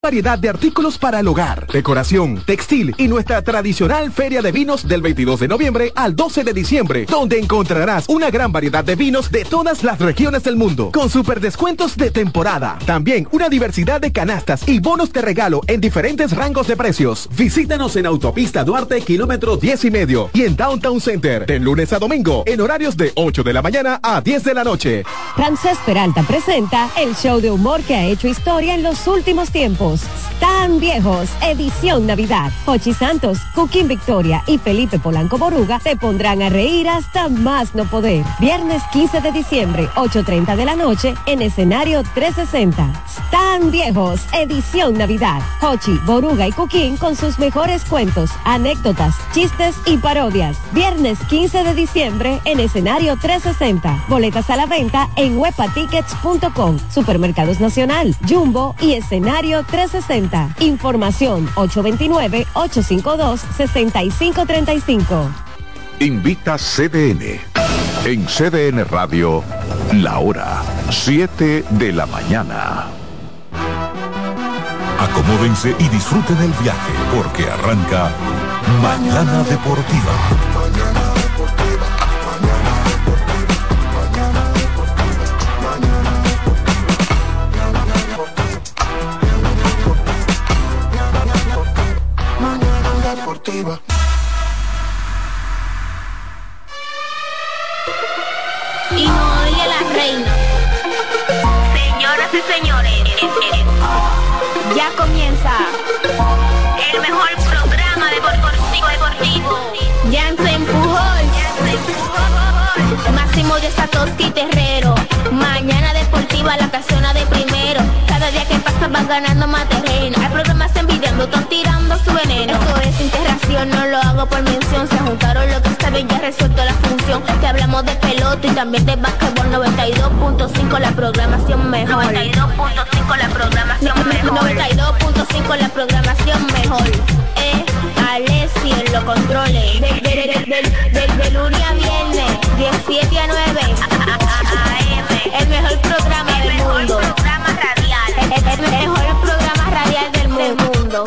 Variedad de artículos para el hogar, decoración, textil y nuestra tradicional feria de vinos del 22 de noviembre al 12 de diciembre, donde encontrarás una gran variedad de vinos de todas las regiones del mundo, con super descuentos de temporada. También una diversidad de canastas y bonos de regalo en diferentes rangos de precios. Visítanos en Autopista Duarte, kilómetro 10 y medio, y en Downtown Center, de lunes a domingo, en horarios de 8 de la mañana a 10 de la noche. Francés Peralta presenta el show de humor que ha hecho historia en los últimos tiempos tan viejos, edición Navidad. Pochi Santos, Cooking Victoria y Felipe Polanco Boruga te pondrán a reír hasta más no poder. Viernes 15 de diciembre, 8.30 de la noche, en escenario 360. Tan viejos, edición Navidad. Pochi, Boruga y Cooking con sus mejores cuentos, anécdotas, chistes y parodias. Viernes 15 de diciembre, en escenario 360. Boletas a la venta en webatickets.com. Supermercados Nacional, Jumbo y escenario 360. 60. Información 829-852-6535. Invita CDN. En CDN Radio, la hora 7 de la mañana. Acomódense y disfruten el viaje porque arranca Mañana Deportiva. Y no oye la reina. Señoras y señores, ya comienza el mejor programa deportivo deportivo. Ya se empujó. Máximo de Satoshi Terrero. Mañana deportiva la casona de primero. Cada día que pasa van ganando más terreno. Hay programas envidiando, están tirando su veneno. Esto es integración, no lo hago por mención. Se juntaron lo que saben, ya resuelto la función. Te hablamos de pelota y también de básquetbol 92.5 la programación mejor. 92.5 la programación mejor. 92.5 la programación mejor. Eh, Alessi en los controles. De, de, de, de, lunes a viernes, 17 a 9. El mejor programa del mundo. Programa radial. El, el, mejor programa radial del mundo.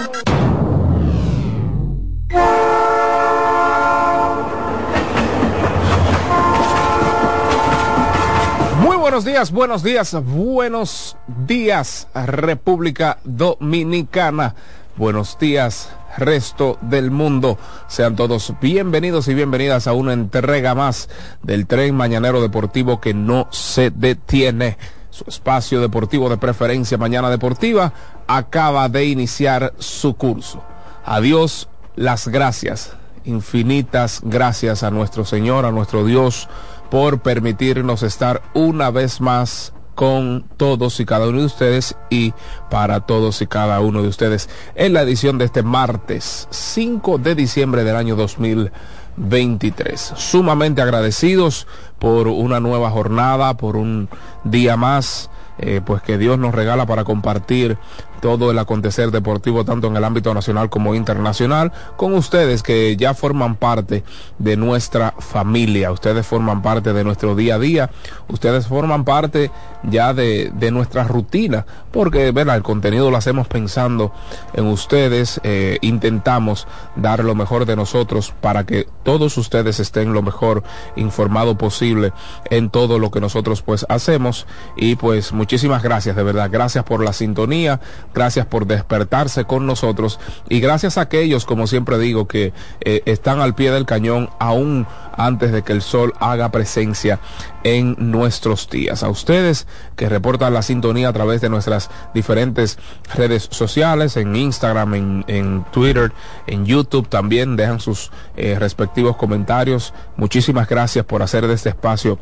Muy buenos días, buenos días, buenos días, República Dominicana. Buenos días, resto del mundo. Sean todos bienvenidos y bienvenidas a una entrega más del tren mañanero deportivo que no se detiene. Su espacio deportivo de preferencia Mañana Deportiva acaba de iniciar su curso. Adiós, las gracias, infinitas gracias a nuestro Señor, a nuestro Dios, por permitirnos estar una vez más con todos y cada uno de ustedes y para todos y cada uno de ustedes en la edición de este martes 5 de diciembre del año 2023. Sumamente agradecidos por una nueva jornada, por un día más, eh, pues que Dios nos regala para compartir todo el acontecer deportivo tanto en el ámbito nacional como internacional con ustedes que ya forman parte de nuestra familia, ustedes forman parte de nuestro día a día, ustedes forman parte ya de, de nuestra rutina, porque ¿verdad? el contenido lo hacemos pensando en ustedes, eh, intentamos dar lo mejor de nosotros para que todos ustedes estén lo mejor informado posible en todo lo que nosotros pues hacemos. Y pues muchísimas gracias de verdad, gracias por la sintonía, gracias por despertarse con nosotros y gracias a aquellos, como siempre digo, que eh, están al pie del cañón aún antes de que el sol haga presencia en nuestros días. A ustedes que reportan la sintonía a través de nuestras diferentes redes sociales, en Instagram, en, Twitter, en YouTube también, dejan sus eh, respectivos comentarios. Muchísimas gracias por hacer de este espacio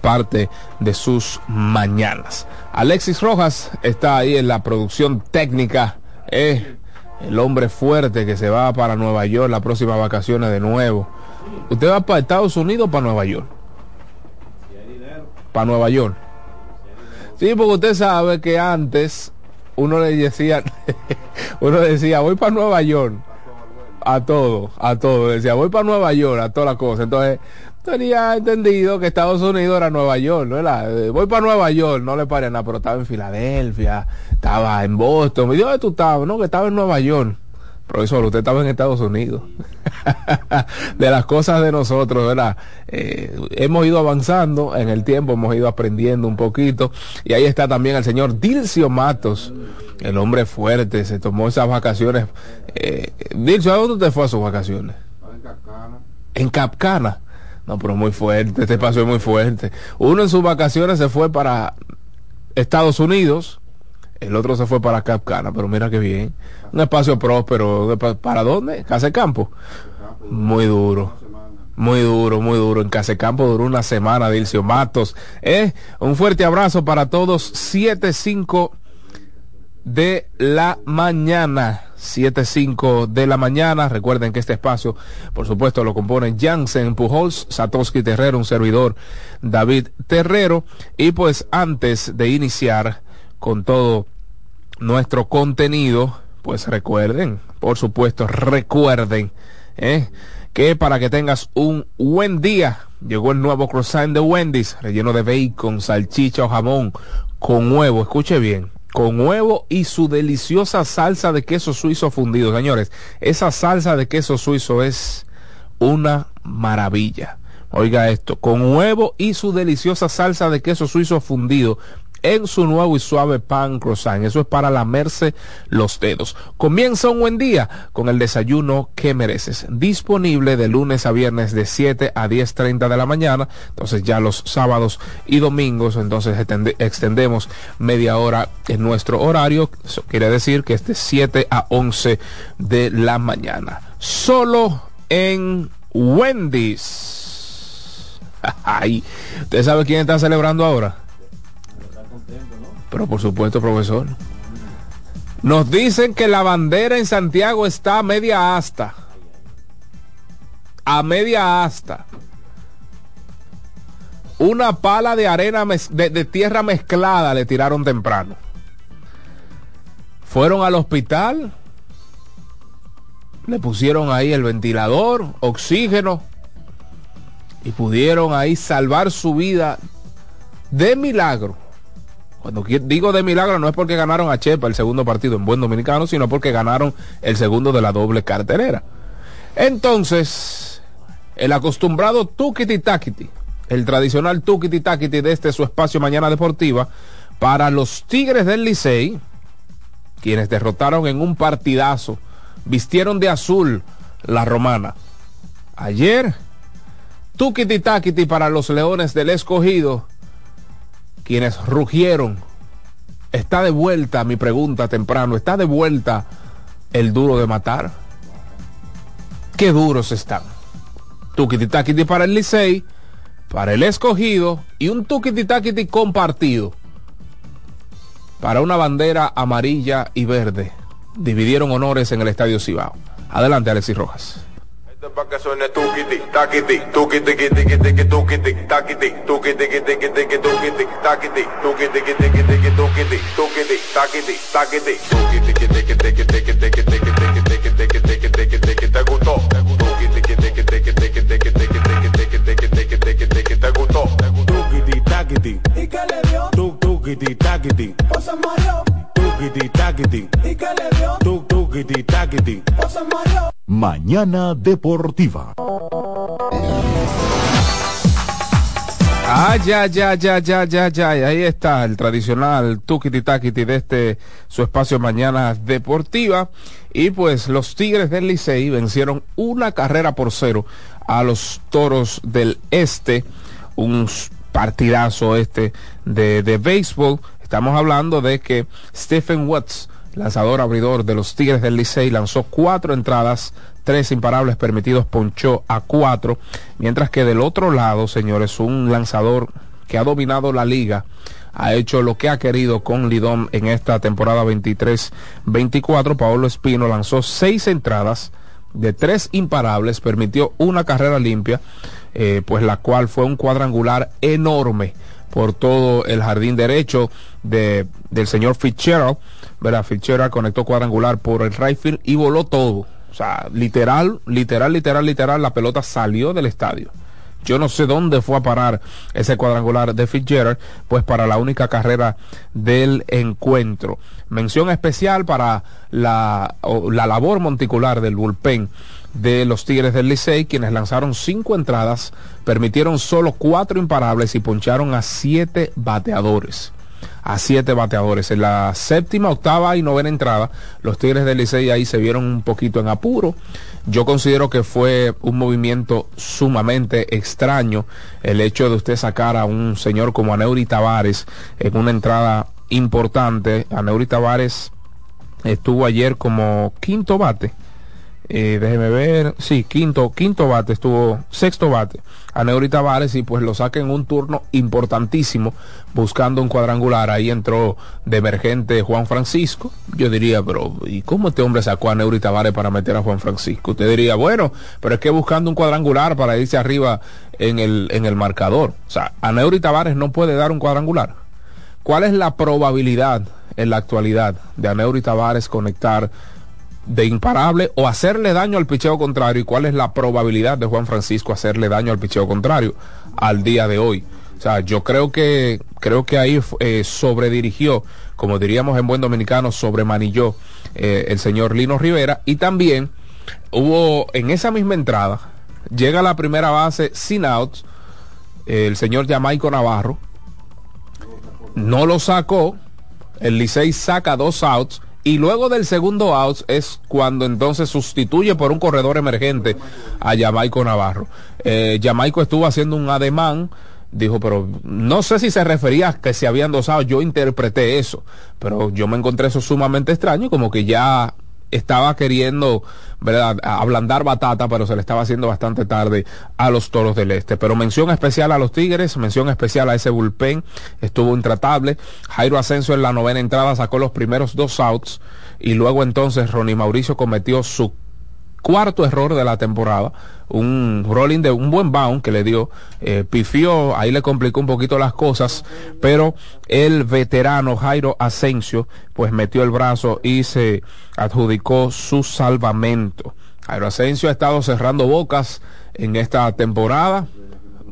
parte de sus mañanas. Alexis Rojas está ahí en la producción técnica. Eh, el hombre fuerte que se va para Nueva York las próximas vacaciones de nuevo. ¿Usted va para Estados Unidos o para Nueva York? Para Nueva York. Sí, porque usted sabe que antes uno le decía, uno decía, voy para Nueva York. a todo, a todo. Decía, voy para Nueva York, a todas las cosas. Entonces, tenía entendido que Estados Unidos era Nueva York, ¿no? Eh, voy para Nueva York, no le paré nada, pero estaba en Filadelfia, estaba en Boston. Me dijo, ¿dónde tú estabas? No, que estaba en Nueva York. Profesor, usted estaba en Estados Unidos. de las cosas de nosotros, ¿verdad? Eh, hemos ido avanzando en el tiempo, hemos ido aprendiendo un poquito. Y ahí está también el señor Dilcio Matos, el hombre fuerte, se tomó esas vacaciones. Eh, Dilcio, ¿a dónde te fue a sus vacaciones? En Capcana. En Capcana. No, pero muy fuerte, este espacio es muy fuerte. Uno en sus vacaciones se fue para Estados Unidos el otro se fue para Capcana, pero mira qué bien. Un espacio próspero. ¿Para dónde? Casa Campo. Muy duro. Muy duro, muy duro. En Casa Campo duró una semana, Dilcio Matos. ¿eh? Un fuerte abrazo para todos. 7-5 de la mañana. 7-5 de la mañana. Recuerden que este espacio, por supuesto, lo componen Jansen Pujols, Satoshi Terrero, un servidor, David Terrero. Y pues antes de iniciar con todo nuestro contenido, pues recuerden, por supuesto, recuerden ¿eh? que para que tengas un buen día, llegó el nuevo croissant de Wendy's, relleno de bacon, salchicha o jamón, con huevo, escuche bien, con huevo y su deliciosa salsa de queso suizo fundido. Señores, esa salsa de queso suizo es una maravilla. Oiga esto, con huevo y su deliciosa salsa de queso suizo fundido en su nuevo y suave pan croissant. Eso es para lamerse los dedos. Comienza un buen día con el desayuno que mereces. Disponible de lunes a viernes de 7 a 10.30 de la mañana. Entonces ya los sábados y domingos, entonces extendemos media hora en nuestro horario. Eso quiere decir que es de 7 a 11 de la mañana. Solo en Wendy's. Ay, ¿usted sabe quién está celebrando ahora? Pero por supuesto, profesor. Nos dicen que la bandera en Santiago está a media asta. A media asta. Una pala de arena de, de tierra mezclada le tiraron temprano. Fueron al hospital. Le pusieron ahí el ventilador, oxígeno. Y pudieron ahí salvar su vida de milagro cuando digo de milagro no es porque ganaron a Chepa el segundo partido en buen dominicano, sino porque ganaron el segundo de la doble carterera. Entonces, el acostumbrado tukiti takiti, el tradicional tukiti takiti de este su espacio mañana deportiva, para los Tigres del Licey, quienes derrotaron en un partidazo, vistieron de azul la romana. Ayer, tukiti takiti para los Leones del Escogido, quienes rugieron. Está de vuelta mi pregunta temprano, está de vuelta el duro de matar. Qué duros están. Tukiti para el Licey, para el escogido y un tukiti compartido para una bandera amarilla y verde. Dividieron honores en el Estadio Cibao. Adelante, Alexis Rojas ¿y qué le dio? Tuk, tukiti, Mañana Deportiva. Ah, ya, ya, ya, ya, ya, ya. Ahí está el tradicional tukiti takiti de este su espacio Mañana Deportiva. Y pues los Tigres del Licey vencieron una carrera por cero a los Toros del Este. Un partidazo este de, de béisbol. Estamos hablando de que Stephen Watts lanzador abridor de los Tigres del Licey, lanzó cuatro entradas, tres imparables permitidos, ponchó a cuatro, mientras que del otro lado, señores, un lanzador que ha dominado la liga, ha hecho lo que ha querido con Lidón en esta temporada 23-24. Paolo Espino lanzó seis entradas de tres imparables, permitió una carrera limpia, eh, pues la cual fue un cuadrangular enorme por todo el jardín derecho de, del señor Fitzgerald. Verá, Fitzgerald conectó cuadrangular por el right y voló todo. sea, literal, literal, literal, literal, la pelota salió del estadio. Yo no sé dónde fue a parar ese cuadrangular de Fitzgerald, pues para la única carrera del encuentro. Mención especial para la, la labor monticular del bullpen de los Tigres del Licey, quienes lanzaron cinco entradas, permitieron solo cuatro imparables y poncharon a siete bateadores a siete bateadores. En la séptima, octava y novena entrada, los Tigres del Licey ahí se vieron un poquito en apuro. Yo considero que fue un movimiento sumamente extraño el hecho de usted sacar a un señor como Aneuri Tavares en una entrada importante. Aneuri Tavares estuvo ayer como quinto bate eh, déjeme ver, sí, quinto, quinto bate, estuvo sexto bate a Neuri Tavares y pues lo saca en un turno importantísimo buscando un cuadrangular. Ahí entró de emergente Juan Francisco. Yo diría, pero ¿y cómo este hombre sacó a Neuri Tavares para meter a Juan Francisco? Usted diría, bueno, pero es que buscando un cuadrangular para irse arriba en el, en el marcador. O sea, a Neuri Tavares no puede dar un cuadrangular. ¿Cuál es la probabilidad en la actualidad de a Neuri Tavares conectar? De imparable o hacerle daño al picheo contrario y cuál es la probabilidad de Juan Francisco hacerle daño al picheo contrario al día de hoy. O sea, yo creo que creo que ahí eh, sobredirigió, como diríamos en buen dominicano, sobremanilló eh, el señor Lino Rivera. Y también hubo en esa misma entrada llega a la primera base sin outs el señor Jamaico Navarro. No lo sacó. El Licey saca dos outs y luego del segundo out es cuando entonces sustituye por un corredor emergente a Jamaico Navarro. Eh, Jamaico estuvo haciendo un ademán, dijo, pero no sé si se refería a que se habían dos outs, yo interpreté eso, pero yo me encontré eso sumamente extraño, como que ya estaba queriendo, ¿verdad?, ablandar batata, pero se le estaba haciendo bastante tarde a los toros del este. Pero mención especial a los Tigres, mención especial a ese bullpen, estuvo intratable. Jairo Asensio en la novena entrada sacó los primeros dos outs y luego entonces Ronnie Mauricio cometió su cuarto error de la temporada, un rolling de un buen bound que le dio, eh, pifió, ahí le complicó un poquito las cosas, pero el veterano Jairo Asensio pues metió el brazo y se adjudicó su salvamento. Jairo Asensio ha estado cerrando bocas en esta temporada.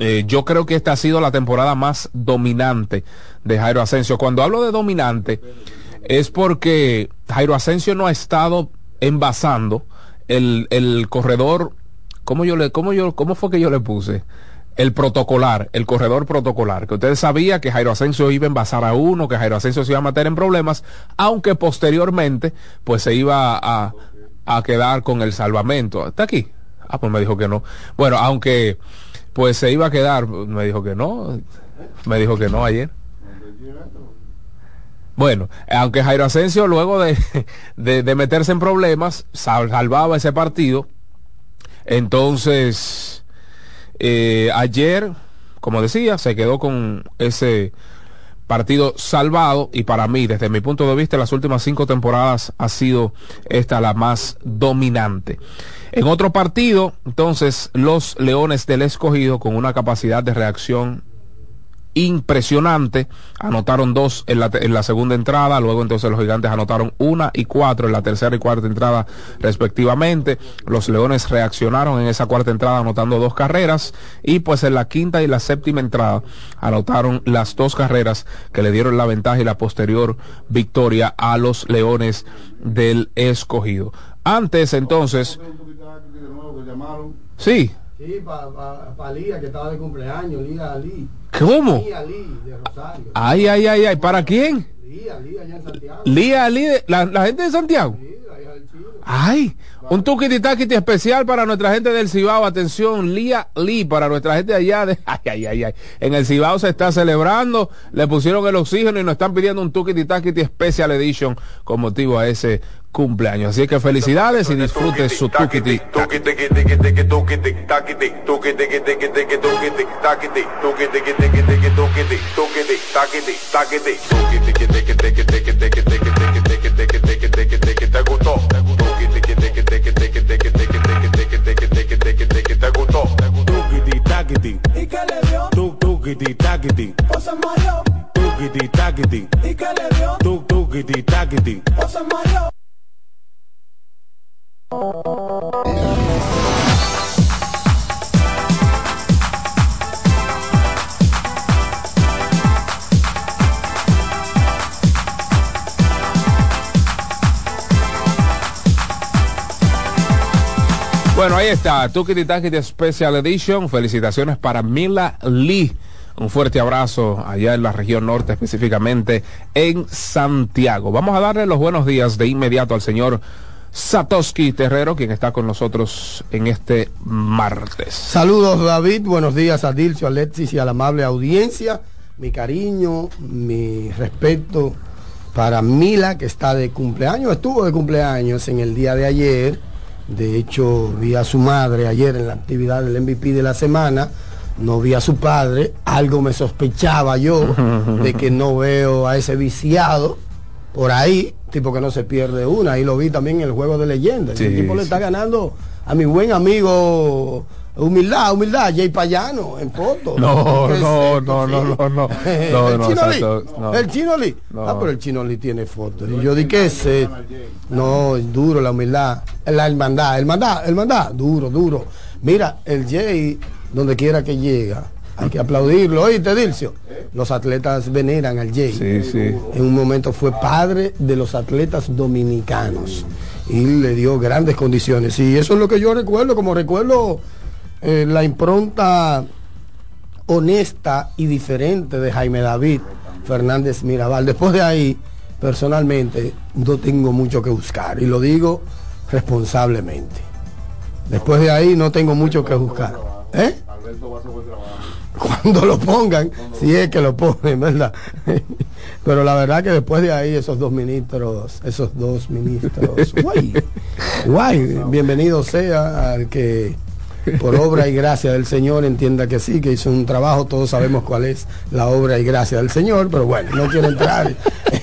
Eh, yo creo que esta ha sido la temporada más dominante de Jairo Asensio. Cuando hablo de dominante es porque Jairo Asensio no ha estado envasando el, el corredor, ¿cómo yo le, cómo yo, cómo fue que yo le puse? el protocolar, el corredor protocolar, que ustedes sabían que Jairo Asensio iba a envasar a uno, que Jairo Asensio se iba a meter en problemas, aunque posteriormente pues se iba a, a quedar con el salvamento. ¿Está aquí? Ah, pues me dijo que no. Bueno, aunque pues se iba a quedar, me dijo que no, me dijo que no ayer. Bueno, aunque Jairo Asensio luego de, de, meterse en problemas salvaba ese partido, entonces eh, ayer, como decía, se quedó con ese partido salvado y para mí, desde mi punto de vista, las últimas cinco temporadas ha sido esta la más dominante. En otro partido, entonces, los Leones del Escogido con una capacidad de reacción impresionante. Anotaron dos en la, en la segunda entrada, luego entonces los gigantes anotaron una y cuatro en la tercera y cuarta entrada respectivamente. Los leones reaccionaron en esa cuarta entrada anotando dos carreras y pues en la quinta y la séptima entrada anotaron las dos carreras que le dieron la ventaja y la posterior victoria a los leones del escogido. Antes entonces... Sí. Sí, para pa, Lía, que estaba de cumpleaños, Lía Ali. ¿Cómo? Lía Ali, de Rosario. Ay, ay, ay, ay, ¿para quién? Lía, Lía, allá en Santiago. Lía Ali, la, la gente de Santiago. Sí, allá del Chile. Ay, un tuquititaquiti especial para nuestra gente del Cibao. Atención, Lía Lee, para nuestra gente allá de... Ay, ay, ay, ay. En el Cibao se está celebrando, le pusieron el oxígeno y nos están pidiendo un tuquititaquiti Special Edition con motivo a ese cumpleaños. Así que felicidades y disfrute su tuquiti. ¿Y qué le dio? tuk tukiti takiti, O se mareó. tukiti takiti, ¿Y tukiti. Bueno, ahí está, Tukiti de Special Edition. Felicitaciones para Mila Lee. Un fuerte abrazo allá en la región norte, específicamente en Santiago. Vamos a darle los buenos días de inmediato al señor Satoshi Terrero, quien está con nosotros en este martes. Saludos David, buenos días a Dilcio, a Alexis y a la amable audiencia. Mi cariño, mi respeto para Mila, que está de cumpleaños, estuvo de cumpleaños en el día de ayer. De hecho, vi a su madre ayer en la actividad del MVP de la semana. No vi a su padre. Algo me sospechaba yo de que no veo a ese viciado por ahí, tipo que no se pierde una. Y lo vi también en el juego de leyendas. Sí, el tipo le está ganando a mi buen amigo. Humildad, humildad, Jay Payano en foto. No, ¿Qué es no, no, no, no, no. el No, no, Chino Lee. El Chino Lee. Ah, pero el Chino Lee tiene fotos. Y yo di que ese. No, es duro la humildad. La hermandad, hermandad, hermandad, duro, duro. Mira, el Jay, donde quiera que llega, hay que aplaudirlo. Oíste, Dilcio. Los atletas veneran al Jay. Sí, sí. En un momento fue padre de los atletas dominicanos y le dio grandes condiciones. Y eso es lo que yo recuerdo, como recuerdo eh, la impronta honesta y diferente de Jaime David Fernández Mirabal. Después de ahí, personalmente, no tengo mucho que buscar y lo digo responsablemente. Después de ahí no tengo mucho que buscar. ¿Eh? Cuando lo pongan, si es que lo ponen, ¿verdad? Pero la verdad que después de ahí esos dos ministros, esos dos ministros, guay, guay, bienvenido sea al que por obra y gracia del Señor entienda que sí, que hizo un trabajo, todos sabemos cuál es la obra y gracia del Señor, pero bueno, no quiero entrar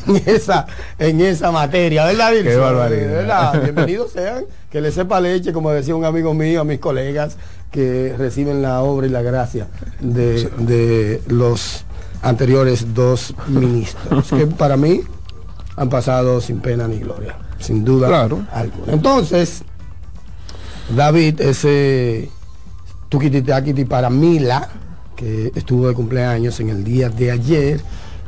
en esa, en esa materia, ¿verdad? Qué barbaridad. ¿Verdad? Bienvenidos sean, que les sepa leche, como decía un amigo mío, a mis colegas que reciben la obra y la gracia de, de los anteriores dos ministros, que para mí han pasado sin pena ni gloria, sin duda Claro. alguna. Entonces, David, ese tuquititakiti para Mila, que estuvo de cumpleaños en el día de ayer,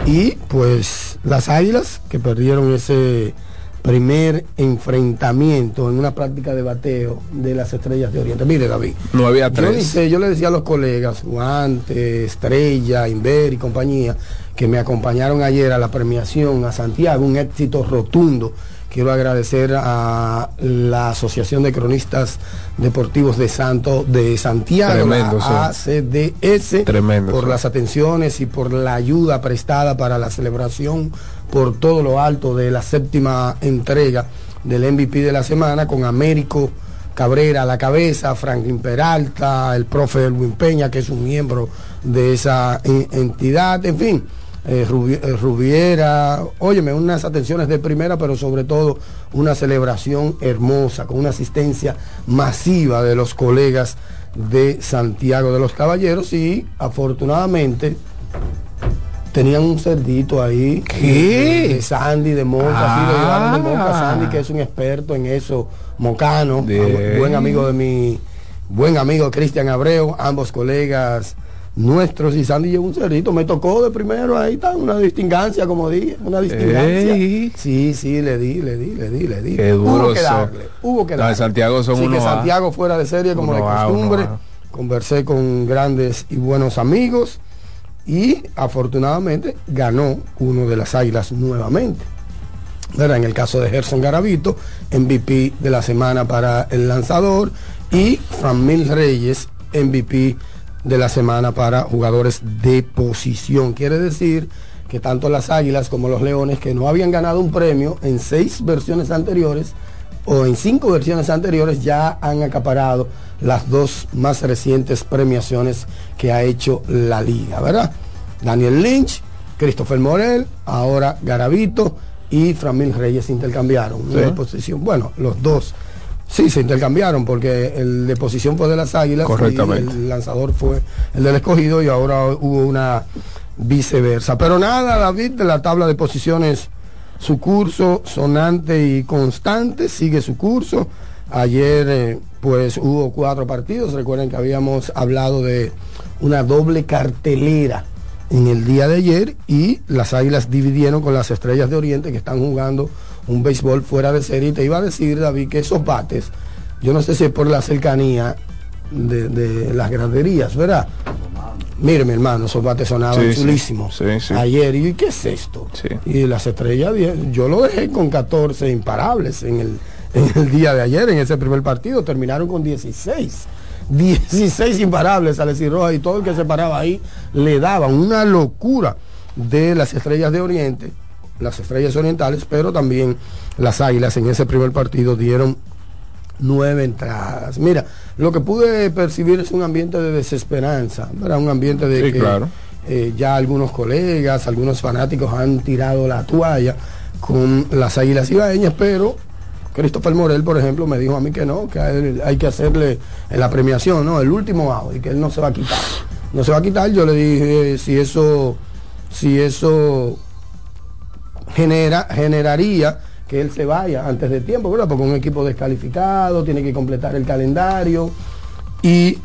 y pues las águilas que perdieron ese primer enfrentamiento en una práctica de bateo de las estrellas de Oriente. Mire, David. No había Yo ni tres. sé, yo le decía a los colegas, Guante, Estrella, Inver y compañía, que me acompañaron ayer a la premiación a Santiago, un éxito rotundo. Quiero agradecer a la Asociación de Cronistas Deportivos de Santo de Santiago, Tremendo, la ACDS, Tremendo, por sí. las atenciones y por la ayuda prestada para la celebración por todo lo alto de la séptima entrega del MVP de la semana con Américo Cabrera a la cabeza, Franklin Peralta, el profe Elwin Peña, que es un miembro de esa en- entidad, en fin, eh, eh, Rubiera, óyeme, unas atenciones de primera, pero sobre todo una celebración hermosa, con una asistencia masiva de los colegas de Santiago de los Caballeros y afortunadamente tenían un cerdito ahí ¿Qué? de, de Sandy de sí, lo llevaron de Moca, Ah. Sandy que es un experto en eso, mocano, buen amigo de mi buen amigo Cristian Abreu, ambos colegas nuestros y Sandy llevó un cerdito, me tocó de primero, ahí está, una distingancia como dije, una distingancia. Ey. Sí, sí, le di, le di, le di, le di. Qué duro hubo que darle, hubo que No, de darle. Santiago son sí, uno que. Santiago fuera de serie como de costumbre. A. Conversé con grandes y buenos amigos y afortunadamente ganó uno de las águilas nuevamente. En el caso de Gerson Garavito, MVP de la semana para el lanzador y Framil Reyes, MVP de la semana para jugadores de posición. Quiere decir que tanto las Águilas como los Leones, que no habían ganado un premio en seis versiones anteriores o en cinco versiones anteriores, ya han acaparado las dos más recientes premiaciones que ha hecho la liga, ¿verdad? Daniel Lynch, Christopher Morel, ahora Garavito y Framil Reyes intercambiaron Sí. posición. Bueno, los dos sí se intercambiaron porque el de posición fue de las Águilas Correctamente. y el lanzador fue el del escogido y ahora hubo una viceversa. Pero nada, David, de la tabla de posiciones, su curso sonante y constante, sigue su curso. Ayer eh, pues hubo cuatro partidos, recuerden que habíamos hablado de una doble cartelera en el día de ayer y las Águilas dividieron con las Estrellas de Oriente que están jugando un béisbol fuera de serie. Y te iba a decir, David, que esos bates yo no sé si es por la cercanía de, de las graderías, ¿verdad? Mire, mi hermano, esos bates sonaban Sí, chulísimos. Sí, sí. Ayer, y ¿qué es esto? Y las estrellas, yo lo dejé con 14 imparables en el, en el día de ayer, en ese primer partido. Terminaron con 16. 16 imparables a Alexis Rojas y todo el que se paraba ahí le daban una locura de las estrellas de Oriente, las estrellas orientales, pero también las águilas en ese primer partido dieron nueve entradas. Mira, lo que pude percibir es un ambiente de desesperanza, ¿verdad? Un ambiente de Sí, que claro. eh, ya algunos colegas, algunos fanáticos han tirado la toalla con las águilas ibaeñas, pero Christopher Morel, por ejemplo, me dijo a mí que no, que él hay que hacerle en la premiación, ¿no? El último out y que él no se va a quitar. No se va a quitar, yo le dije si eso, si eso genera, generaría que él se vaya antes de tiempo, ¿verdad? Porque un equipo descalificado, tiene que completar el calendario y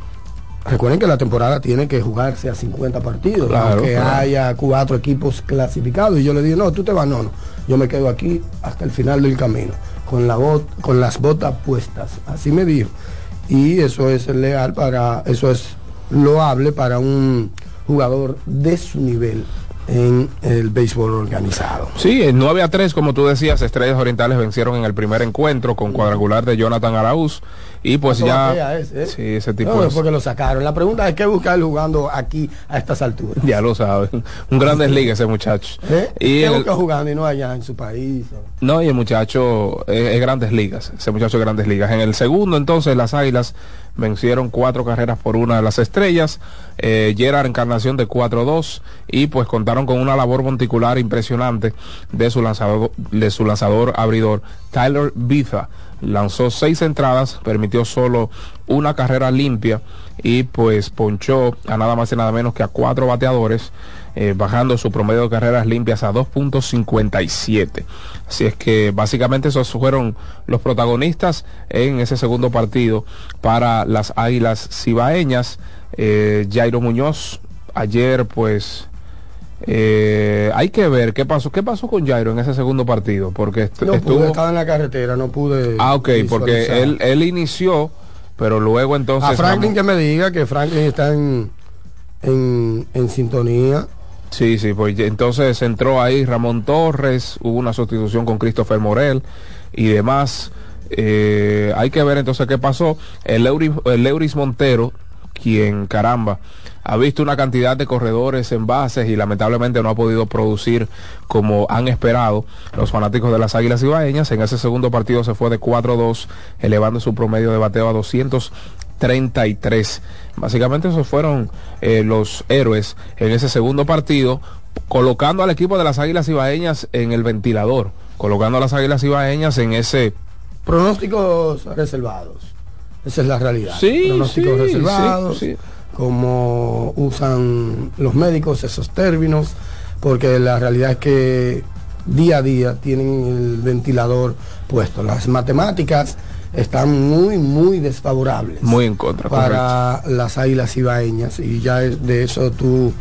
recuerden que la temporada tiene que jugarse a 50 partidos, Claro, aunque claro. haya cuatro equipos clasificados. Y yo le dije, no, tú te vas, no, no, yo me quedo aquí hasta el final del camino, con, la bot, con las botas puestas. Así me dijo. Y eso es leal para, eso es loable para un jugador de su nivel en el béisbol organizado. Sí, en 9 a 3, como tú decías, Estrellas Orientales vencieron en el primer encuentro con cuadrangular de Jonathan Arauz. Y pues ¿Cuánto ya. ese, eh? Sí, ese tipo No, es- porque lo sacaron. La pregunta es qué busca él jugando aquí a estas alturas. Ya lo saben. Un grandes ligas ese muchacho. ¿Eh? Y ¿Qué el- busca jugando y no allá en su país? No, y el muchacho es, es grandes ligas, ese muchacho es grandes ligas. En el segundo, entonces, las Águilas vencieron cuatro carreras por una de las estrellas. Eh, Encarnación de 4-2 y pues contaron con una labor monticular impresionante de su lanzador, de su lanzador abridor, Tyler Biza. Lanzó seis entradas, permitió solo una carrera limpia y pues ponchó a nada más y nada menos que a cuatro bateadores eh, bajando su promedio de carreras limpias a 2.57. Así es que básicamente esos fueron los protagonistas en ese segundo partido para las Águilas Cibaeñas. Eh, Jairo Muñoz ayer pues eh, hay que ver qué pasó qué pasó con Jairo en ese segundo partido porque est- No estuvo pude, estaba en la carretera, no pude. ah ok porque él él inició pero luego entonces A Franklin que me diga que Franklin está en, en, en sintonía. Sí, sí, pues entonces entró ahí Ramón Torres, hubo una sustitución con Christopher Morel y demás. Eh, hay que ver entonces qué pasó. El, Euris, el Euris Montero, quien caramba, ha visto una cantidad de corredores en bases y lamentablemente no ha podido producir como han esperado los fanáticos de las Águilas Ibaeñas. En ese segundo partido se fue de 4-2, elevando su promedio de bateo a 233. Básicamente esos fueron eh, los héroes en ese segundo partido, colocando al equipo de las Águilas Ibaeñas en el ventilador, colocando a las Águilas Ibaeñas en ese Pronósticos reservados. Esa es la realidad. Sí, Pronósticos sí, reservados. sí. Como usan los médicos esos términos. Porque la realidad es que día a día tienen el ventilador puesto. Las matemáticas están muy, muy desfavorables. muy en contra. correcto. para las águilas ibaeñas y ya de eso tú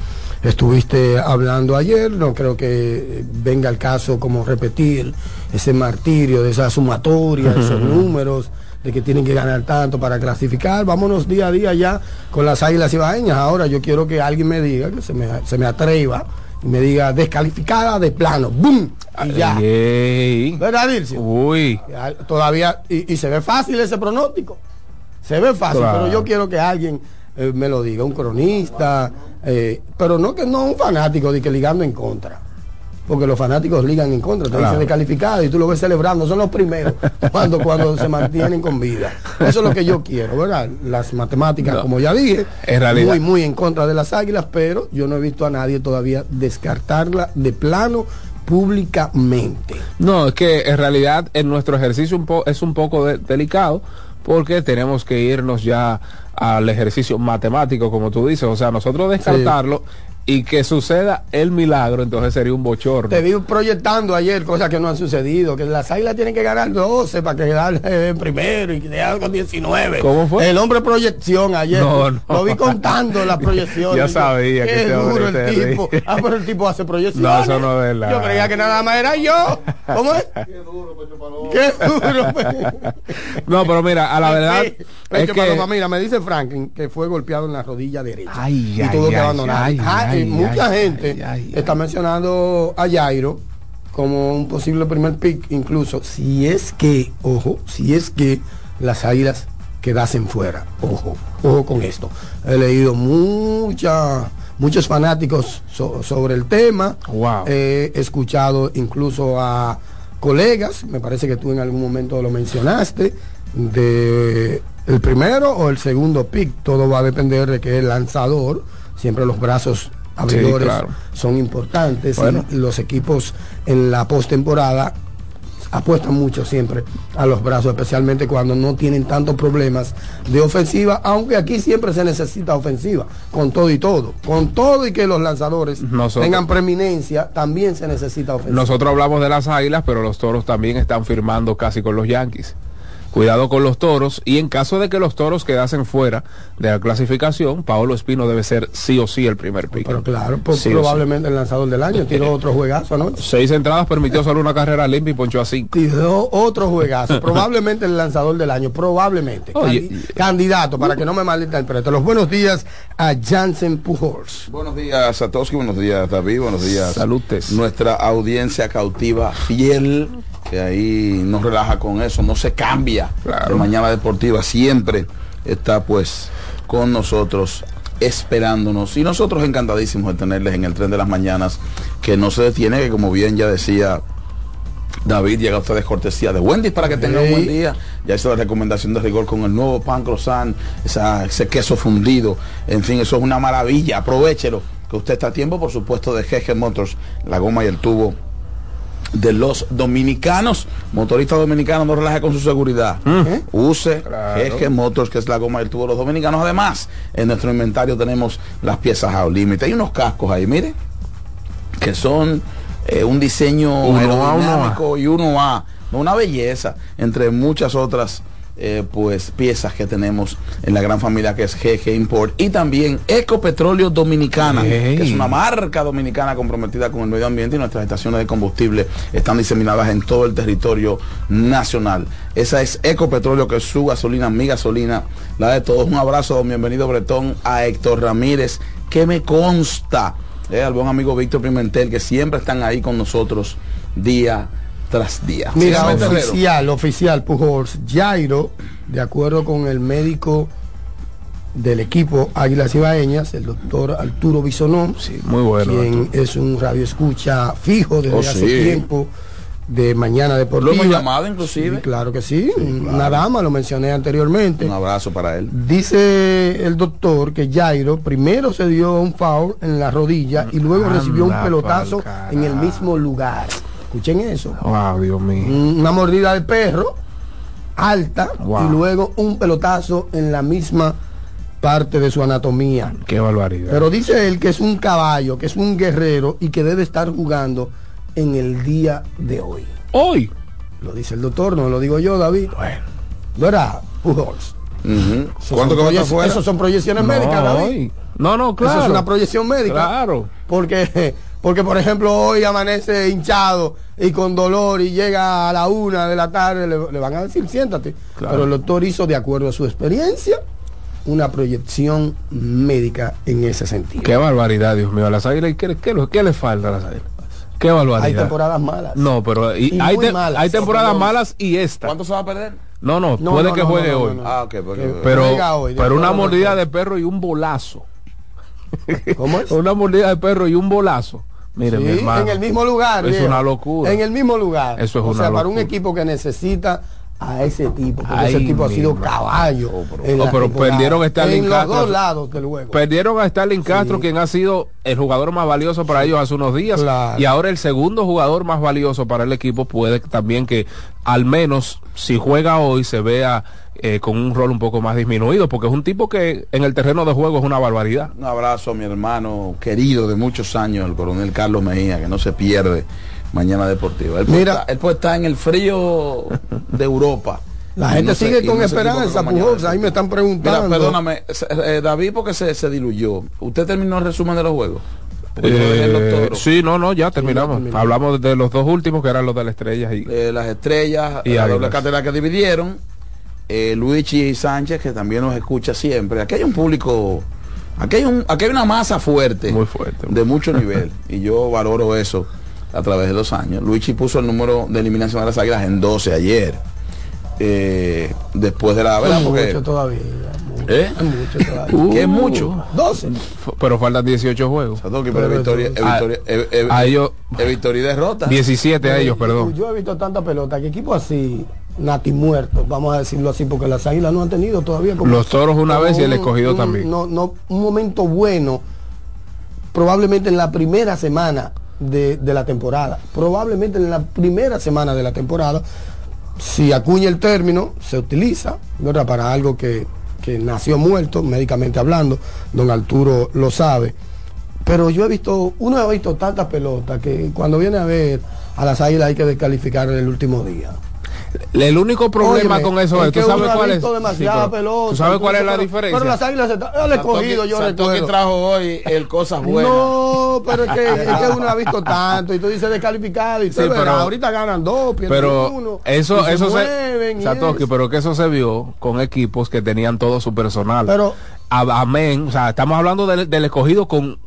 estuviste hablando ayer, no creo que venga el caso como repetir ese martirio de esa sumatoria, esos números de que tienen que ganar tanto para clasificar, vámonos día a día ya con las águilas ibaeñas, ahora yo quiero que alguien me diga, que se me, se me atreva y me diga descalificada de plano, ¡boom! Y ya. Ey. ¿Verdad, Dircio? Uy. Ya, Todavía, y, y se ve fácil ese pronóstico. Se ve fácil, Claro. pero yo quiero que alguien eh, me lo diga, un cronista, eh, pero no que no un fanático de que ligando en contra. Porque los fanáticos ligan en contra, te Claro. dicen descalificado y tú lo ves celebrando, son los primeros cuando, cuando se mantienen con vida. Eso es lo que yo quiero, ¿verdad? Las matemáticas, No. como ya dije, En realidad- muy, muy en contra de las águilas, pero yo no he visto a nadie todavía descartarla de plano públicamente. No, es que en realidad en nuestro ejercicio un po- es un poco de- delicado porque tenemos que irnos ya al ejercicio matemático, como tú dices. O sea, nosotros descartarlo y que suceda el milagro, entonces sería un bochorno. Te vi proyectando ayer cosas que no han sucedido, que las águilas tienen que ganar 12 para quedar en primero y quedar con 19. ¿Cómo fue? El hombre proyección ayer. No, no. Lo vi contando las proyecciones. Ya sabía que Qué este duro el tipo. ríe. Ah, pero el tipo hace proyecciones. No, eso no es verdad. Yo creía que nada más era yo. ¿Cómo es? Qué duro, Qué duro. pues. No, pero mira, a la verdad Sí, es Pecho que Paloma, mira, me dice Franklin que fue golpeado en la rodilla derecha. Ay, y ay, tuvo que ay, abandonar. ay, Ah, ay, mucha ay, gente ay, está mencionando a Jairo como un posible primer pick, incluso si es que, ojo, si es que las águilas quedasen fuera. Ojo, ojo con esto. He leído mucha, muchos fanáticos so- sobre el tema. Wow. He escuchado incluso a colegas, me parece que tú en algún momento lo mencionaste, de el primero o el segundo pick, todo va a depender de que el lanzador, siempre los brazos abridores claro. son importantes Bueno. y los equipos en la postemporada apuestan mucho siempre a los brazos, especialmente cuando no tienen tantos problemas de ofensiva, aunque aquí siempre se necesita ofensiva, con todo y todo, con todo y que los lanzadores Nosotros- tengan preeminencia, también se necesita ofensiva. nosotros hablamos de las águilas, pero los toros también están firmando casi con los Yankees. Cuidado con los toros y en caso de que los toros quedasen fuera de la clasificación, Paolo Espino debe ser sí o sí el primer pick. Pero claro, pues, Sí o sí. probablemente el lanzador del año tiró otro juegazo anoche. Seis entradas permitió solo una carrera limpia y ponchó a cinco. Tiró otro juegazo, probablemente el lanzador del año, probablemente. Oye, Candi- candidato, para que no me malinterprete. Los buenos días a Jansen Pujols. Buenos días, Satoshi. Buenos días, David. Buenos días. Salutes. Nuestra audiencia cautiva fiel, que ahí nos relaja con eso, no se cambia. Claro. De Mañana Deportiva siempre está pues con nosotros esperándonos y nosotros encantadísimos de tenerles en el tren de las mañanas que no se detiene que como bien ya decía David llega a ustedes cortesía de Wendy's para que tengan un buen día. Ya hizo la recomendación de rigor con el nuevo pan croissant, esa- ese queso fundido. En fin, eso es una maravilla. Aprovechelo. Que usted está a tiempo, por supuesto, de GG Motors, la goma y el tubo de los dominicanos. Motorista dominicano, no relaje con su seguridad. ¿Eh? Use Claro. GG Motors, que es la goma y el tubo de los dominicanos. Además, en nuestro inventario tenemos las piezas a límite. Hay unos cascos ahí, mire, que son eh, un diseño Uno A, aerodinámico y uno A, una belleza, entre muchas otras eh, pues piezas que tenemos en la gran familia que es GG Import y también Ecopetróleo Dominicana, que es una marca dominicana comprometida con el medio ambiente y nuestras estaciones de combustible están diseminadas en todo el territorio nacional. Esa es Ecopetróleo, que es su gasolina, mi gasolina, la de todos. Un abrazo, bienvenido Bretón, a Héctor Ramírez, que me consta, eh, al buen amigo Víctor Pimentel, que siempre están ahí con nosotros día tras día. Mira, oficial, oficial, Pujols. Jairo, de acuerdo con el médico del equipo Águilas Ibaeñas, el doctor Arturo Bisonón, Sí, muy bueno. quien Arturo. es un radio escucha fijo desde Oh, hace sí. tiempo de Mañana Lo Deportiva. hemos llamado inclusive. Sí, claro que sí, una dama, lo mencioné anteriormente. Un abrazo para él. Dice el doctor que Jairo primero se dio un foul en la rodilla y luego Anda recibió un pelotazo en el mismo lugar. Escuchen eso. Wow, Dios mío. Una mordida de perro alta Wow. y luego un pelotazo en la misma parte de su anatomía. Qué barbaridad. Pero dice él que es un caballo, que es un guerrero y que debe estar jugando en el día de hoy. hoy. Lo dice el doctor, no lo digo yo, David. Bueno. No era Pujols. Ujú. Eso ¿Cuánto son que va a estar proyec- fuera? Eso son proyecciones médicas, no, David. hoy. No, no, claro. Eso es una proyección médica. Claro. Porque, porque, por ejemplo, hoy amanece hinchado y con dolor y llega a la una de la tarde, le, le van a decir, siéntate. Claro. Pero el doctor hizo, de acuerdo a su experiencia, una proyección médica en ese sentido. Qué barbaridad, Dios mío. A las águilas, ¿qué, qué, qué le falta a las águilas? Qué barbaridad. Hay temporadas malas. No, pero y- Y hay, muy te- malas. hay temporadas No, malas y esta. ¿Cuánto se va a perder? No, no, No, puede no, que no, juegue no, no, hoy. no, no. Ah, ok, porque... Pero, hoy, pero una mordida de perro y un bolazo. ¿Cómo es? Una mordida de perro y un bolazo. Mire, Sí, mi hermano. en el mismo lugar. Es viejo. una locura. En el mismo lugar. Eso es o una sea, para un locura. equipo que necesita a ese tipo, porque Ay, ese tipo ha sido madre. caballo. Oh, pero- en oh, perdieron a Starling En Castro. los dos lados del juego. Perdieron a Stalin Castro, Sí. quien ha sido el jugador más valioso para ellos hace unos días. Claro. Y ahora el segundo jugador más valioso para el equipo puede también que al menos si juega hoy se vea eh, con un rol un poco más disminuido, porque es un tipo que en el terreno de juego es una barbaridad. Un abrazo a mi hermano querido de muchos años, el coronel Carlos Mejía, que no se pierde mañana deportiva. Él puede Mira. estar- él puede estar en el frío de Europa. La gente no sigue con no esperanza, Pujols. Ahí me están Mira, preguntando. perdóname, se- eh, David, porque se, se diluyó. ¿Usted terminó el resumen de los juegos? Eh, sí, no, no, ya terminamos. Hablamos de los dos últimos, que eran los de la estrella. Y, Eh, las estrellas, Y la Águilas. doble cátedra que dividieron, eh, Luigi Sánchez, que también nos escucha siempre. Aquí hay un público, aquí hay, un, aquí hay una masa fuerte, Muy fuerte. de mucho nivel, y yo valoro eso a través de los años. Luigi puso el número de eliminación de las águilas en 12 ayer, eh, después de la verdad, porque mucho todavía. mucho, ¿Eh? es mucho todavía. que es mucho. 12. f- pero faltan 18 juegos. Satoki, pero es victoria, es Ah, victoria, es- es- A ellos, es victoria y derrota. 17 a ellos, perdón. Yo he visto tanta pelota que equipos así, nati muertos, vamos a decirlo así, porque las águilas no han tenido todavía como. Los Toros una como vez y el escogido un- también. No, no, un momento bueno, probablemente en la primera semana de, de la temporada. Probablemente en la primera semana de la temporada, si acuña el término, se utiliza, ¿verdad? Para algo que, que nació muerto, médicamente hablando, don Arturo lo sabe. Pero yo he visto, uno ha visto tantas pelotas que cuando viene a ver a las águilas hay que descalificar en el último día. El único problema Óyeme, con eso es, que ¿tú sabes cuál es? demasiada pero, pelota, ¿Tú sabes cuál es la pero- diferencia? Pero las águilas, el escogido, yo recuerdo. trajo hoy el cosas buenas. No, pero es que, es que uno ha visto tanto y tú dices descalificado y Sí, tú verás, pero- ahorita ganan dos, pierden pero uno. eso eso se, mueven y Satoki, eso. pero que eso se vio con equipos que tenían todo su personal Pero- amén o sea estamos hablando del, del escogido con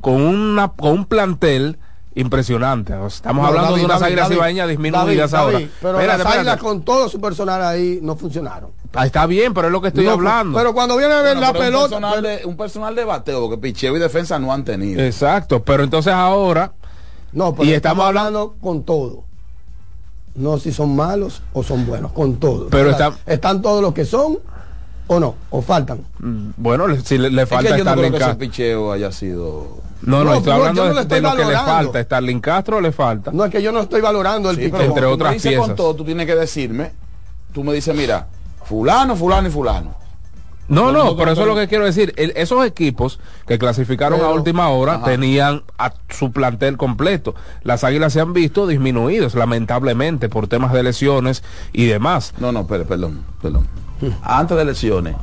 con una con un plantel impresionante O sea, estamos No, hablando David, de unas David, águilas ibaeñas disminuidas David, ahora pero Espérate, las espérate. águilas con todo su personal ahí no funcionaron. Ah, está bien pero es lo que estoy No, hablando Pero cuando viene a ver Bueno, la pero pelota. Un personal, de, un personal de bateo, porque picheo y defensa no han tenido. exacto pero entonces ahora No, pero Y estamos, estamos hablando con todo. No si son malos o son buenos, con todo. Pero O sea, está- están todos los que son o no, o faltan. mm, bueno le- si le, le Es falta que yo no Starling creo que ese Castro picheo haya sido. No, no, No, estoy hablando no de, le estoy de lo que le falta Starling Castro le falta No es que yo no estoy valorando el Sí, pero Entre cuando tú me otras piezas. con todo, tú tienes que decirme, tú me dices, mira, fulano, fulano y fulano. No, No, no, pero eso es lo que quiero decir. El- esos equipos que clasificaron a última hora Ajá. tenían a su plantel completo. Las águilas se han visto disminuidos, lamentablemente, por temas de lesiones y demás. No, no, pero, perdón, perdón. Antes de lesiones,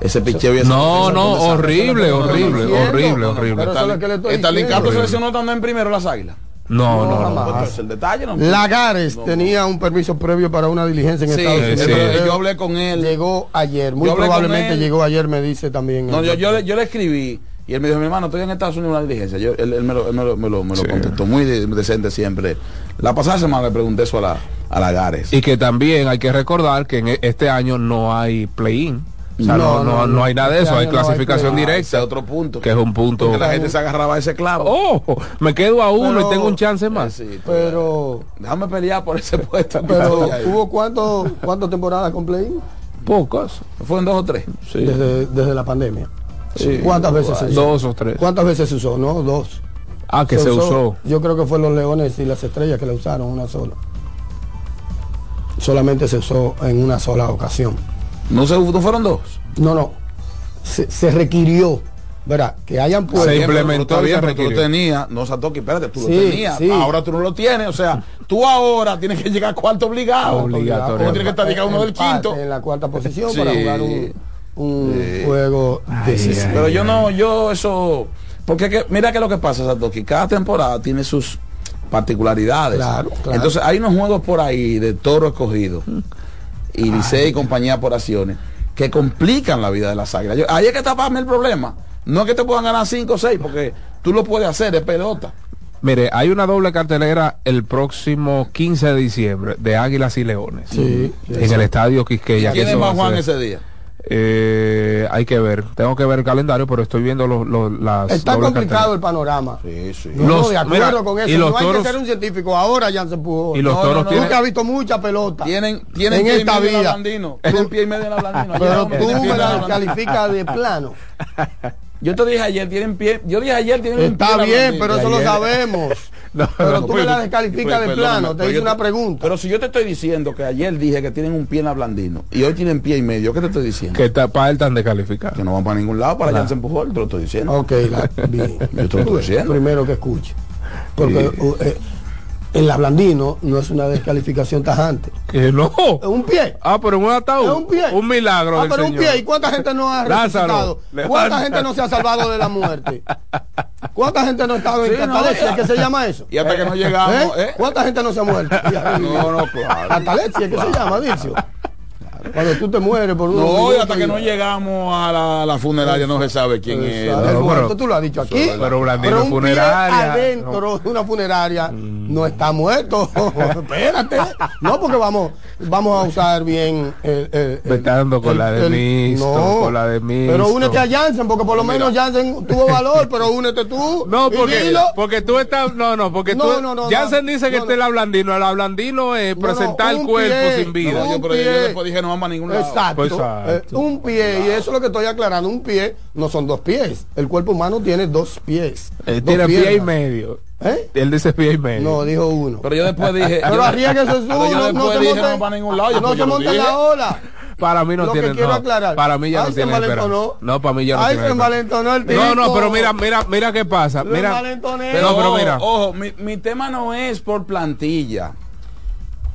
ese picheo y No, no, horrible, horrible, horrible, horrible. diciendo. Castro se Horrible. lesionó estando en primero las águilas. No, no, No, el detalle no. Lagares No, tenía un permiso previo para una diligencia en Sí, Estados Unidos. sí. Yo hablé con él. Llegó ayer, muy probablemente llegó ayer, me dice también. No, yo, le, yo le escribí y él me dijo, mi hermano, estoy en Estados Unidos en una diligencia. Yo, él, él me lo, él me lo, me lo- me lo Sí. contestó muy de- decente siempre. La pasada semana le pregunté eso a, la, a Lagares. Y que también hay que recordar que en e- este año no hay play-in. O sea, no, No, no, hay nada de eso, hay año no hay clasificación directa, es otro punto. que es un punto. Porque la gente se agarraba a ese clavo. Oh, me quedo a uno Pero- y tengo un chance más. Eh, sí, Pero, Déjame pelear por ese puesto. pero hubo cuánto, cuántas temporadas con play Pocas. Fueron dos o tres. Sí. desde, desde la pandemia. Sí. ¿Cuántas veces se usó? Dos o tres. ¿Cuántas veces se usó? No, dos. Ah, que se usó. Yo creo que fue los leones y las estrellas que la usaron una sola. Solamente se usó en una sola ocasión. No, se, no fueron dos. No, no. Se, se requirió, ¿verdad? Que hayan puesto. Se pero implementó bien, pero tú lo tenías. No, Satoki, espérate, tú Sí, lo tenías. sí. Ahora tú no lo tienes. O sea, tú ahora tienes que llegar cuarto obligado. Obligatorio. Como tiene que estar uno del quinto. En la cuarta posición Sí. para jugar un, un Sí. juego ay. Pero yo no, yo eso. Porque que- mira que lo que pasa, Satoki. Cada temporada tiene sus particularidades. Claro, claro. Entonces hay unos juegos por ahí de toro escogido y Licey y compañía por acciones que complican la vida de las águilas. Yo- ahí es que mí el problema. No es que te puedan ganar 5 o 6, porque tú lo puedes hacer, es pelota. Mire, hay una doble cartelera el próximo 15 de diciembre de Águilas y Leones. Sí, sí, en el estadio Quisqueya. que ¿Quién es más Juan ese día? Eh, hay que ver. Tengo que ver el calendario, pero estoy viendo los, los- las. Está complicado carteleras. el panorama. Sí, sí. No, Los- no, de acuerdo mira, con eso. y los no hay toros- que ser un científico. Ahora ya se empujó. Y los No, toros no, tienen. has visto mucha pelota. Tienen, tienen En pie y esta medio vida. Blandino. Tienen pie y medio en la Blandino. Pero tú me la calificas de plano. Yo te dije ayer, tienen pie. Yo dije ayer, tienen un pie Está bien, pero eso lo sabemos. No, Pero no, tú me la descalificas Pues, de plano, te hice una pregunta. Pero si yo te estoy diciendo que ayer dije que tienen un pie en la blandino y hoy tienen pie y medio, ¿qué te estoy diciendo? Que está, para él tan descalificado. Que no van para ningún lado, para allá se empujó, te lo estoy diciendo. Ok, la, bien. Yo te lo estoy diciendo. Primero que escuche. Porque uh, eh, en la Blandino no es una descalificación tajante. Que no. Es un pie. Ah, pero un ataúd. Es un pie. Un milagro Ah, pero un Señor. pie. ¿Y cuánta gente no ha resucitado? ¿Cuánta gente no se ha salvado de la muerte? ¿Cuánta gente no ha estado en Sí, no, catalepsia? ya. ¿Qué se llama eso? Y hasta que no llegamos, ¿Eh? ¿eh? ¿Cuánta gente no se ha muerto? No, no, claro. Catalepsia, ¿qué se llama, Dircio? Cuando tú te mueres por un No, hasta que no llegamos a la, la funeraria no se sabe quién es. No, pero- tú lo has dicho aquí. Pero Blandino un pie funeraria, adentro de una funeraria no está muerto. Espérate. No, porque vamos, vamos a usar bien el, el- el- con el- la de Misto, con la de Misto. Pero únete a Jansen, porque por lo menos Jansen tuvo valor, pero únete tú. No, porque, dilo. porque tú estás. No, no, porque No, tú. no, no, no. dice que No, este es no. la blandino. La blandino es No, no, presentar el un cuerpo pie, sin vida. No, yo, un pero yo pie. después dije no vamos a ningún lado. Exacto. Pues, exacto. Eh, un pie, y eso es lo que estoy aclarando. Un pie no son dos pies. El cuerpo humano tiene dos pies. Él dos tiene pie y medio. ¿Eh? Él dice pie y medio. No, dijo uno. Pero yo después dije. Pero arriesguese su, pero yo no, no se dije monte, no para ningún lado. yo no se monte la ola. Para mí no Lo tiene. que quiero no, aclarar. Para mí ya Ay, no tiene esperanza. No, para mí ya no Ay, tiene se esperanza. envalentonó el No, no, tipo. pero mira, mira, mira qué pasa. Mira. Pero, pero mira. Ojo, mi, mi tema no es por plantilla.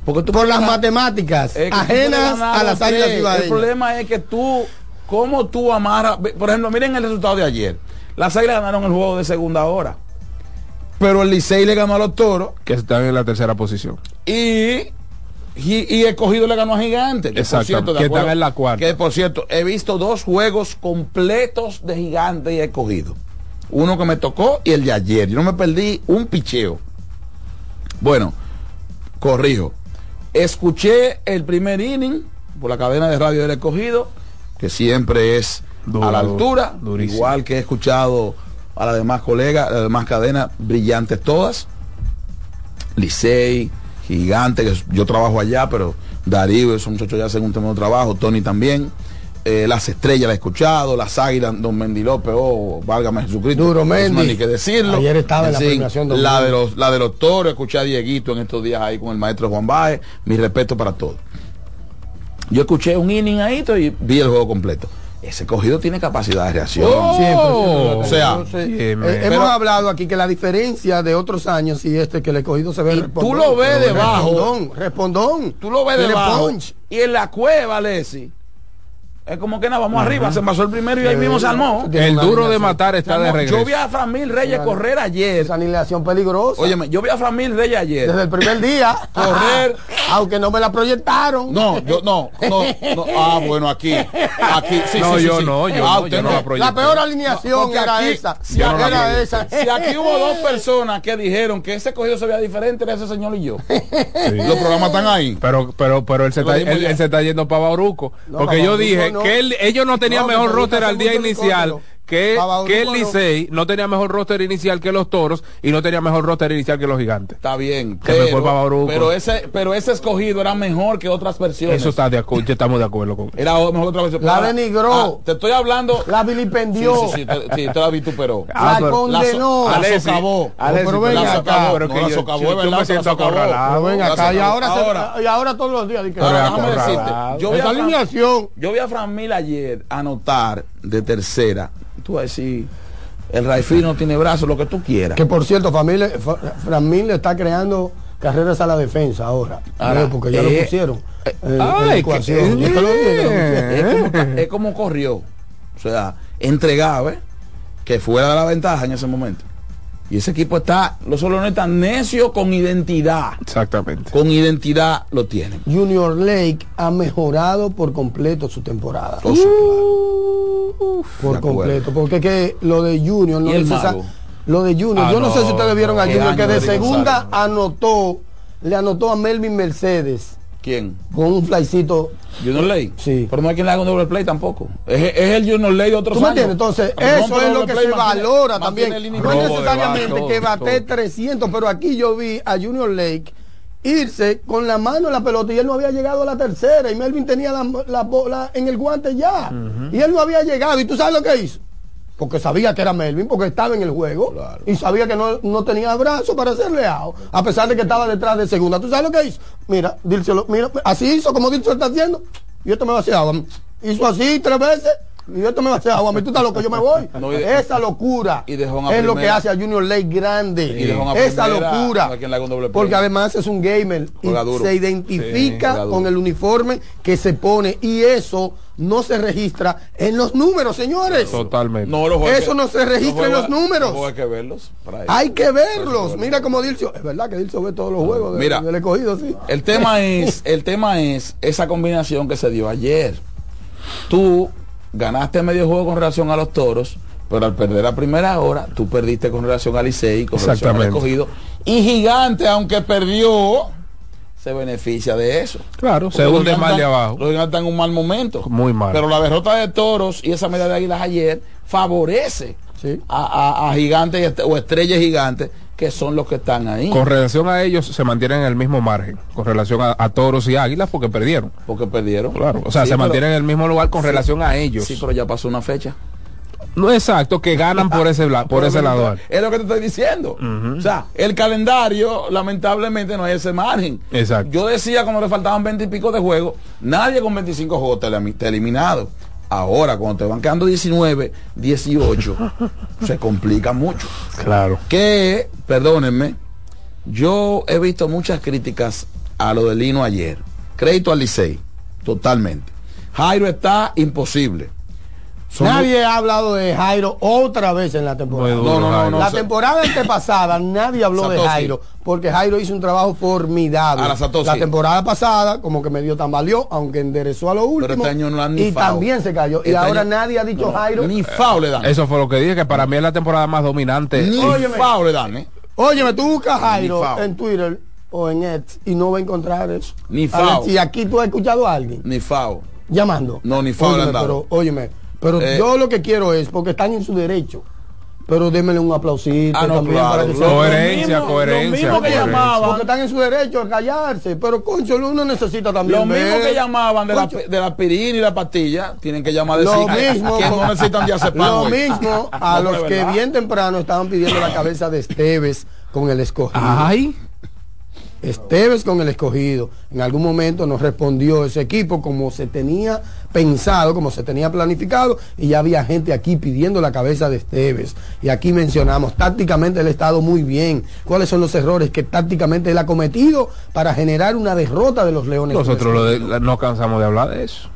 Porque tú Por las matemáticas es que ajenas a las águilas tres. El problema es que tú, cómo tú amarras. Por ejemplo, miren el resultado de ayer. Las águilas ganaron el juego de segunda hora. Pero el Licey le ganó a los toros Que están en la tercera posición. y. Y, y Escogido le ganó a Gigante. Que, por Exacto, cierto, de que acuerdo- están en la cuarta. Que por cierto, he visto dos juegos completos de Gigante y Escogido. Uno que me tocó y el de ayer. Yo no me perdí un picheo. Bueno, corrijo. Escuché el primer inning por la cadena de radio del escogido, que siempre es Duro, a la altura, durísimo. igual que he escuchado a las demás colegas, a las demás cadenas, brillantes todas. Licey, Gigante, que yo trabajo allá, pero Darío, esos muchachos ya hacen un tema de trabajo, Tony también. Eh, las estrellas la he escuchado, las águilas, Don Mendy López, oh, válgame Jesucristo. Duro Mendy. ni que decirlo. Ayer estaba en la fin, premiación Don la de los la de los toros, escuché a Dieguito en estos días ahí con el maestro Juan Baez, mi respeto para todos. Yo escuché un inning ahí y vi el juego completo. Ese cogido tiene capacidad de reacción. Oh, o sea, Entonces, sí, eh, hemos pero- hablado aquí que la diferencia de otros años y este que el escogido se ve Y respondón. tú lo ves debajo. Respondón, respondón. Tú lo ves debajo. punch. Y en la cueva, Leslie, es como que nada, vamos arriba, se pasó el primero y ahí mismo se armó. El duro de matar está de regreso. Yo vi a Framil Reyes correr ayer. Esa alineación peligrosa. Óyeme, yo vi a Framil Reyes ayer. desde el primer día. Correr. Aunque no me la proyectaron. No, yo no, no, no. Ah, bueno, aquí. Aquí, sí, No, sí, sí, yo sí. no, yo Ah, no, usted yo no la proyecté. La peor alineación Porque era aquí- esa. si aquí- era esa. Si aquí hubo dos personas que dijeron que ese cogido se veía diferente, era ese señor y yo. Los programas están ahí. Pero, pero, pero él se, está, él, él se está yendo para Bauruco. No, porque yo dije no. Que él- ellos no tenían No, mejor roster al día inicial. Que, que el no. Licey. No tenía mejor roster inicial que los toros y no tenía mejor roster inicial que los gigantes. Está bien. Que Bauruco. pero ese, pero ese escogido era mejor que otras versiones. Eso está de acuerdo, ya estamos de acuerdo con Era mejor que otra versión. La Ah, denigró. ah, te estoy hablando. La Sí, vilipendió. sí, sí, te, sí, te la vituperó. Ah, la pero- condenó. La Alexis, socavó. Alexis, pero pero ven la acá. socavó, pero No, que la socavó, yo- yo me siento acorralado. Pero ven La acá, y ahora, se- y ahora todos los días. que- Pero Ahora, déjame decirte, yo vi, Esa a Fran, alineación. yo vi a Fran Mil ayer anotar de tercera. Tú vas a decir, el Raifí no tiene brazos, lo que tú quieras. Que por cierto, familia, Fra- Framil le está creando carreras a la defensa ahora. Ahora, Eh, porque ya eh, lo pusieron. en- en la ay, ecuación. que- Yo te lo pusieron. es, como, corrió. O sea, entregado, ¿eh? Que fuera de la ventaja en ese momento. Y ese equipo está, los solones están necios con identidad. Exactamente. Con identidad lo tienen. Junior Lake ha mejorado por completo su temporada. Oh, por completo. Porque que lo de Junior no. Lo de Junior, Ah, yo no, sé si ustedes vieron no. a Junior que de segunda González. anotó, le anotó a Melvin Mercedes ¿Quién? con un flycito. Junior Ley. Sí. Pero no hay quien le haga un doble play tampoco. Es, es el Junior Ley de otros ¿Tú me años. entiendes? Entonces, eso es lo que play, se mantiene- valora mantiene también. No es necesariamente base, que todo, bate todo. 300, pero aquí yo vi a Junior Lake irse con la mano en la pelota y él no había llegado a la tercera y Melvin tenía la, la bola en el guante ya. Y él no había llegado. ¿Y tú sabes lo que hizo? porque sabía que era Melvin, porque estaba en el juego y sabía que no, no tenía brazo para hacerle out, a pesar de que estaba detrás de segunda. ¿Tú sabes lo que hizo? Mira, dírselo, mira, así hizo como Dilcio está haciendo. Y esto me va a hacer agua. Hizo así tres veces. Y esto me va a hacer agua. A mí tú estás loco, yo me voy. No, y de- Esa locura y es lo que hace a Junior Lake grande. Y Esa locura. Porque además es un gamer y se identifica con el uniforme que se pone y eso no se registra en los números, señores. Totalmente. No, Eso que- no se registra en los números. los hay que verlos. para eso. Hay que verlos. Mira como Dilcio, es verdad que Dilcio ve todos los juegos de- Mira. del escogido, sí. El tema es, el tema es esa combinación que se dio ayer. Tú ganaste medio juego con relación a los toros, pero al perder la primera hora, tú perdiste con relación al Licey, con relación al escogido. Y Gigante, aunque perdió, se beneficia de eso. Claro, se Porque hunde mal de abajo. Los gigantes están en un mal momento. Muy mal. Pero la derrota de toros y esa medalla de águilas ayer favorece Sí. a, a- a gigantes o estrellas gigantes que son los que están ahí. Con relación a ellos, se mantienen en el mismo margen. Con relación a, a toros y águilas, porque perdieron. porque perdieron. Claro. O sea, Sí, se pero- mantienen en el mismo lugar con relación a ellos. Sí, pero ya pasó una fecha. No exacto, que ganan por ese, por Pero ese lado. Es lo que te estoy diciendo. O sea, el calendario, lamentablemente, no hay ese margen. Exacto. Yo decía cuando le faltaban 20 y pico de juegos, nadie con 25 juegos te eliminado. Ahora, cuando te van quedando 19, 18, se complica mucho. Claro. Que, perdónenme, yo he visto muchas críticas a lo de Lino ayer. Crédito al Licey, totalmente. Jairo está imposible. Son nadie ha hablado de Jairo otra vez en la temporada. No, no, no, la temporada antepasada nadie habló de. Jairo porque Jairo hizo un trabajo formidable. A la Satoshi. temporada pasada como que medio tambaleó, aunque enderezó a lo último. este año no le han ni y también se cayó. y Este ahora año- nadie ha dicho no, Jairo. Ni foul le dan. Eso fue lo que dije, que para mí es la temporada más dominante. Ni Óyeme. foul le dan, ¿eh? Óyeme, tú buscas Jairo en Twitter o en X y no va a encontrar eso. Ni foul. si aquí tú has escuchado a alguien Ni foul. llamando. No, ni foul Óyeme, han dado. pero, óyeme, pero Eh. yo lo que quiero es, porque están en su derecho, pero démele un aplausito Ah, no, también claro, para que Coherencia, Lo mismo- coherencia. lo mismo que coherencia. llamaban. Porque están en su derecho a callarse, pero concho, uno necesita también. Lo mismo ver. que llamaban de la, de la aspirina y la pastilla, tienen que llamar decir Lo mismo, que no necesitan diazepam lo hoy. mismo a No, los de que bien temprano estaban pidiendo la cabeza de Esteves con el escogido. Ay, Esteves con el escogido. En algún momento nos respondió ese equipo como se tenía pensado, como se tenía planificado, y ya había gente aquí pidiendo la cabeza de Esteves. Y aquí mencionamos, tácticamente él ha estado muy bien. ¿Cuáles son los errores que tácticamente él ha cometido para generar una derrota de los Leones? nosotros lo de- no cansamos de hablar de eso.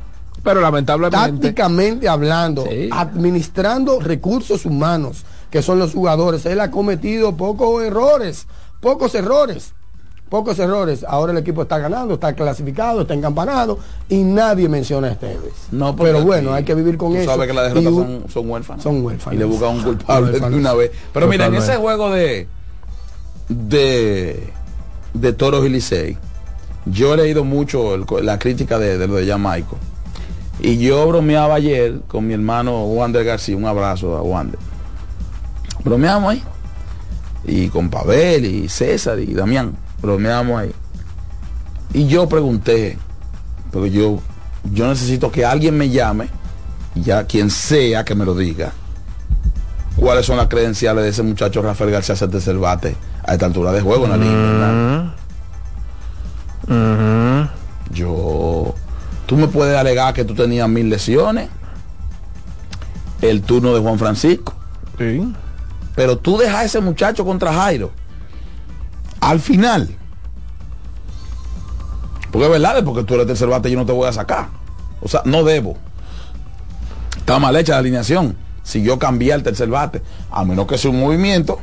Pero lamentablemente. tácticamente hablando, Sí. administrando recursos humanos, que son los jugadores, él ha cometido pocos errores, pocos errores, pocos errores. Ahora el equipo está ganando, está clasificado, está encampanado y nadie menciona a Esteves. No, Pero bueno, hay que vivir con tú eso. sabes que las derrotas son, son huérfanas. son huérfanas. Y le buscan un culpable de una vez. Pero mira, en ese juego de, de, de Toros y Licey, yo he leído mucho el- la crítica de, de lo de Jamaico. Y yo bromeaba ayer con mi hermano Wander García, un abrazo a Wander. Bromeamos ahí. Y con Pavel y César y Damián, bromeamos ahí. Y yo pregunté, porque yo, yo necesito que alguien me llame, ya quien sea que me lo diga, cuáles son las credenciales de ese muchacho Rafael García de Cervate a esta altura de juego en la liga. ¿verdad? Yo, tú me puedes alegar que tú tenías mil lesiones, el turno de Juan Francisco, Sí. pero tú dejas a ese muchacho contra Jairo. Al final, porque es verdad, porque tú eres tercer bate yo no te voy a sacar. O sea, no debo. Está mal hecha la alineación. Si yo cambié al tercer bate, a menos que sea un movimiento,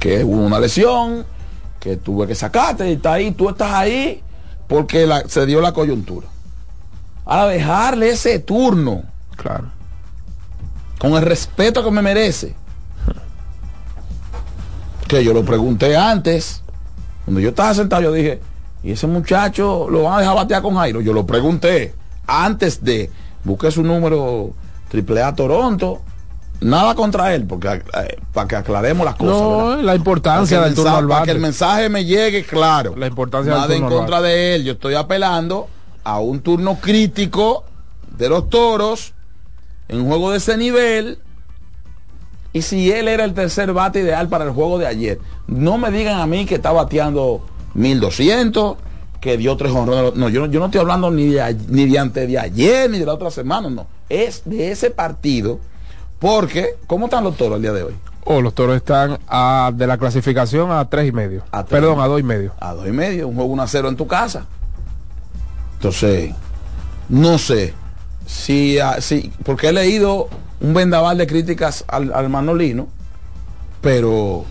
que hubo una lesión, que tuve que sacarte y está ahí, tú estás ahí porque la- se dio la coyuntura. Ahora dejarle ese turno Claro. con el respeto que me merece. Que yo lo pregunté antes. Cuando yo estaba sentado, yo dije, ¿y ese muchacho lo van a dejar batear con Jairo? Yo lo pregunté antes de busqué su número triple A Toronto. Nada contra él, porque eh, para que aclaremos las cosas. No, ¿verdad? la importancia del el turno al Para que el mensaje me llegue claro. La importancia del Nada en turno al contra de él. Yo estoy apelando a un turno crítico de los toros en un juego de ese nivel y si él era el tercer bate ideal para el juego de ayer. No me digan a mí que está bateando 1200, que dio tres honrones. No, yo, no- yo no estoy hablando ni de, ni de antes de ayer, ni de la otra semana, no. Es de ese partido, porque, ¿cómo están los toros el día de hoy? Oh, los toros están a- de la clasificación a tres y medio. A tres. Perdón, a dos y medio. A dos y medio, un juego 1 a 0 en tu casa. Entonces, no sé si, si porque he leído un vendaval de críticas al, al Manolino, pero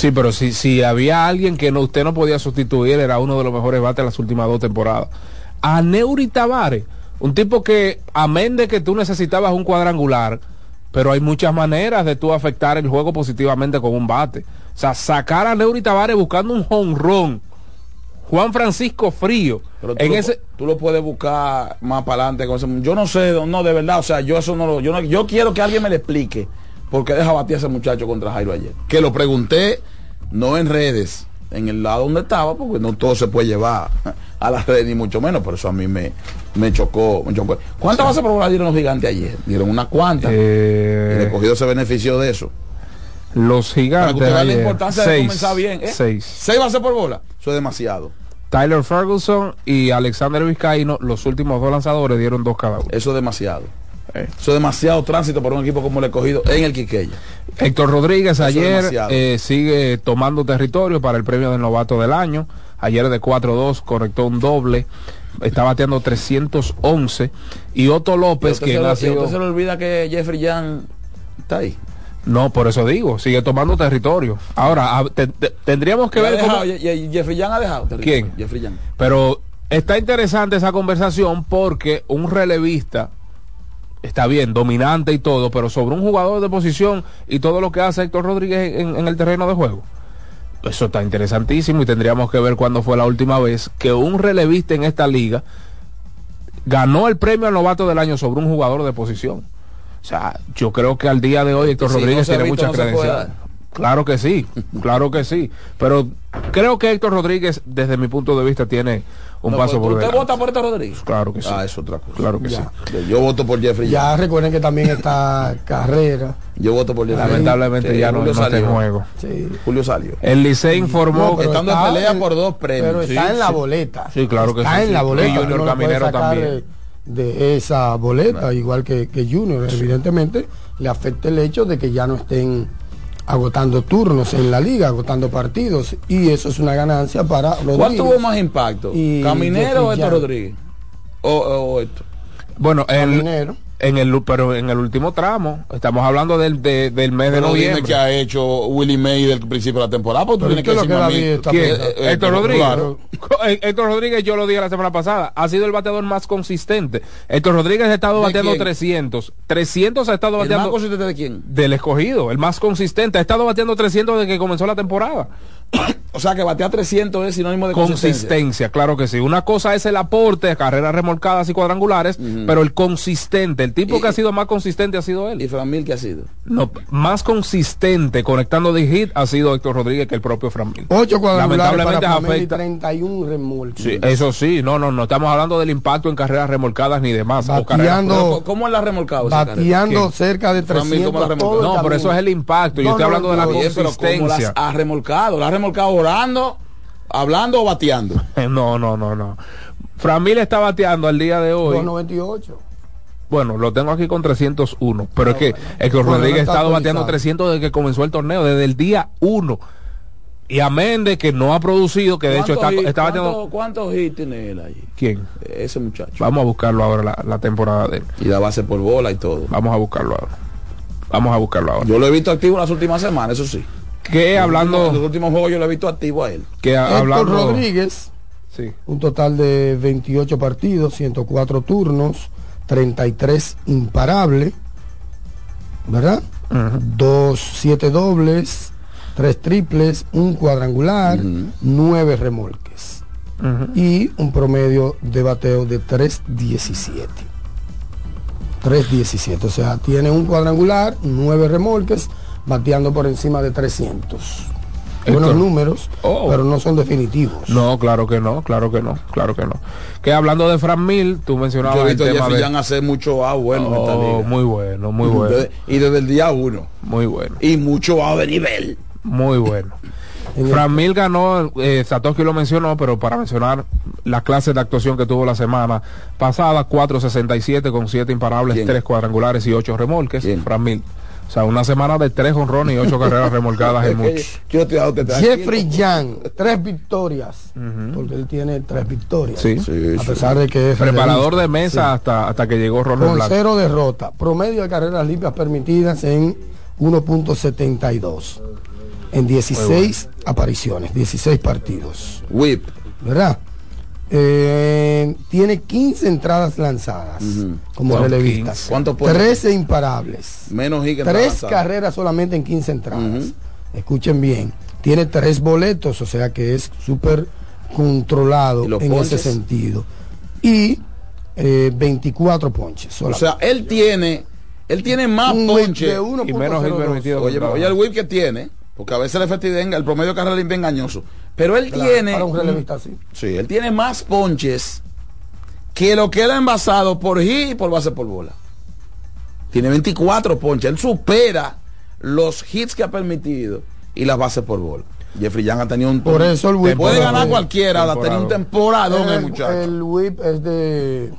Sí, pero si, si había alguien que no, usted no podía sustituir, era uno de los mejores bates de las últimas dos temporadas. A Neuri Tavares, un tipo que, amén de que tú necesitabas un cuadrangular, pero hay muchas maneras de tú afectar el juego positivamente con un bate. O sea, sacar a Neuri Tavares buscando un jonrón. Juan Francisco Frío. Pero tú, En lo, ese, tú lo puedes buscar más para adelante con ese- Yo no sé, no, de verdad, o sea, yo eso no lo. Yo, no- yo quiero que alguien me le explique por qué deja batir a ese muchacho contra Jairo ayer. Que lo pregunté, no en redes, en el lado donde estaba, porque no todo se puede llevar a las redes, ni mucho menos, por eso a mí me, me chocó, me chocó. ¿Cuántas bases por bola dieron los gigantes ayer? Dieron unas cuantas. eh, y el escogido se benefició de eso. Los Para que gigantes. usted vea la importancia de seis, comenzar bien. ¿eh? seis. Seis bases por bola. Eso es demasiado. Tyler Ferguson y Alexander Vizcaíno, los últimos dos lanzadores, dieron dos cada uno. Eso es demasiado. Eh. Eso es demasiado tránsito para un equipo como el escogido en el Quiqueya. Héctor Rodríguez Eso ayer eh, sigue tomando territorio para el premio del novato del año. Ayer de 4-2 conectó un doble. Está bateando 311. Y Otto López, se, y sido... usted se le olvida que Jeffrey Young está ahí. No, por eso digo, sigue tomando territorio. Ahora, a- te- te- tendríamos que ¿Y ha ver cómo... Jeffrey Young ha dejado. ¿Quién? Jeffrey Young. Pero está interesante esa conversación porque un relevista está bien, dominante y todo, pero sobre un jugador de posición y todo lo que hace Héctor Rodríguez en, en el terreno de juego. Eso está interesantísimo y tendríamos que ver cuándo fue la última vez que un relevista en esta liga ganó el premio al novato del año sobre un jugador de posición. O sea, yo creo que al día de hoy Héctor Rodríguez tiene visto, muchas no credenciales. Claro que sí, claro que sí. Pero creo que Héctor Rodríguez, desde mi punto de vista, tiene un No, paso pero por ¿Usted delante. vota por Héctor Rodríguez? Claro que sí. Ah, es otra cosa. Claro que Ya. Yo voto por Jeffrey Ya recuerden que también está Carrera. Yo voto por Jeffrey. Lamentablemente Sí, ya no, Julio no está en salió. juego. Sí. Julio salió. El Licey informó No, pero Estando en está pelea por dos premios. Pero está Sí, en la sí. boleta. Sí, claro que está sí, en sí. la boleta. Y Junior Caminero también. De esa boleta, igual que, que Junior. Evidentemente le afecta el hecho de que ya no estén agotando turnos en la liga, agotando partidos. Y eso es una ganancia para ¿Cuál Rodríguez. tuvo más impacto? Y ¿Caminero o Héctor. Rodríguez? O, o Héctor. bueno, el, Caminero. En el pero en el último tramo, estamos hablando del, de- del mes de Pero dime noviembre. que ha hecho Willie May del principio de la temporada, porque tú tienes ¿qué que es lo que decirme a mí. Eh, eh, Héctor pero, Rodríguez. claro. Eh, Héctor Rodríguez, yo lo dije la semana pasada, ha sido el bateador más consistente. Héctor Rodríguez ha estado ¿De bateando quién? 300. 300 ha estado ¿El más bateando consistente de quién? del escogido, el más consistente. Ha estado bateando 300 desde que comenzó la temporada. O sea, que batea 300 es sinónimo de consistencia. Consistencia, claro que sí. Una cosa es el aporte, carreras remolcadas y cuadrangulares, pero el consistente, el tipo Y- que ha sido más consistente ha sido ¿Y él. Framil qué ha sido? No, más consistente conectando de hit ha sido Héctor Rodríguez que el propio Framil. Ocho cuadrangulares Lamentablemente para y afecta. 31 remolques. Sí, eso sí, no, no, no estamos hablando del impacto en carreras remolcadas ni demás. Bateando. ¿Cómo la ha remolcado? bateando cerca de Framil, 300 ¿cómo la remolcó? todo el No, pero eso es el impacto. Yo estoy no, hablando de la no, Oye, pero ¿cómo las consistencia. ha remolcado? ¿La ha remolcado orando, hablando o bateando? No, no, no, no. Framil está bateando al día de hoy. 298. Bueno, lo tengo aquí con 301, pero es que Héctor Bueno, Rodríguez no ha estado bateando actualizado. 300 desde que comenzó el torneo, desde el día 1. Y a Méndez, que no ha producido, que de hecho está, ¿Cuántos hits- está bateando... cuántos- ¿Cuántos hits tiene él ahí? ¿Quién? Ese muchacho. Vamos a buscarlo ahora, la, la temporada de él. Y la base por bola y todo. Vamos a buscarlo ahora. Vamos a buscarlo ahora. Yo lo he visto activo en las últimas semanas, eso sí. Que En los hablando... últimos juegos yo lo he visto activo a él. Que Héctor hablando... Rodríguez, Sí. un total de 28 partidos, 104 turnos, 33 imparable, ¿verdad? Dos, siete dobles, tres triples, un cuadrangular, nueve remolques y un promedio de bateo de 3.17. 3.17, o sea, tiene un cuadrangular, nueve remolques, bateando por encima de 300. buenos números, Oh. pero no son definitivos. No, claro que no, claro que no, claro que no. Que hablando de Fran Mil, tú mencionabas Yo he visto tema de... Young hacer mucho A bueno en esta Oh, liga. muy bueno, muy bueno, Desde- Y desde el día uno. muy bueno, Y mucho A de nivel. muy bueno. Fran Mil ganó, eh, Satoshi lo mencionó, pero para mencionar las clases de actuación que tuvo la semana pasada, 4.67 con 7 imparables, ¿Quién? 3 cuadrangulares y 8 remolques. Fran Mil. O sea, una semana de 3 honrones y 8 carreras remolcadas es mucho. Yo te hago que tranquilo. Jeffrey Young, tres victorias, porque él tiene tres victorias. Sí. Sí, A sí. pesar de que es Preparador de mesa hasta, hasta que llegó Ronald Con Blanco. cero derrota. Promedio de carreras limpias permitidas en 1.72. En 16 apariciones, 16 partidos. Whip. ¿Verdad? Eh, tiene 15 entradas lanzadas como Son relevista. 15. ¿Cuántos puede? 13 imparables. Menos que Tres carreras solamente en 15 entradas. Escuchen bien. Tiene tres boletos, o sea que es súper controlado ¿Y los en ponches? ese sentido. Y eh, 24 ponches. O solamente. sea, él tiene, él tiene más Un whip ponche. de y menos 1.02. permitido. Oye, oye el whip que tiene, porque a veces el efectividad, el promedio carrera limpia es engañoso. Pero él Claro, tiene. Para un relevista así. Sí, él tiene más ponches que lo que él ha envasado por hit y por base por bola. Tiene 24 ponches. Él supera los hits que ha permitido y las bases por bola. Jeffrey Young ha tenido un. Por eso el whip Puede ganar cualquiera, ha tenido un temporadón el, muchacho. el whip es de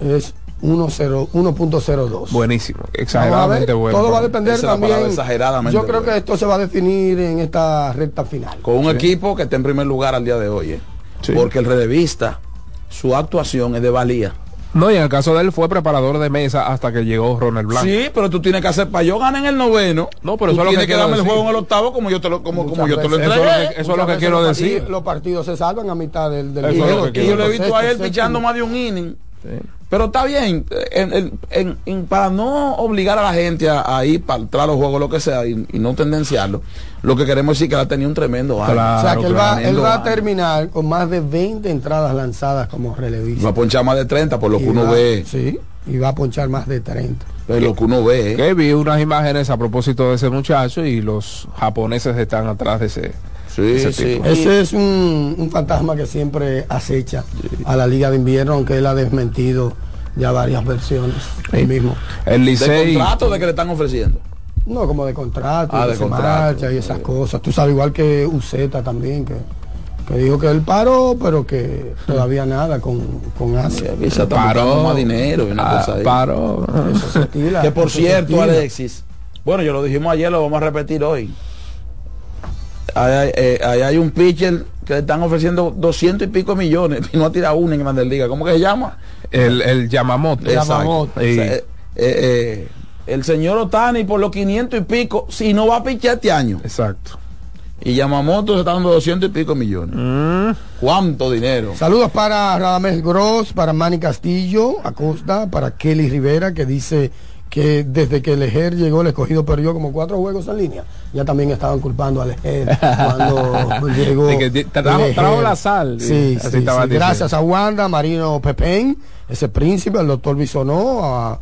es 1.0 1.02. Buenísimo, a ver, exageradamente bueno. Todo va a depender Esa también. exageradamente Yo creo bueno. que esto se va a definir en esta recta final. con un equipo que está en primer lugar al día de hoy. ¿eh? Sí. Porque el relevista, su actuación es de valía. No, y en el caso de él fue preparador de mesa hasta que llegó Ronald Blanco. Sí, pero tú tienes que hacer para yo ganar en el noveno. No, pero eso es lo tienes que darme el decir. juego en el octavo como yo te lo, como, como yo te lo veces. Eso es lo entregué. que- eso es lo que quiero los decir. partidos- Los partidos se salvan a mitad del, del Eso es juego. lo que Y yo lo he visto a él pichando más de un inning. Sí. Pero está bien, en- en- en- en- para no obligar a la gente a, a ir para atrás los juegos, lo que sea, y, y no tendenciarlo, lo que queremos decir que él ha tenido un tremendo año. Claro. O sea que él va, tremendo él va a terminar con más de 20 entradas lanzadas como relevista. Va a ponchar más de 30 por lo que uno va- ve. Sí, y va a ponchar más de 30. Es lo que uno ve. ¿eh? Que vi unas imágenes a propósito de ese muchacho y los japoneses están atrás de ese. Sí, ese sí. tipo. Ese es un, un fantasma que siempre acecha a la Liga de Invierno, aunque él ha desmentido ya varias versiones. Él mismo. El De Licey. contrato de que le están ofreciendo. No, como de contrato, Ah, de se contrato. marcha y esas cosas. Tú sabes, igual que Uceta también, que, que dijo que él paró, pero que todavía nada con, con Asia. Y se está Paró. más dinero y una Ah, cosa ahí. paró. Eso se estila, Que por cierto. Alexis, bueno, yo lo dijimos ayer, lo vamos a repetir hoy. Ahí hay, eh, ahí hay un pitcher que le están ofreciendo 200 y pico millones y no ha tirado una en Grandes Ligas. ¿Cómo que se llama? El, el Yamamoto. Yamamoto. O sea, eh, eh, eh, el señor Otani por los 500 y pico, si no va a pichar este año. Exacto. Y Yamamoto se está dando 200 y pico millones. Mm, ¿Cuánto dinero? Saludos para Radamés Gross, para Manny Castillo, Acosta, para Kelly Rivera, que dice que desde que Lejer llegó, el escogido perdió como cuatro juegos en línea. Ya también estaban culpando a Lejer cuando llegó. De que trajo- trajo la sal, Sí, sí, sí. Gracias a Wanda, Marino Pepén, ese príncipe, al doctor Bisonó, a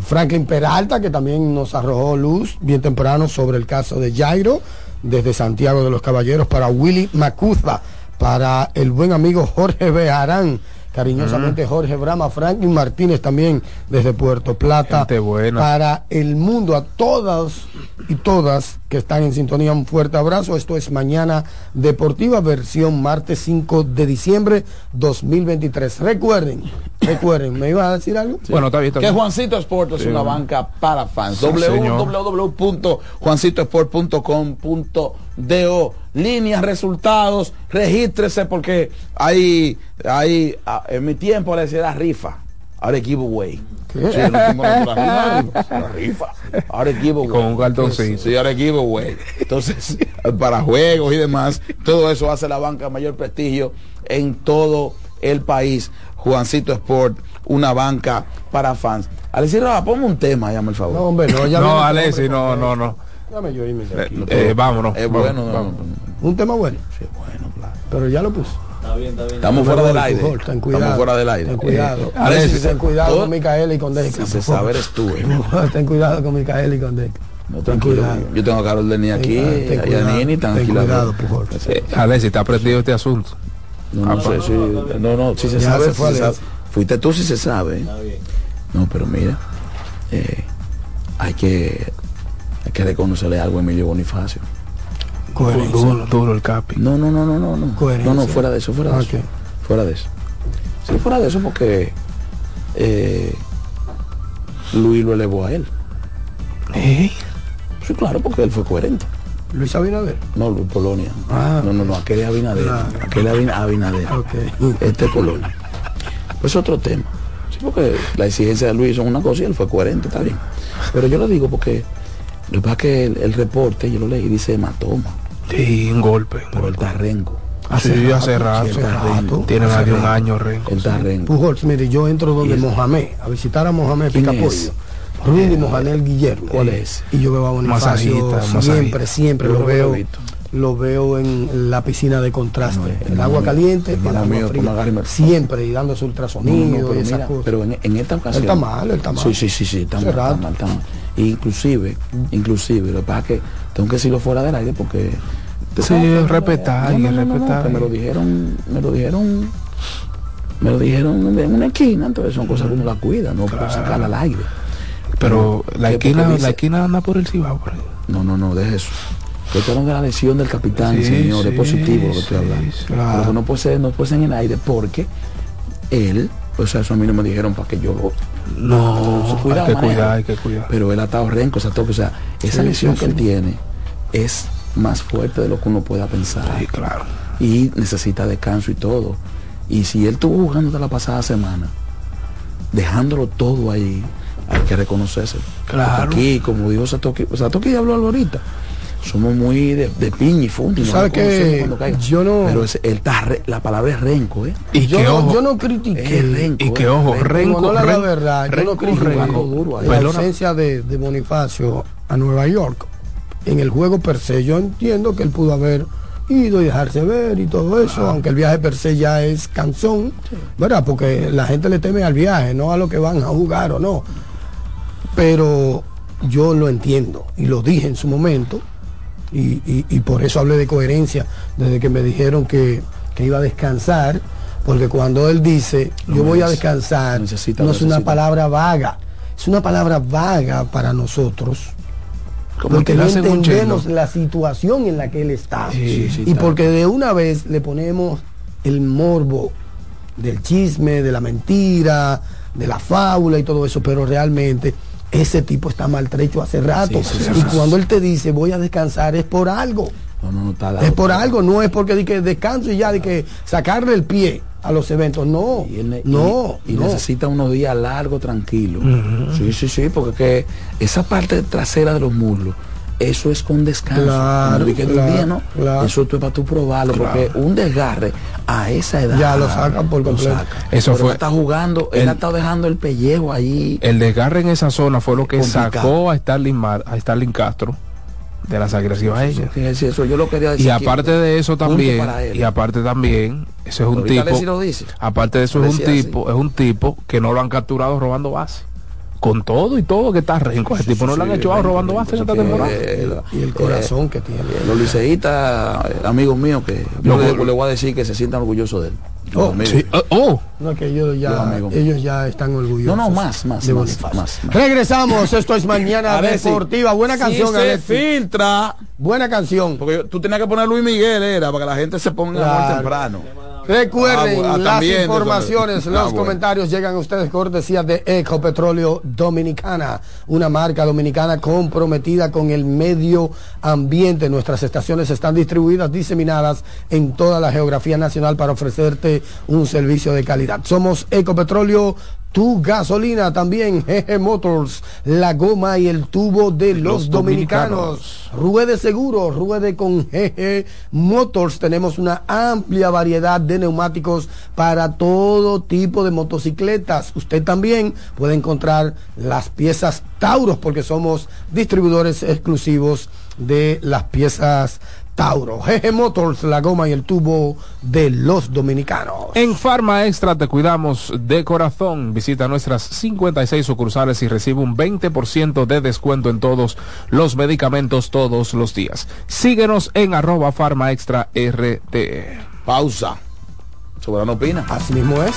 Franklin Peralta, que también nos arrojó luz bien temprano sobre el caso de Jairo, desde Santiago de los Caballeros, para Willy Macuza, para el buen amigo Jorge Bejarán, cariñosamente Jorge Brama, Franklin Martínez también desde Puerto Plata, Gente buena. para el mundo, a todas y todas que están en sintonía, un fuerte abrazo. Esto es Mañana Deportiva, versión martes 5 de diciembre 2023. Recuerden, recuerden, ¿me iba a decir algo? Bueno, está bien. está Que. Juancito Sport es Sí, una bueno. banca para fans. Sí, señor. www.juancitosport.com.do Líneas, resultados, regístrese porque hay, hay ah, en mi tiempo le decía rifa. Ahora no era rifa. Ahora es giveaway. Con un cartoncito. Sí, ahora es giveaway. Entonces, para juegos y demás, todo eso hace la banca mayor prestigio en todo el país. Juancito Sport, una banca para fans. Alexis Roja, ponme un tema, llame el favor. No, hombre, no, ya No, Alexis, no, no, no. Déjame yo irme de aquí. Eh, vámonos. es bueno, no, Un tema bueno, sí, bueno, claro. pero ya lo puse. Estamos fuera del aire. Fútbol, ten cuidado. Estamos fuera del aire. Ten cuidado. Eh, Alexis, ten cuidado con Micaela y con Deca. Si se sabe eres tú, eh. ten cuidado con Micaela y con Deca. No, tranquilo. cuidado. Yo tengo a Carol Denis aquí, Ten- ten a cuidado, Yanini, ten tranquila. cuidado, Pujol. Eh, Alexis, ¿te ha aprendido este asunto? No, no sé, sí, no, no, sí se sabe, se fue sí se sabe. Fuiste tú si se sabe. No, pero mira, eh, hay que hay que reconocerle algo a Emilio Bonifacio. Coherencia. Duro, duro el capi. No, no, no, no, no, no. Coherencia. No, no, fuera de eso, fuera de eso. Fuera de eso. Sí, fuera de eso porque eh, Luis lo elevó a él. ¿Eh? Sí, claro, porque él fue coherente. Luis Abinader. No, Luis Polonia. Ah. No, no, no, aquel es Abinader. Aquel es Abin- Abinader. Este es Polonia. Pues otro tema. Sí, porque la exigencia de Luis son una cosa y él fue coherente, está bien. Pero yo lo digo porque lo que pasa es que el, el reporte, yo lo leí, dice hematoma, Sí, un golpe. un pero golpe. está rengo. Sí, hace rato. Tiene más de un año, Rengo. Está rengo. Pujols, mire, yo entro donde Mohamed, a visitar a Mohamed ¿Quién Picapollo. Rudy Mohamed Guillermo. ¿Cuál es? Y yo veo a Bonifacio siempre, siempre lo veo. Lo veo en la piscina de contraste. No, el agua mío, caliente, el agua mío, fría. Siempre, y dándose ultrasonido no, pero y esas mira, cosas. pero en, en esta ocasión. Él está mal, él está mal. Sí, sí, sí, sí, está Hace mal, está rato. mal, está mal. Inclusive, inclusive, lo que pasa es que tengo que decirlo fuera del aire porque. ¿tú Sí, sabes? respetar, No, que no, que me lo dijeron, me lo dijeron, me lo dijeron en una esquina, entonces son cosas que uno la cuida, no puedo sacarla al aire. Pero la esquina, dice- la esquina anda por el Cibao. por ahí. No, no, no, deje eso. Yo estoy de la lesión del capitán, Sí, señor, es sí, positivo lo que estoy hablando. Pero que no puede ser, no puede ser en el aire porque él, o sea, eso a mí no me dijeron para que yo lo No, Entonces, cuidado, hay que maneja. cuidar, hay que cuidar. pero él ha estado renco, o sea, toque, o sea, esa Sí, lesión sí, que él tiene es más fuerte de lo que uno pueda pensar Sí, claro. y necesita descanso y todo. Y si él estuvo jugando de la pasada semana, dejándolo todo ahí, hay que reconocerse. Claro. Aquí, como dijo Satoki, Satoki habló algo ahorita. Somos muy de, de piña y fundi. No sabes que caiga. yo no- Pero él está re- la palabra es renco, ¿eh? Y yo, que no, ojo, yo no critiqué. Es renco. y que ¿eh? ojo, Renco. No la, la Renco, verdad, yo no critico Renco. duro ahí. la ausencia de, de Bonifacio a Nueva York. En el juego per se, yo entiendo que él pudo haber ido y dejarse ver y todo eso, aunque el viaje per se ya es canción, ¿verdad? Porque la gente le teme al viaje, no a lo que van a jugar o no. Pero yo lo entiendo y lo dije en su momento y, y- y por eso hablé de coherencia desde que me dijeron que, que iba a descansar, porque cuando él dice yo voy a es- descansar, necesita- no es una palabra vaga, es una palabra vaga para nosotros. Como porque que no entendemos la situación en la que él está. Sí, sí, y porque de una vez le ponemos el morbo del chisme, de la mentira, de la fábula y todo eso, pero realmente ese tipo está maltrecho hace rato. Sí, sí, sí, y sí. cuando él te dice voy a descansar es por algo. No, no, no está dado. Es por algo, no es porque de que descanso y ya de que sacarle el pie a los eventos. No, Y, él ne- no, y, y no. necesita unos días largos, tranquilos. Sí, sí, sí, porque que esa parte trasera de los muslos, eso es con descanso. Claro, Cuando vi que de un claro, día, ¿no? claro. Eso tú es para tú probarlo, porque un desgarre a esa edad. Ya lo sacan por completo. saca. Eso Pero fue- él está jugando, él el- ha estado dejando el pellejo ahí. El desgarre en esa zona fue lo que Complicado. sacó a Starling, Mar- a Starling Castro de las agresivas a ella. Sí, sí, eso yo lo quería decir. Y aquí, aparte de eso también, él. y aparte también, ese es un Ahorita tipo, lo dice. aparte de eso es un tipo, es un tipo que no lo han capturado robando base. Con todo y todo que está renco. Ese tipo no lo han Sí, hecho robando renco, base en esta temporada. eh, Y el corazón que tiene. Los liceístas, eh, amigos míos, que yo No, le, voy a decir que se sientan orgullosos de él. Oh, oh, oh. No, que ellos Los ya, ellos ya están orgullosos. No, no, más, más, de más, Bonifacio. más, más. Regresamos, esto es Mañana Deportiva. Buena canción, se filtra. Buena canción. Porque yo- tú tenías que poner Luis Miguel, era, para que la gente se ponga Claro. muy temprano. Recuerden, Ah, ah, las informaciones, los ah, bueno. comentarios llegan a ustedes cortesía de Ecopetróleo Dominicana, una marca dominicana comprometida con el medio ambiente. Nuestras estaciones están distribuidas, diseminadas en toda la geografía nacional para ofrecerte un servicio de calidad. Somos Ecopetróleo tu gasolina también, GG Motors, la goma y el tubo de los, Los dominicanos. Ruede seguro, ruede con GG Motors. Tenemos una amplia variedad de neumáticos para todo tipo de motocicletas. Usted también puede encontrar las piezas Tauros porque somos distribuidores exclusivos de las piezas Tauro. GG Motors, la goma y el tubo de los dominicanos. En Farma Extra te cuidamos de corazón. Visita nuestras 56 sucursales y recibe un 20% de descuento en todos los medicamentos todos los días. Síguenos en arroba Farma Extra RT. Pausa. Soberano opina. Así mismo es.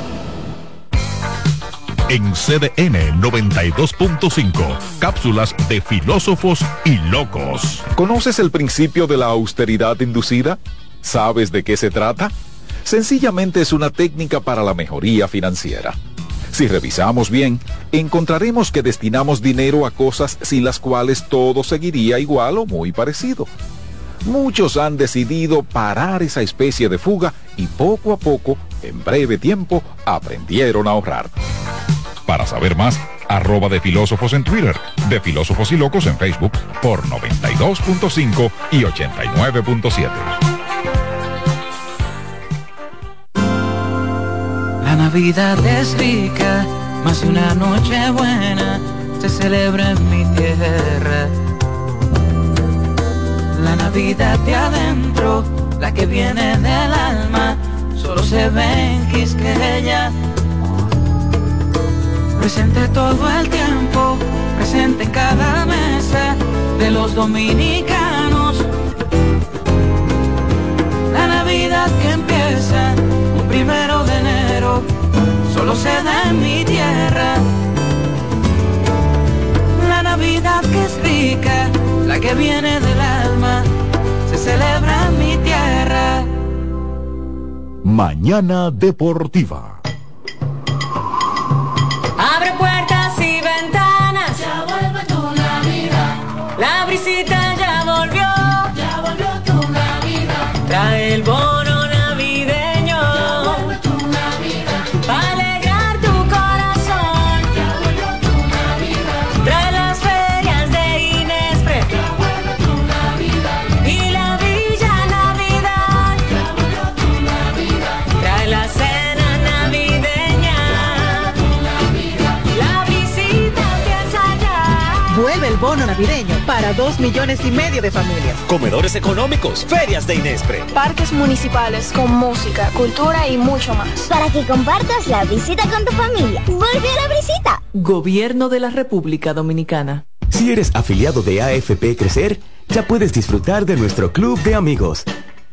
En CDN 92.5, cápsulas de filósofos y locos. ¿Conoces el principio de la austeridad inducida? ¿Sabes de qué se trata? Sencillamente es una técnica para la mejoría financiera. Si revisamos bien, encontraremos que destinamos dinero a cosas sin las cuales todo seguiría igual o muy parecido. Muchos han decidido parar esa especie de fuga y poco a poco, en breve tiempo, aprendieron a ahorrar. Para saber más, arroba de filósofos en Twitter, de filósofos y locos en Facebook por 92.5 y 89.7. La Navidad es rica, más una noche buena se celebra en mi tierra. La Navidad de adentro, la que viene del alma, solo se ve en Quisqueya. Presente todo el tiempo, presente en cada mesa de los dominicanos. La Navidad que empieza un primero de enero, solo se da en mi tierra. La Navidad que es rica, la que viene del alma, se celebra en mi tierra. Mañana Deportiva. Para dos millones y medio de familias. Comedores económicos, ferias de Inespre. Parques municipales con música, cultura y mucho más. Para que compartas la visita con tu familia. ¡Vuelve a la visita! Gobierno de la República Dominicana. Si eres afiliado de AFP Crecer, ya puedes disfrutar de nuestro club de amigos.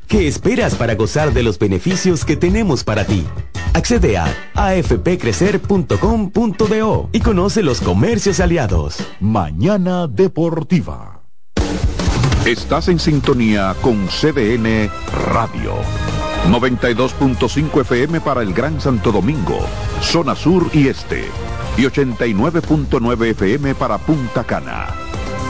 ¿Qué esperas para gozar de los beneficios que tenemos para ti? Accede a afpcrecer.com.do y conoce los comercios aliados. Mañana Deportiva. Estás en sintonía con CDN Radio. 92.5 FM para el Gran Santo Domingo, zona sur y este. Y 89.9 FM para Punta Cana.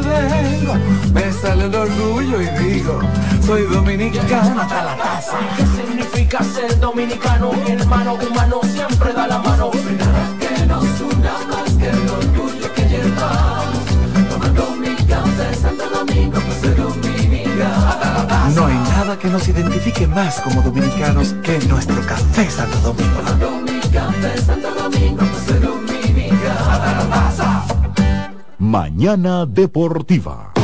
vengo, me sale el orgullo y digo, soy dominicano hasta la casa. ¿Qué significa ser dominicano? Mi hermano humano siempre da la mano. Nada que nos una más que el orgullo que llevamos. Tomando mi café Santo Domingo, pues soy dominicano. No hay nada que nos identifique más como dominicanos que nuestro café Santo Domingo. Tomando mi café Santo Domingo, pues soy dominicano. Mañana Deportiva.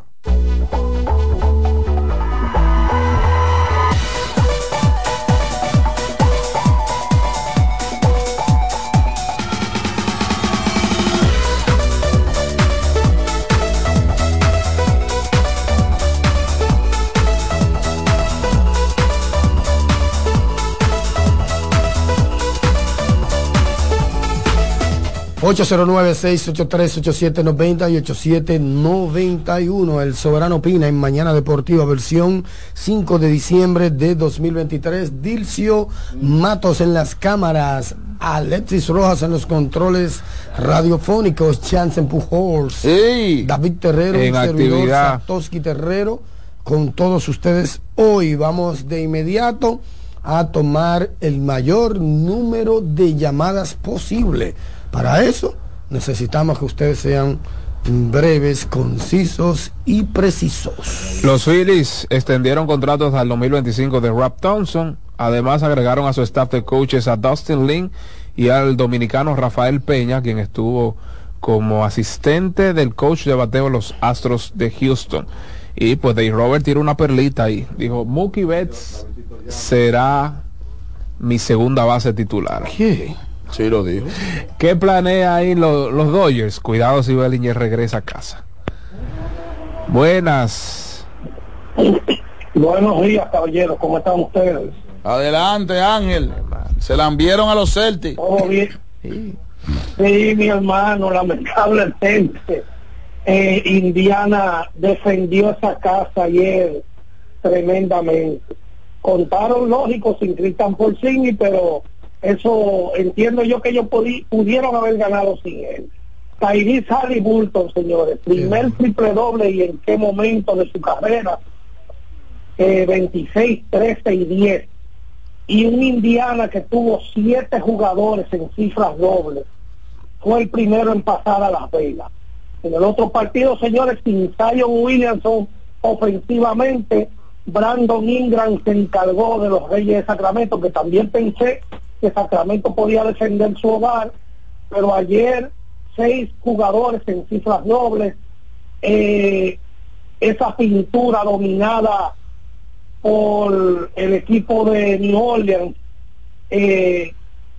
...809-683-8790 y 8791. El Soberano Opina en Mañana Deportiva, versión 5 de diciembre de 2023. Dilcio Matos en las cámaras. Alexis Rojas en los controles radiofónicos. Chance Pujols. David Terrero, En actividad. Satoshi Terrero. Con todos ustedes hoy vamos de inmediato a tomar el mayor número de llamadas posible. Para eso necesitamos que ustedes sean breves, concisos y precisos. Los Phillies extendieron contratos el 2025 de Rob Thompson. Además agregaron a su staff de coaches a Dustin Lin y al dominicano Rafael Peña, quien estuvo como asistente del coach de bateo de los Astros de Houston. Y pues Dave Robert tiró una perlita y dijo, Mookie Betts será mi segunda base titular. ¿Qué? Sí, lo dijo. ¿Qué planea ahí lo- los Dodgers? Cuidado si Bellinger regresa a casa. Buenas. Buenos días, caballeros. ¿Cómo están ustedes? Adelante, Ángel. Se la enviaron a los Celtics. ¿Todo bien? Sí, mi hermano, lamentablemente. eh, Indiana defendió esa casa ayer tremendamente. Contaron lógico sin Cristian Porcini, pero eso entiendo yo que ellos pudi- pudieron haber ganado sin él. Tyrese Halliburton, señores, primer triple doble y en qué momento de su carrera, eh, 26, 13 y 10. Y un Indiana que tuvo siete jugadores en cifras dobles. Fue el primero en pasar a Las Vegas. En el otro partido, señores, sin Zion Williamson ofensivamente, Brandon Ingram se encargó de los Reyes de Sacramento, que también pensé que Sacramento podía defender su hogar, pero ayer seis jugadores en cifras dobles, eh, esa pintura dominada por el equipo de New Orleans. Eh,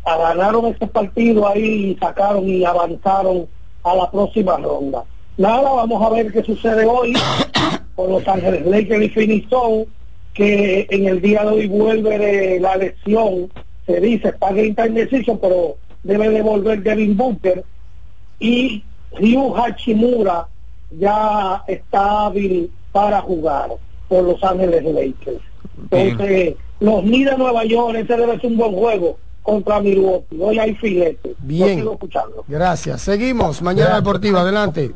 ganaron ese partido ahí y sacaron y avanzaron a la próxima ronda. Nada, vamos a ver qué sucede hoy con Los Ángeles Lakers y que en el día de hoy vuelve de la lesión, se dice, está en indecision, pero debe de volver Devin Booker y Ryu Hachimura ya está hábil para jugar por Los Ángeles Lakers. Entonces, los Knicks de Nueva York, ese debe ser un buen juego contra Milwaukee. Hoy hay filete. Bien. Yo sigo escuchando. Gracias. Seguimos. Mañana Deportiva, adelante.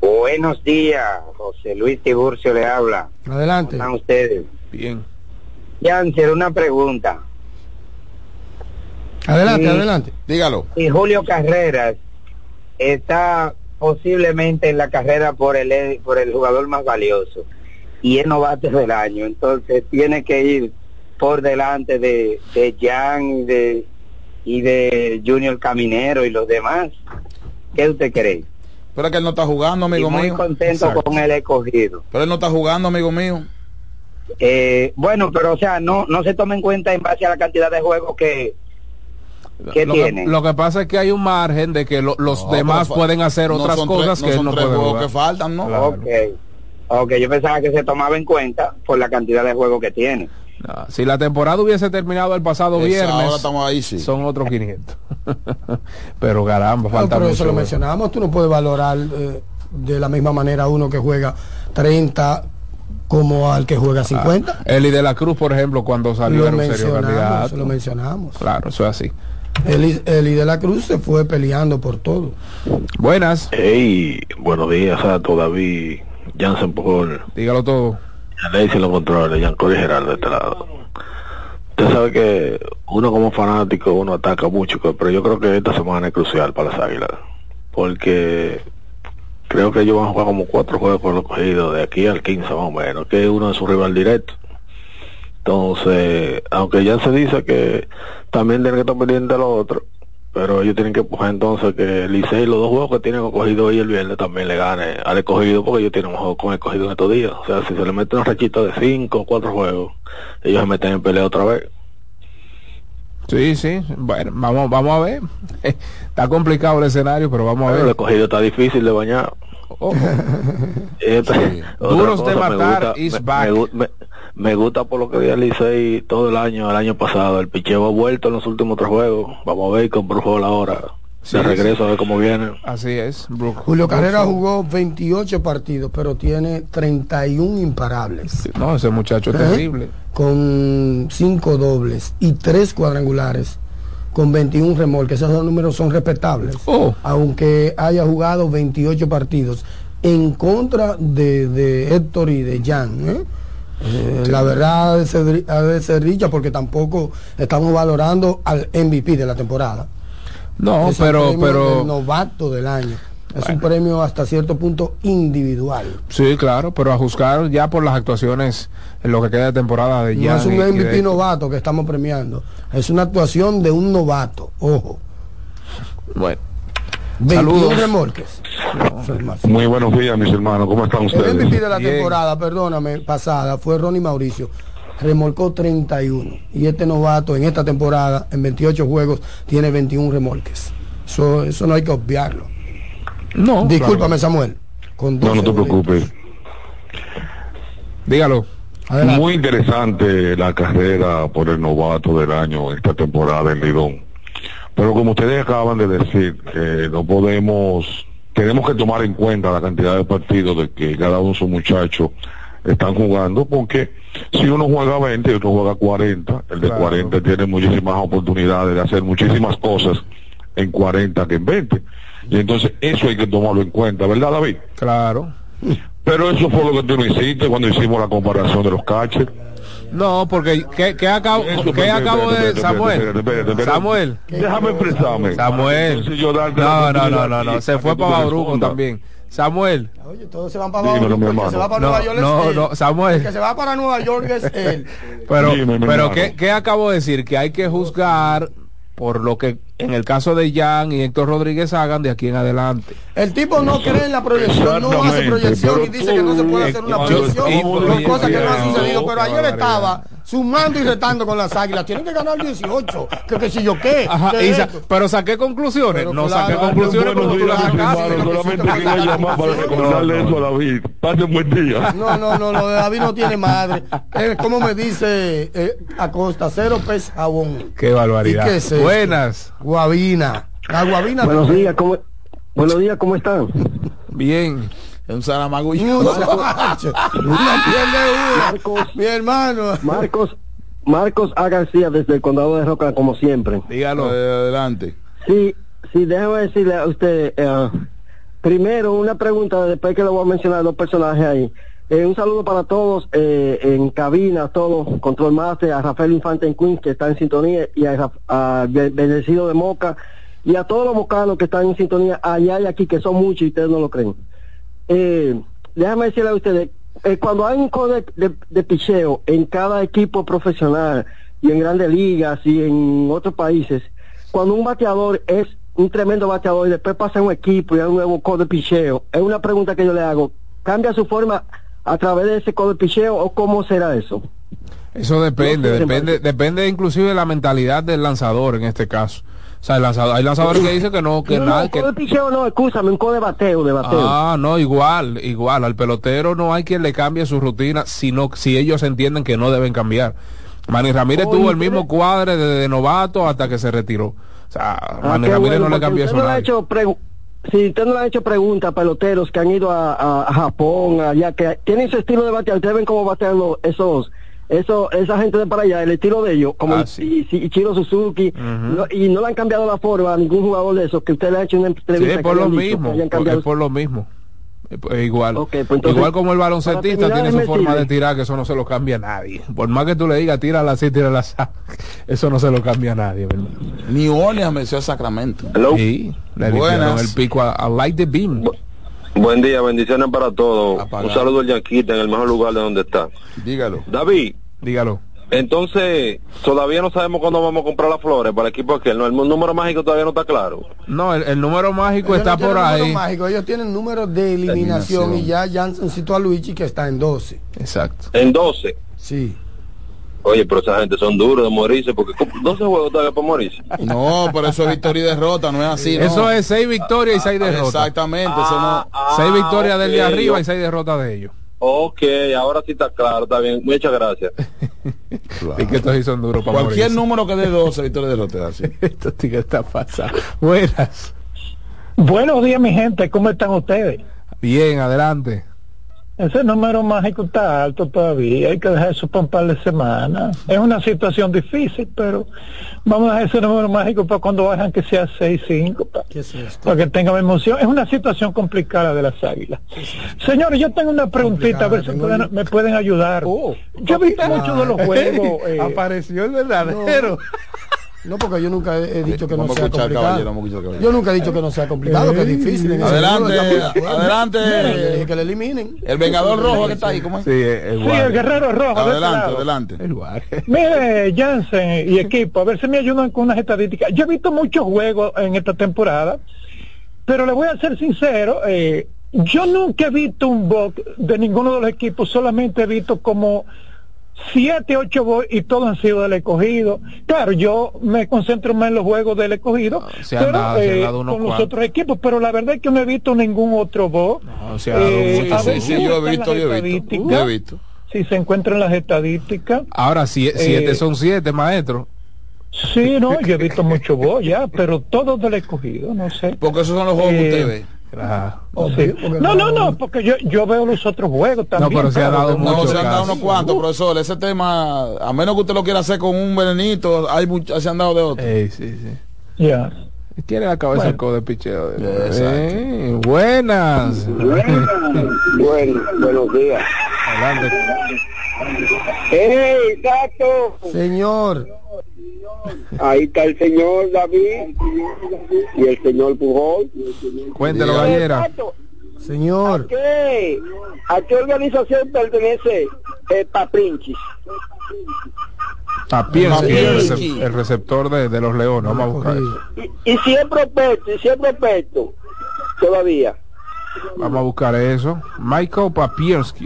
Buenos días, José Luis Tiburcio le habla. Adelante. ¿Cómo están ustedes? Bien. Janser, una pregunta. Adelante, adelante. Dígalo. Y Julio Carreras está posiblemente en la carrera por el por el jugador más valioso y es novato del año, entonces tiene que ir por delante de de Jan y de y de Junior Caminero y los demás. ¿Qué usted cree? Pero es que él no está jugando, amigo Y muy mío. contento Exacto. con el escogido. Pero él no está jugando, amigo mío. Eh, bueno, pero o sea, no no se toma en cuenta en base a la cantidad de juegos que que lo, tiene. que, lo que pasa es que hay un margen de que lo- los No, demás pueden hacer no otras cosas que no tres puede juegos jugar. que faltan, ¿no? Claro. Ok. Ok, yo pensaba que se tomaba en cuenta por la cantidad de juegos que tiene. No, si la temporada hubiese terminado el pasado Esa, viernes, ahora estamos ahí, son otros 500. pero caramba, No, falta pero eso mucho. lo mencionábamos. Tú no puedes valorar eh, de la misma manera uno que juega 30 como al que juega 50. Eli de la Cruz, por ejemplo, cuando salió lo era un serio candidato. lo mencionamos. Claro, eso es así. Eli, Eli de la Cruz se fue peleando por todo. Buenas. Hey, buenos días a todo David, Jansen Pujol. Dígalo todo. Alexis los controles, Giancory Gerardo de este lado. Usted sabe que uno como fanático, uno ataca mucho, pero yo creo que esta semana es crucial para las Águilas. Porque creo que ellos van a jugar como cuatro juegos por los cogidos de aquí al 15 más o menos, que es uno de sus rival directo. Entonces, aunque ya se dice que también tienen que estar pendientes de los otros, pero ellos tienen que empujar entonces que el Licey, los dos juegos que tienen cogido hoy el viernes también le gane al escogido porque ellos tienen un juego con el escogido en estos días. O sea, si se le mete una rachita de cinco o cuatro juegos, ellos se meten en pelea otra vez. Sí, sí. Bueno, vamos, vamos a ver. Está complicado el escenario, pero vamos a Pero el ver. escogido está difícil de bañar. Otra Duros de me matar gusta- is me- back. Me, me- gusta por lo que dio el Licey todo el año, el año pasado. El picheo ha vuelto en los últimos tres juegos. Vamos a ver con Brujol ahora. Sí, de regreso sí. a ver cómo viene. Así es. Julio Carrera jugó 28 partidos, pero tiene 31 imparables. No, ese muchacho es ¿Eh? terrible. Con 5 dobles y 3 cuadrangulares, con 21 remolques. Esos números son respetables. Oh. Aunque haya jugado 28 partidos en contra de, de Héctor y de Jan. ¿eh? Eh, La verdad ha de, ser, ha de ser dicha porque tampoco estamos valorando al MVP de la temporada. No, Es el pero, pero. del novato del año. Es un premio hasta cierto punto individual. Sí, claro, pero a juzgar ya por las actuaciones en lo que queda de temporada de No Jan es un de MVP Héctor. novato que estamos premiando. Es una actuación de un novato. Ojo. Bueno. 21 Saludos. remolques. Muy buenos días, mis hermanos. ¿Cómo están El ustedes? MVP de la temporada, perdóname, pasada, fue Ronnie Mauricio. Remolcó 31. Y este novato en esta temporada, en 28 juegos, tiene 21 remolques. Eso, eso no hay que obviarlo. No. Discúlpame, Samuel. Con No, no te 12 preocupes. Dígalo. Muy interesante la carrera por el novato del año esta temporada en Lidón. Pero como ustedes acaban de decir, que no podemos, tenemos que tomar en cuenta la cantidad de partidos de que cada uno de sus muchachos están jugando, porque si uno juega 20 y otro juega 40, el de 40 tiene muchísimas oportunidades de hacer muchísimas cosas en 40 que en 20. Y entonces eso hay que tomarlo en cuenta, ¿verdad David? Claro. Pero eso fue lo que tú no hiciste cuando hicimos la comparación de los catchers. No, porque ¿qué, qué acabo, Eso, ¿qué acabo espérate, de Samuel? espérate, espérate, espérate. Samuel. Déjame expresarme. Samuel. No, no, no, no, no, se fue para Bauruco también. Samuel. Oye, todos se van para Dímelo, hermano. se va para No, Nueva York no, no, Samuel. El que se va para Nueva York es él. Pero, Dime, pero. ¿qué, ¿qué acabo de decir? Que hay que juzgar por lo que en el caso de Jan y Héctor Rodríguez hagan de aquí en adelante. El tipo no cree en la proyección, no hace proyección y dice que no se puede hacer una proyección. Son cosas que no han no, sucedido. Pero ayer estaba sumando y retando con las águilas. Tienen que ganar 18. Que, que si yo qué. Ajá, ¿Qué sa- esto? pero saqué conclusiones. Pero no claro, saqué conclusiones bueno, porque tú las claro, sacaste. claro, Solamente quería llamar para recordarle eso a David. Pase un buen día. No, no, no, lo de David no tiene madre. Es como me dice eh, Acosta, cero pez jabón. Qué barbaridad. ¿Y qué es? Buenas. Guavina. La guavina. Buenos días, ¿cómo, buenos días, ¿cómo están? Bien. Un pierde uno. Mi hermano. Marcos, Marcos A. García desde el condado de Roca, como siempre. Dígalo. adelante. Sí, sí, déjame decirle a usted, eh, primero una pregunta, después que le voy a mencionar dos personajes ahí. Eh, un saludo para todos eh, en cabina, a todos, Control Master, a Rafael Infante en Queens, que está en sintonía, y a, a Be- Bendecido de Moca, y a todos los mocanos que están en sintonía allá y aquí, que son muchos y ustedes no lo creen. Eh, déjame decirle a ustedes, eh, cuando hay un código de, picheo en cada equipo profesional y en grandes ligas y en otros países, cuando un bateador es un tremendo bateador y después pasa a un equipo y hay un nuevo código de picheo, es una pregunta que yo le hago, ¿cambia su forma a través de ese código de picheo o cómo será eso? Eso depende, No sé, depende, depende inclusive de la mentalidad del lanzador en este caso. Sea, el lanzador, hay lanzadores que dicen que no, que no, nada, un que de picheo no, escúchame, un código de bateo, de bateo. Ah, no, igual, igual. Al pelotero no hay quien le cambie su rutina, sino si ellos entienden que no deben cambiar. Manny Ramírez Oye, tuvo el mismo cuadre desde novato hasta que se retiró. O sea, Ah, Manny Ramírez bueno, no le cambió eso no si usted no le ha hecho preguntas a peloteros que han ido a, a- a Japón, allá, que tienen su estilo de batear, ustedes ven cómo batean los- esos, eso, esa gente de para allá, el estilo de ellos, como Ah, I- Ichiro Suzuki, no- y no le han cambiado la forma a ningún jugador de esos, que usted le ha hecho una Sí, entrevista. es que por lo mismo, por- es por lo mismo. Es es igual. Pues entonces, igual como el baloncetista tiene su forma de tirar, que eso no se lo cambia a nadie. Por más que tú le digas, tírala así, tírala así, eso no se lo cambia a nadie, ¿verdad? New Orleans venció a Sacramento. Sí, le dieron Buenas. el pico a, a Light the Beam. Buen día, bendiciones para todos. Un saludo al Yanquita en el mejor lugar de donde está. Dígalo. David, Dígalo. entonces, todavía no sabemos cuándo vamos a comprar las flores para el equipo aquel. No, el número mágico todavía no está claro. No, el, el número mágico Ellos está no por número ahí. mágico, ellos tienen números de eliminación, Eliminación. y ya Jansen citó a Luigi que está en 12. Exacto. En 12. Sí. Oye, pero esa gente son duros de morirse porque ¿cómo? 12 juegos todavía para morirse. No, pero eso es victoria y derrota, no es así. ¿no? Eso es seis victorias y seis derrotas. Exactamente, eso no. seis victorias del de arriba y seis derrotas de ellos. Ok, ahora sí está claro, está bien. Muchas gracias. Y que estos sí son duros para Cualquier morirse. número que dé 12 victoria y derrota. es así. Esto sí que está pasando. Buenas. Buenos días, mi gente. ¿Cómo están ustedes? Bien, adelante. Ese número mágico está alto todavía. Hay que dejar eso para un par de semanas. Es una situación difícil, pero vamos a dejar ese número mágico para cuando bajan que sea 6, 5, para, ¿Qué es para que tengan emoción. Es una situación complicada de las águilas. Señores, yo tengo una preguntita, a ver si pueden- me pueden ayudar. Oh, yo he visto muchos de los juegos. eh, Apareció el verdadero. No, porque yo nunca he, dicho que no sea complicado. Yo nunca he dicho que no sea complicado, que es difícil. en ese Adelante, adelante. Que le eliminen. El Vengador Rojo que está ahí, ¿cómo es? Sí, el, sí, el guerrero rojo. este Adelante, adelante. El. Mire, Jansen y equipo, a ver si me ayudan con unas estadísticas. Yo he visto muchos juegos en esta temporada, pero le voy a ser sincero, eh, yo nunca he visto un box de ninguno de los equipos, solamente he visto como siete, ocho box y todos han sido del escogido. Claro, yo me concentro más en los juegos del escogido, se pero, dado- eh, con los otros equipos, pero la verdad es que no he visto ningún otro box. No, se ha dado Eh, mucho. Sí, sí, yo he visto, yo he visto. estadísticas. Yo he visto. Si se encuentran las estadísticas. Ahora, si, siete Eh, son siete, maestro. Sí, no, yo he visto mucho voz ya, pero todos del escogido, no sé. Porque esos son los juegos que usted ve. Claro. Sí. No, no, no, porque yo, yo veo los otros juegos también. pero se ha dado mucho No, se han dado unos cuantos, profesor. Ese tema, a menos que usted lo quiera hacer con un venenito, hay much- se han dado de otros. Ey, sí, sí. Ya. Tiene la cabeza Bueno. el codo de picheo. Exacto. Eh, buenas. Bueno, buenos días. Adelante. ¡Ey, Tato! Señor, Ahí está el señor David y el señor Pujol. Cuéntelo. Gallera. Señor. ¿qué? ¿A qué organización pertenece eh, Paprinchis? El, Papiensky. recep- el receptor de, de los Leones. Vamos a buscar eso. Y, y si es prospecto, y si es prospecto, todavía. Vamos a buscar eso. Michael Papiensky.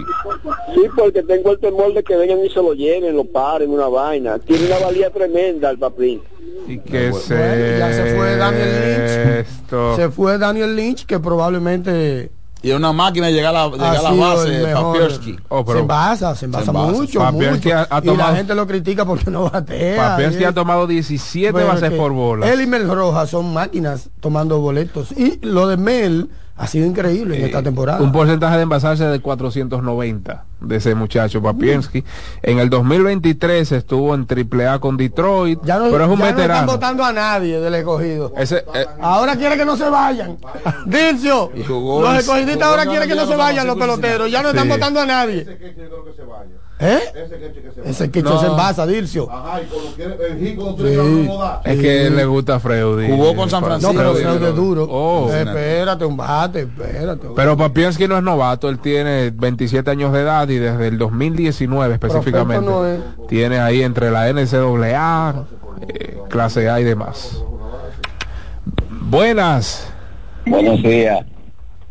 Sí, porque tengo el temor de que vengan y se lo lleven, lo paren, una vaina. Tiene una valía tremenda el papín. Y que se... Bueno, ya se fue Daniel Lynch. Esto. Se fue Daniel Lynch, que probablemente Y una máquina de llegar a la, llegar a la base. Papierski. Oh, se envasa, se envasa, envasa. mucho, mucho. ha- ha Y la tomado- gente lo critica porque no batea. Papiensky y- ha tomado 17 Pero bases por bola. Él y Mel Rojas son máquinas tomando boletos. Y lo de Mel ha sido increíble en esta temporada. Eh, Un porcentaje de envasarse de 490 de ese muchacho Papiensky. En el 2023 estuvo en AAA con Detroit, ya no, pero es un ya no están veterano. votando a nadie del escogido. Ese, eh, Ahora quiere que no se vayan. Jugó los escogidistas ahora en quieren que no se vayan los peloteros. Ya no están Sí. votando a nadie. ¿Eh? Ese que No. se envasa, Dircio. es que le gusta a Freud. Jugó con San No, Francisco. pero Sí, Freud pero- es duro. Oh. Eh, espérate, un bate, espérate. Pero Papiensky no es novato, él tiene 27 años de edad y desde el 2019 específicamente no es. tiene ahí entre la NCAA, eh, clase A y demás. Buenas, Buenos días.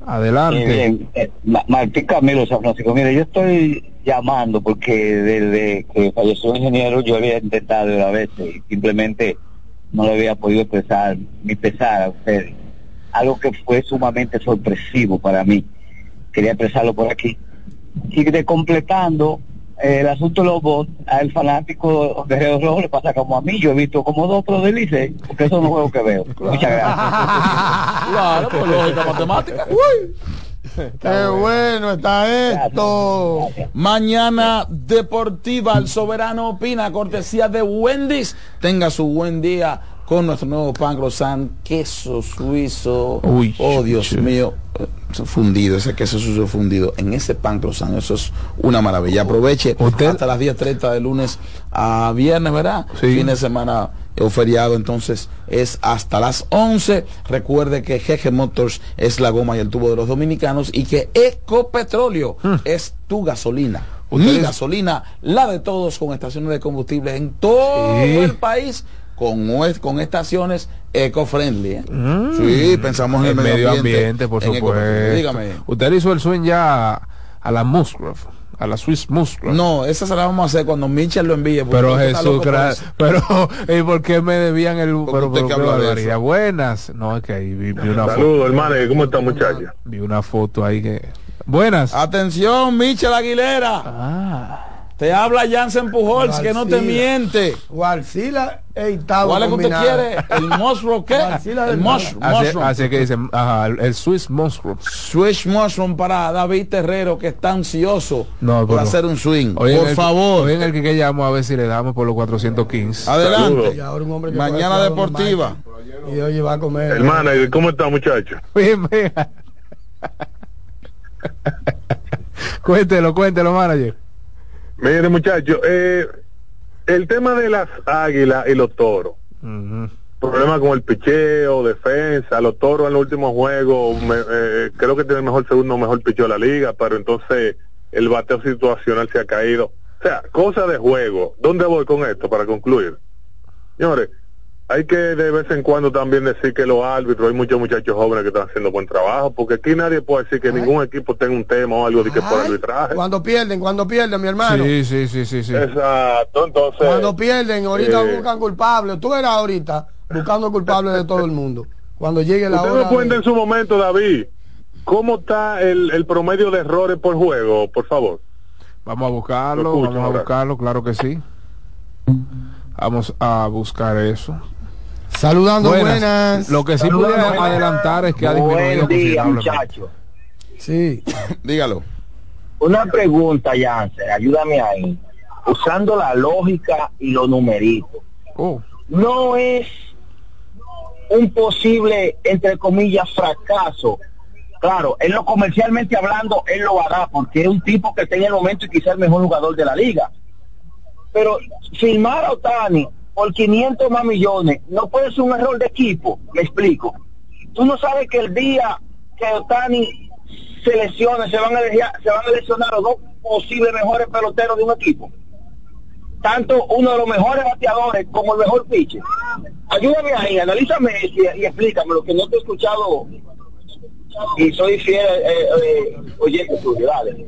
adelante. Eh, Ma- Martín Camilo San Francisco. Mire, yo estoy llamando porque desde que falleció el ingeniero yo había intentado una vez y simplemente no le había podido expresar mi pesar a ustedes. Algo que fue sumamente sorpresivo para mí. Quería expresarlo por aquí. Y de completando eh, el asunto de los bots, al fanático de los Rojos le pasa como a mí. Yo he visto como dos otros del Licey, porque eso no es juego que veo. Muchas gracias. Claro, por lógica matemática. Qué bueno está esto. Mañana Deportiva, el soberano opina, cortesía de Wendy's. Tenga su buen día con nuestro nuevo pan croissant, queso suizo. Uy, oh, Dios mío. Fundido, ese queso suizo fundido en ese pan croissant, eso es una maravilla. Aproveche hasta las 10.30 de lunes a viernes, ¿verdad? Sí. Fin de semana o feriado, entonces es hasta las 11. Recuerde que GG Motors es la goma y el tubo de los dominicanos y que Ecopetróleo es tu gasolina. Mi gasolina, la de todos con estaciones de combustible en todo Sí. el país con, con estaciones eco-friendly. ¿eh? Mm. Sí, pensamos en el medio ambiente, por supuesto. Dígame. Usted hizo el swing ya a la Musgrove, a la Swiss Musgrove. No, esa se la vamos a hacer cuando Mitchell lo envíe. Pero Jesús, pero ¿y por qué me debían el pero, pero habla de. Buenas. No, es que ahí vi, vi una foto, Saludos, hermano. ¿Cómo está, muchachos? vi una foto ahí que Buenas. Atención, Michel Aguilera. Ah. Te habla Jansen Pujols, que no te miente. Guarcila e Itagua ¿Cuál es que usted quiere? ¿El mushroom qué? El mushroom. Así, mushroom. así que dicen, ajá, el, Swiss Musgrove. Swish mushroom para David Terrero, que está ansioso No, por hacer un swing. Hoy por el- favor. Hoy en el que, que llamo a ver si le damos por los 415. Adelante. Y ahora un hombre que Mañana deportiva. Y oye, va a comer. Hermana, ¿cómo está, muchacho? Bien, bien. cuéntelo, cuéntelo, manager. Mire, muchacho, eh, el tema de las águilas y los toros. Problema con el picheo, defensa, los toros en los últimos juegos, me- eh, creo que tiene el mejor segundo, mejor picheo de la liga, pero entonces el bateo situacional se ha caído. O sea, cosa de juego. ¿Dónde voy con esto para concluir? Señores, hay que de vez en cuando también decir que los árbitros, hay muchos muchachos jóvenes que están haciendo buen trabajo, porque aquí nadie puede decir que ningún equipo tenga un tema o algo de que por arbitraje. Cuando pierden, cuando pierden, mi hermano. Sí, sí, sí, sí, sí. Exacto, entonces... Cuando pierden, ahorita eh, buscan culpables. Tú eras ahorita buscando culpables de todo el mundo. Cuando llegue la Usted hora. nos cuenta de- en su momento, David, ¿cómo está el, el promedio de errores por juego, por favor? Vamos a buscarlo, escucho vamos a buscarlo, claro que sí. Vamos a buscar eso. Saludando, buenas. Lo que sí buenas. adelantar es que ha disminuido Buen día, muchachos. Sí. Dígalo. Una pregunta, Jansen, ayúdame ahí. Usando la lógica y los numeritos. Oh. No es un posible, entre comillas, fracaso. Claro, en lo comercialmente hablando, él lo hará porque es un tipo que está en el momento y quizás el mejor jugador de la liga. Pero firmar a Otani por 500 más millones no puede ser un error de equipo. Me explico. Tú no sabes que el día que Otani se lesione, se van a, dejar- se van a lesionar los dos posibles mejores peloteros de un equipo. tanto uno de los mejores bateadores como el mejor pitcher. Ayúdame ahí, analízame y, y explícame lo que no te he escuchado y soy fiel eh, eh, oyente tuyo, dale.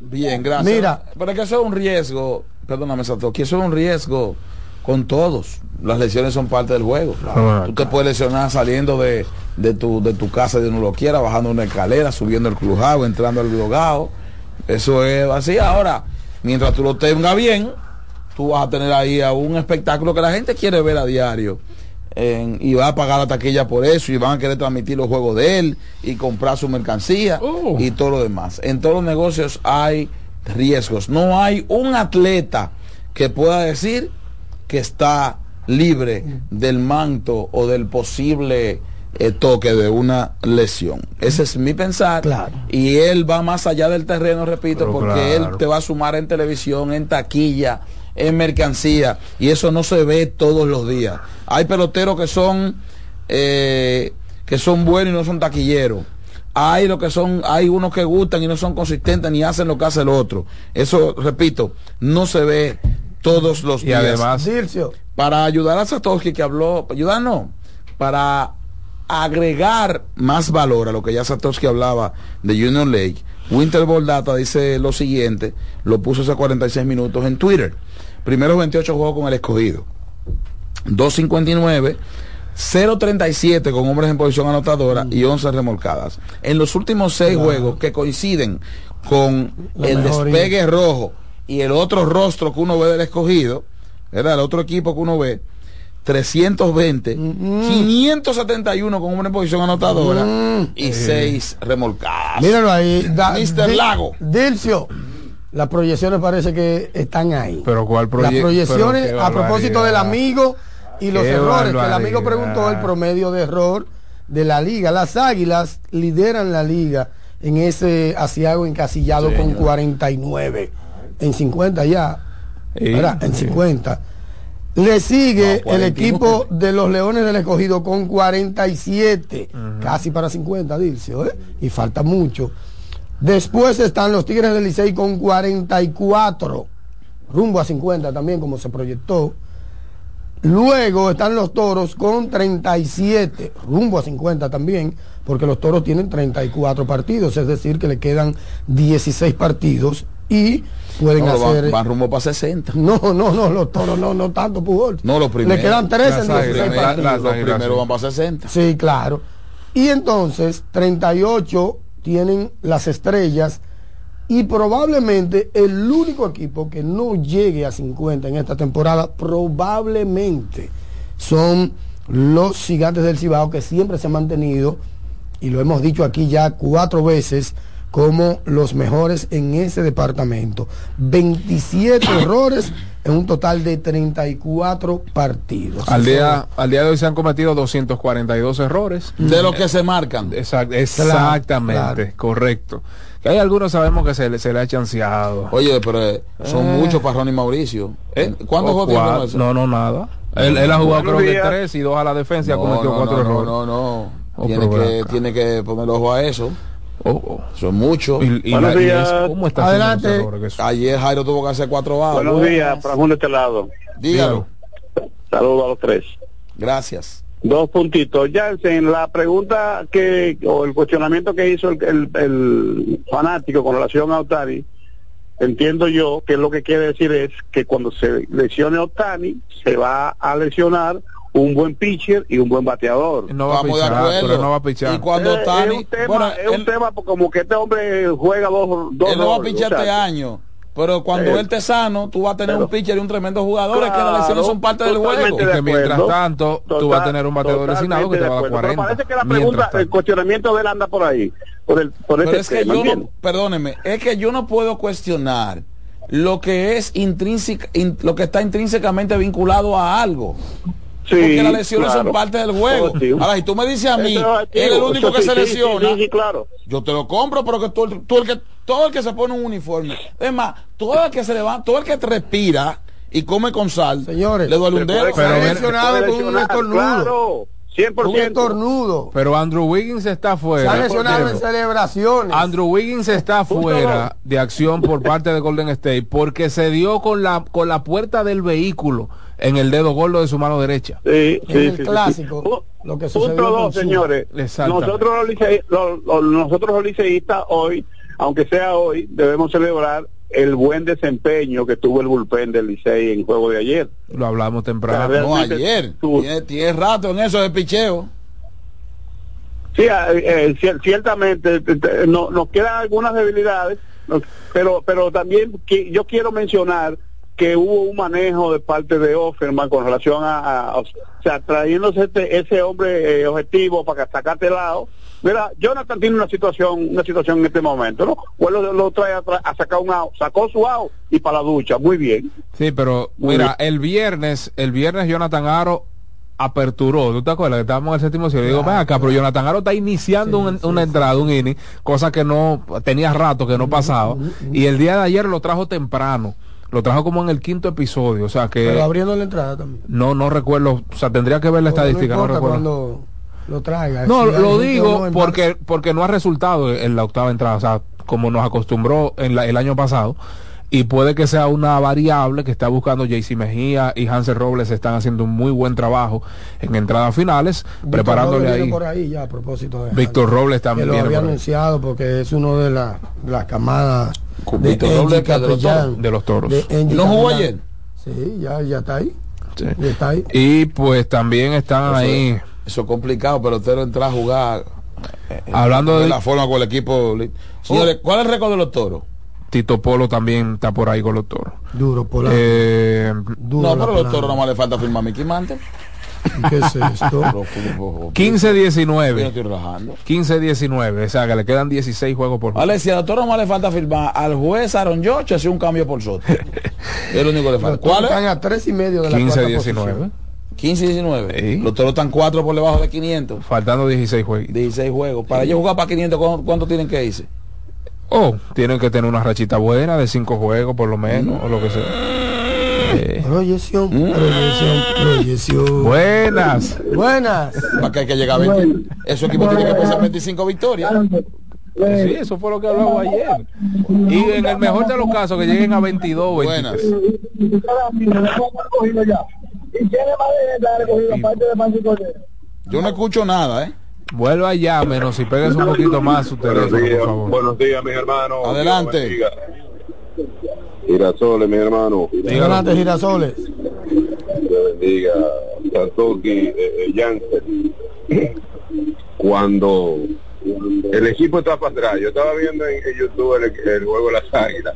Bien, gracias. Mira. pero es que eso es un riesgo, perdóname, Satoki, eso es un riesgo con todos. Las lesiones son parte del juego. Tú te puedes lesionar saliendo de, de, tu, de tu casa de uno lo quiera, bajando una escalera, subiendo el crujado, entrando al blogado. Eso es así. Ahora, mientras tú lo tengas bien, tú vas a tener ahí a un espectáculo que la gente quiere ver a diario. en- y va a pagar la taquilla por eso y van a querer transmitir los juegos de él y comprar su mercancía y todo lo demás. En todos los negocios hay riesgos. No hay un atleta que pueda decir que está libre del manto o del posible eh, toque de una lesión. Ese es mi pensar. Y él va más allá del terreno, repito, Pero porque claro. él te va a sumar en televisión, en taquilla, en mercancía. Y eso no se ve todos los días. Hay peloteros que son eh, que son buenos y no son taquilleros. Hay lo que son, hay unos que gustan y no son consistentes ni hacen lo que hace el otro. Eso, repito, no se ve todos los Y días. además- para ayudar a Satoshi que habló, ayudar no, para agregar más valor a lo que ya Satoshi hablaba de Union Lake, Winter Ball Data dice lo siguiente, lo puso hace 46 minutos en Twitter. Primeros 28 juegos con el escogido. 259 0.37 con hombres en posición anotadora y 11 remolcadas. En los últimos seis juegos que coinciden con La el mejoría. despegue rojo y el otro rostro que uno ve del escogido, ¿verdad? El otro equipo que uno ve, 320, 571 con en posición anotadora y 6 remolcadas. Míralo ahí. da- Mr. Di- Lago. Dilcio, las proyecciones parece que están ahí. Pero cuál Las proye- proyecciones, a propósito del amigo y los Qué errores, que el amigo preguntó el promedio de error de la liga. Las águilas lideran la liga en ese asiago encasillado Sí, con señor. 49. En 50 ya. Sí, ¿verdad? En sí. 50. Le sigue No, el 49. equipo de los Leones del Escogido con 47, casi para 50, Dilcio, ¿eh? y falta mucho. Después están los Tigres del Licey con 44, rumbo a 50 también, como se proyectó. Luego están los Toros con 37, rumbo a 50 también, porque los Toros tienen 34 partidos, es decir, que le quedan 16 partidos y pueden No, van- hacer... van rumbo para 60. No, no, no, los toros no, no tanto Pujol. No, los primeros. Le quedan 13 en Las 16 águilas, partidos. las- los primeros van para 60. Sí, claro. Y entonces 38 tienen las estrellas y probablemente el único equipo que no llegue a 50 en esta temporada probablemente son los gigantes del Cibao que siempre se han mantenido y lo hemos dicho aquí ya cuatro veces como los mejores en ese departamento. 27 errores en un total de 34 partidos. Al día, al día de hoy se han cometido 242 errores. De los que se marcan. Exact- exactamente, claro. correcto. Que hay algunos sabemos que se, le- se le ha chanceado. Oye, pero eh, son Eh. muchos para Ronnie Mauricio. ¿Eh? ¿Cuántos juegos Nelson? No, no, nada. Él, él ha jugado Buenos creo que días. tres y dos a la defensa y ha No, cometido no, cuatro no, errores. No, no, Oh, tiene, ven que, tiene que poner ojo a eso. Son muchos. Y- y Buenos la- y días. es- ¿cómo está haciendo Adelante. Ayer Jairo tuvo que hacer cuatro bajas. Buenos días, Frajún de este lado. Dígalo. Saludos a los tres. Gracias. Dos puntitos. Jansen, la pregunta que, o el cuestionamiento que hizo el, el- el fanático con relación a Otani, entiendo yo que lo que quiere decir es que cuando se lesione Otani, se va a lesionar un buen pitcher y un buen bateador. No va a Vamos de pichar, acuerdo. pero no va a pichar. Y cuando Eh, Otani- es un tema, bueno, es un tema como que este hombre juega dos, dos él no va a pichar este año. Pero cuando Eh, él esté sano, tú vas a tener pero- un pitcher y un tremendo jugador. es que Claro, las lesiones son parte del juego. de Y que mientras acuerdo. tanto, tú Total- vas a tener un bateador lesionado que te va a dar totalmente de acuerdo. 40. Pero parece que la pregunta, el cuestionamiento de él anda por ahí, por el, por Pero es que tema, yo no, perdóneme, es que yo no puedo cuestionar lo que es intrínseca, in- lo que está intrínsecamente vinculado a algo. Sí, Porque las lesiones claro. son parte del juego. Ahora, si tú me dices a mí, él es el único eso que sí, se sí, lesiona. sí, sí, claro. Yo te lo compro, pero que tú, tú el que todo el que se pone un uniforme, es más, todo el que se levanta, todo el que te respira y come con sal, Señores, le duele un dedo. se lesionado con un estornudo. Claro, 100%. Un estornudo. Pero Andrew Wiggins está Se ha fuera. lesionado en celebraciones. Andrew Wiggins está fuera de acción por parte de Golden State porque se dio con la con la puerta del vehículo en el dedo gordo de su mano derecha. Sí, En el clásico, lo que sucedió Punto con dos, señores. Nosotros los, licei- los- los- nosotros los liceístas hoy, aunque sea hoy, debemos celebrar el buen desempeño que tuvo el bullpen del Licey en juego de ayer. Lo hablamos temprano. No, ayer. tu- Tiene, tiene rato en eso de picheo. Sí, eh, eh, cier- ciertamente te- te- no- nos quedan algunas debilidades, pero pero también que yo quiero mencionar que hubo un manejo de parte de Offerman con relación a, a- o sea, trayéndose este- ese hombre eh, objetivo para sacarte el lado. Mira, Jonathan tiene una situación una situación en este momento, ¿no? Pues lo, lo trae a, tra- a sacar un out, sacó su out y para la ducha, muy bien. Sí, pero mira, el viernes, el viernes Jonathan Aro aperturó, ¿tú te acuerdas que estábamos en el séptimo cielo? Digo, ven acá, pero Jonathan Aro está iniciando un- una entrada, un inning, cosa que no, tenía rato que no pasaba, y el día de ayer lo trajo temprano, lo trajo como en el quinto episodio, o sea que Pero abriendo la entrada también. no, no recuerdo, o sea, tendría que ver la estadística, no, importa recuerdo. cuando lo traiga. No, Si lo digo no porque porque no ha resultado en la octava entrada, o sea, como nos acostumbró en la- el año pasado. Y puede que sea una variable que está buscando JC Mejía y Hansel Robles están haciendo un muy buen trabajo en entradas finales, Víctor preparándole Robles ahí. por ahí ya a propósito de Víctor Robles que también lo viene había por anunciado porque es uno de la- de las camadas de Víctor Angie Robles, que de los Capellán. toros. de los toros. de Angie ¿No jugó ayer? Sí, ya, ya está ahí. Sí. Ya está ahí. Y pues también están Eso ahí. es- Eso es complicado, pero usted entra a jugar eh, Hablando de de la forma con el equipo. Señores, ¿cuál es el récord de los toros? Tito Polo también está por ahí con los toros. Duro, por la. Eh, no, pero los toros nomás le falta firmar a Mickey Mantle. ¿Qué es esto? Pero, como- 15-19. Yo no estoy relajando. 15-19, o sea que le quedan 16 juegos por juego. Alexia, a los toros nomás le falta firmar al juez Aaron George hace un cambio por Soto. es lo único que le falta. ¿Cuál están es? a tres y medio de la 15 cuarta 19. posición. 15 y 19. Sí. Los toros están 4 por debajo de 500. Faltando 16 juegos. 16 juegos. Para ellos jugar para 500, ¿cuánto, cuánto tienen que irse? Oh, tienen que tener una rachita buena de 5 juegos por lo menos, o lo que sea. Eh, Proyección, Mm. proyección, proyección. buenas. Buenas. Para que hay que llegar a 20. Esos equipos tienen que pensar 25 victorias. Sí, eso fue lo que hablamos ayer. Y en el mejor de los casos, que lleguen a 22 o 23. Buenas. Yo no escucho nada, ¿eh? Vuelva allá, menos si pegues un poquito más su Buenos teléfono, días, por favor. buenos días, mis hermanos. Adelante. Girasoles, mi hermano. Adelante, girasoles. Dios bendiga. Satoki, eh, eh. Cuando el equipo está para atrás, yo estaba viendo en, en YouTube el, el juego de las águilas.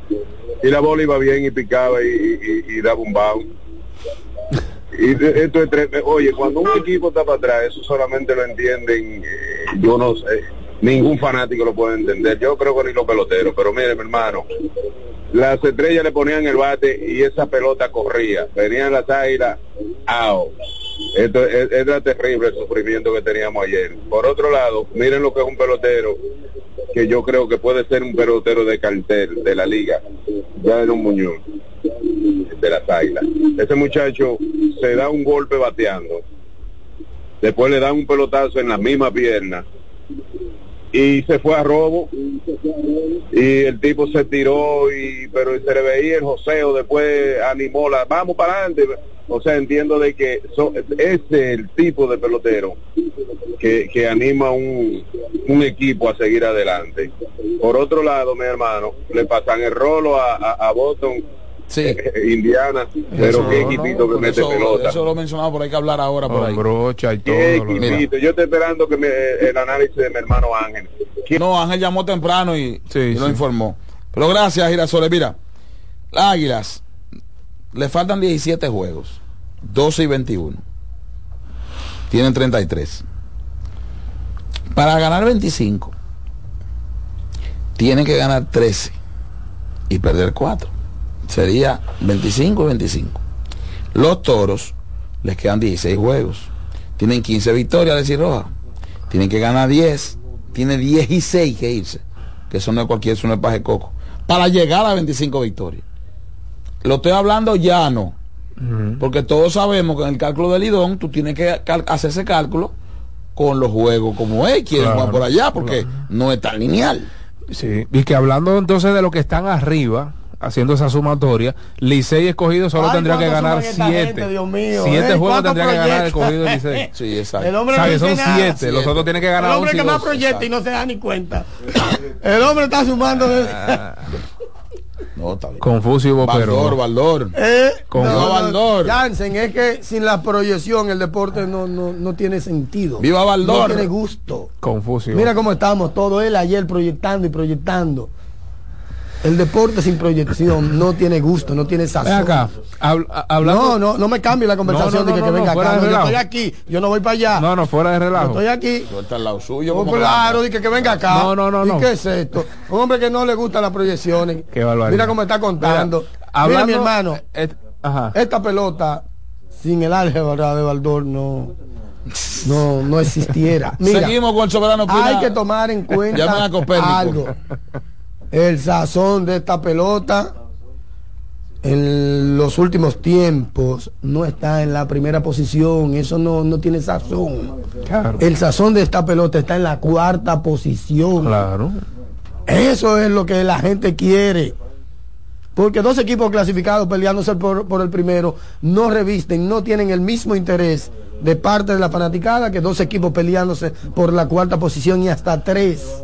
Y la bola iba bien y picaba y, y- y daba un bounce. Y esto es tre- oye, cuando un equipo está para atrás, eso solamente lo entienden, eh, yo no sé, ningún fanático lo puede entender, yo creo que ni los peloteros, pero mire mi hermano, las estrellas le ponían el bate y esa pelota corría, venían las águilas, ¡ao! Esto es- era terrible el sufrimiento que teníamos ayer. Por otro lado, miren lo que es un pelotero, que yo creo que puede ser un pelotero de cartel de la liga, ya era un Muñoz de las águilas. Ese muchacho se da un golpe bateando, después le dan un pelotazo en la misma pierna y se fue a robo. Y el tipo se tiró y pero se le veía el joseo después animó la vamos para adelante. O sea entiendo de que so- ese es el tipo de pelotero que, que anima un, un equipo a seguir adelante. Por otro lado mi hermano le pasan el rolo a, a, a Boston Sí. eh, Indiana pero qué no, equipito que Porque mete eso, pelota eso lo mencionaba por ahí que hablar ahora por ahí. Brocha y todo. qué lo equipito yo estoy esperando que me, el análisis de mi hermano Ángel No, Ángel llamó temprano y, Sí, y lo sí. informó. Pero gracias, Girasoles. Mira, las Águilas le faltan 17 juegos, 12 y 21. Tienen 33. Para ganar 25, tienen que ganar 13 y perder 4. Sería 25 y 25. Los toros les quedan 16 juegos. Tienen 15 victorias, decir Roja. Tienen que ganar 10. Tiene 16 que irse. Que eso no es cualquier, eso no es paje coco. Para llegar a 25 victorias. Lo estoy hablando llano. Porque todos sabemos que en el cálculo del Lidón tú tienes que hacer ese cálculo con los juegos como es, quieren Claro, jugar por allá porque no es tan lineal. Sí, y que hablando entonces de lo que están arriba, haciendo esa sumatoria, Licey escogido solo Ay, tendría que ¿cuánto ganar siete. gente, Dios mío? siete Ey, juegos ¿cuánto tendría que ganar el proyecta? cogido de Licey. Sí, exacto. El hombre O sea, no que son nada. siete, los otros tienen que ganar El hombre 11 y que más 12. proyecta y no se da ni cuenta. El hombre está sumando. de- No, está bien. Confusivo, pero. Baldor, Baldor. Eh, Con- no, no, Baldor. Jansen, es que sin la proyección el deporte no, no, no tiene sentido. Viva Baldor. No tiene gusto. Confusivo. Mira cómo estamos todos, él ayer proyectando y proyectando. El deporte sin proyección no tiene gusto, no tiene sazón. Ven acá, hab- hablando. No, no, no me cambie la conversación No, no, de que, no, que no, venga fuera acá. de No, yo estoy aquí, yo no voy para allá. No, no, fuera de Yo relajo. estoy aquí. Tú estás al lado suyo. Oh, claro, di que, que venga acá. No, no, no, ¿Y no. qué es esto? Un hombre que no le gustan las proyecciones. Qué barbaridad. Mira cómo está contando. Mira, Mira, hablando- mi hermano, et- ajá. esta pelota sin el álgebra de Baldor no, no, no existiera. Mira, Seguimos con el soberano Pina. hay que tomar en cuenta algo. El sazón de esta pelota en los últimos tiempos no está en la primera posición, eso no, no tiene sazón. Claro. El sazón de esta pelota está en la cuarta posición. Claro. Eso es lo que la gente quiere. Porque dos equipos clasificados peleándose por, por el primero no revisten, no tienen el mismo interés de parte de la fanaticada que dos equipos peleándose por la cuarta posición y hasta tres.